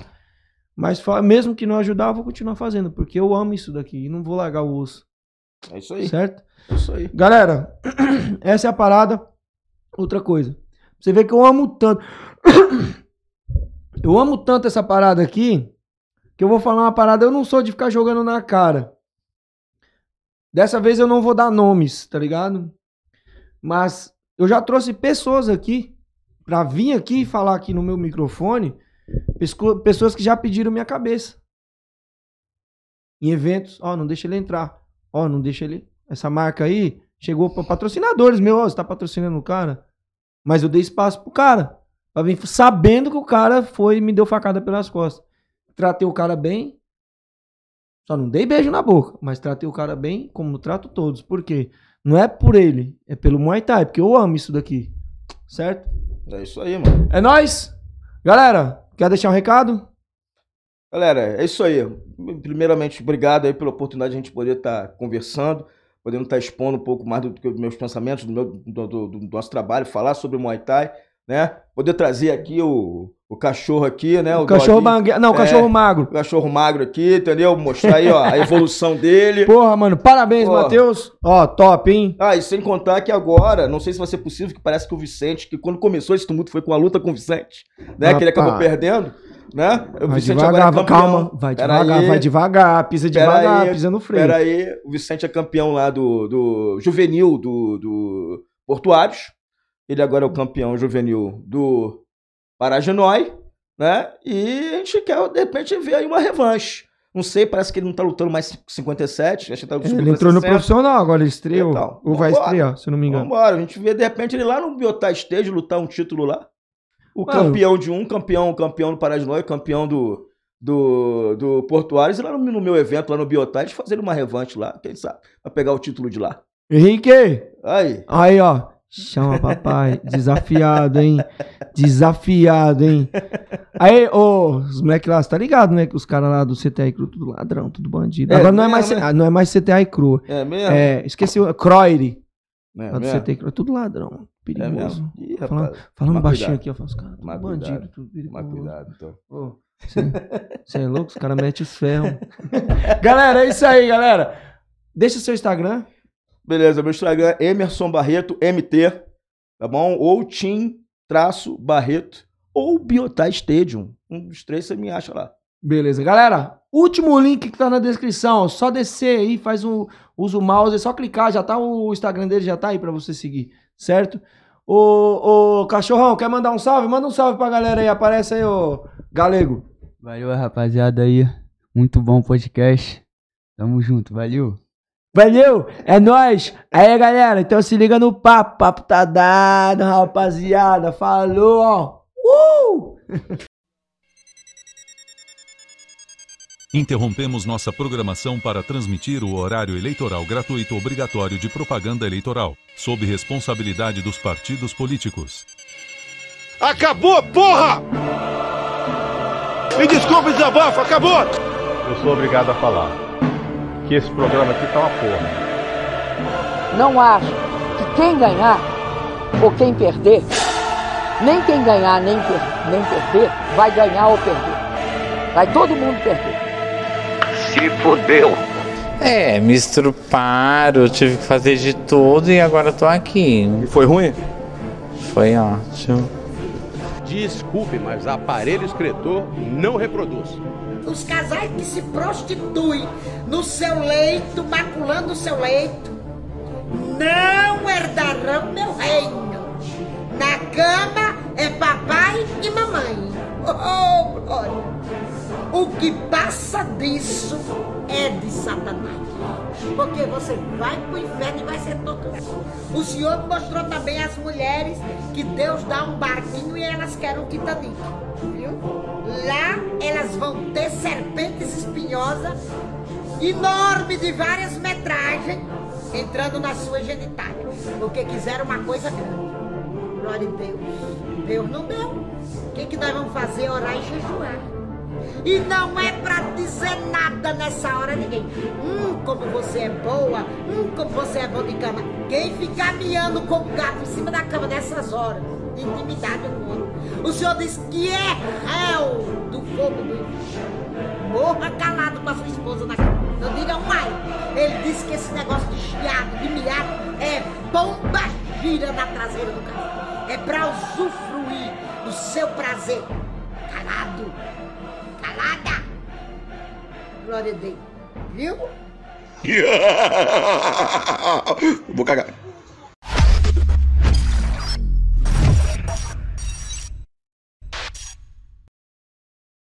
Mas mesmo que não ajudar, eu vou continuar fazendo, porque eu amo isso daqui e não vou largar o osso, É isso aí. certo? É isso aí. Galera, [clears throat] essa é a parada. Outra coisa. Você vê que eu amo tanto. [clears throat] Eu amo tanto essa parada aqui, que eu vou falar uma parada. Eu não sou de ficar jogando na cara. Dessa vez eu não vou dar nomes, tá ligado? Mas eu já trouxe pessoas aqui pra vir aqui e falar aqui no meu microfone. Pessoas que já pediram minha cabeça. Em eventos, ó, não deixa ele entrar. Ó, não deixa ele. Essa marca aí chegou para patrocinadores meu, ó, você tá patrocinando o cara. Mas eu dei espaço pro cara. Pra vir sabendo que o cara foi e me deu facada pelas costas. Tratei o cara bem. Só não dei beijo na boca, mas tratei o cara bem como trato todos. Por quê? Não é por ele, é pelo Muay Thai, porque eu amo isso daqui. Certo? É isso aí, mano. É nóis! Galera, quer deixar um recado? Galera, é isso aí. Primeiramente, obrigado aí pela oportunidade de a gente poder estar conversando, podendo estar expondo um pouco mais do que meus pensamentos, do, meu, do, do- do nosso trabalho, falar sobre o Muay Thai, né? Poder trazer aqui o, o cachorro aqui, né? O cachorro doguinho. bangue... Não, o É. cachorro magro. O cachorro magro aqui, entendeu? Mostrar aí, ó, a evolução dele. Porra, mano, parabéns. Matheus. Ó, top, hein? Ah, e sem contar que agora, não sei se vai ser possível, que parece que o Vicente, que quando começou esse tumulto foi com a luta com o Vicente, né? Que ele acabou perdendo, né? O Vai Vicente devagar, agora é calma. Vai Pera devagar, aí. vai devagar. Pisa devagar, aí, pisa no freio. Pera aí, o Vicente é campeão lá do, do juvenil do, do Portuários. Ele agora é o campeão juvenil do Paragenói, né? E a gente quer, de repente, ver aí uma revanche. Não sei, parece que ele não tá lutando mais 57, acho que tá Ele entrou no 60. profissional agora, ele estreou. Então, Ou vai estrear, se não me engano. Vambora, a gente vê de repente ele lá no Biotá Stage lutar um título lá. O Mano. campeão de um, campeão, campeão do Paragenói, campeão do, do, do Portuários, e lá no, no meu evento, lá no Biotá, eles fazerem uma revanche lá, quem sabe, pra pegar o título de lá. Henrique! Aí. Aí, ó. Chama papai. Desafiado, hein? Desafiado, hein? Aí, ô, os moleques lá, você tá ligado, né? Que os caras lá do CTI Cru, tudo ladrão, tudo bandido. É Agora não é, mais, né? ah, não é mais CTI Cru. É mesmo? É, esqueci o. Croire. É lá do? CTI Cru. É tudo ladrão. Perigoso. mesmo? Ih, rapaz, falando falando toma baixinho cuidado. aqui, ó. Os caras, tudo bandido, cuidado. tudo perigoso. cuidado, então. Ô, Você é louco? Os caras metem os ferros. [laughs] galera, é isso aí, galera. Deixa o seu Instagram. Beleza, meu Instagram é Emerson Barreto, MT, tá bom? Ou Tim traço Barreto, ou Biotá Stadium. Um dos três você me acha lá. Beleza, galera. Último link que tá na descrição. Só descer aí, faz um. Usa o mouse, é só clicar, já tá o Instagram dele, já tá aí pra você seguir, certo? Ô, ô, cachorrão, quer mandar um salve? Manda um salve pra galera aí, aparece aí, ô galego. Valeu, rapaziada aí. Muito bom podcast. Tamo junto, valeu. Valeu, é nóis. Aí, galera, então se liga no papo. Papo tá dado, rapaziada. Falou, ó. Uh! [laughs] Interrompemos nossa programação para transmitir o horário eleitoral gratuito obrigatório de propaganda eleitoral, sob responsabilidade dos partidos políticos. Acabou, porra! Me desculpe, desabafo, acabou! Eu sou obrigado a falar que esse programa aqui tá uma porra. Não acho que quem ganhar ou quem perder, nem quem ganhar nem, per- nem perder, vai ganhar ou perder. Vai todo mundo perder. Se fudeu. É, me estruparam, tive que fazer de tudo e agora tô aqui. E foi ruim? Foi ótimo. Desculpe, mas aparelho excretor não reproduz. Os casais que se prostituem no seu leito, maculando o seu leito, não herdarão meu reino. Na cama é papai e mamãe. Oh, glória. O que passa disso é de Satanás. Porque você vai pro inferno e vai ser torturado. O Senhor mostrou também às mulheres que Deus dá um barquinho e elas querem um Titanic. Viu? Lá elas vão ter serpentes espinhosas, enorme de várias metragens, entrando na sua genitália. Porque quiseram uma coisa grande. Glória a Deus. Deus não deu. O que, que nós vamos fazer? Orar e jejuar. E não é pra dizer nada nessa hora ninguém. Hum, como você é boa. Hum, como você é bom de cama. Quem ficar miando com o gato em cima da cama nessas horas, de intimidade com o outro. O Senhor diz que é réu do fogo do inferno. Morra calado com a sua esposa na cama. Não diga ai. Ele disse que esse negócio de chiado, de miado, é bomba gira na traseira do carro. É pra usufruir do seu prazer. Calado. Calada. Glória a Deus. Viu? [laughs] Vou cagar.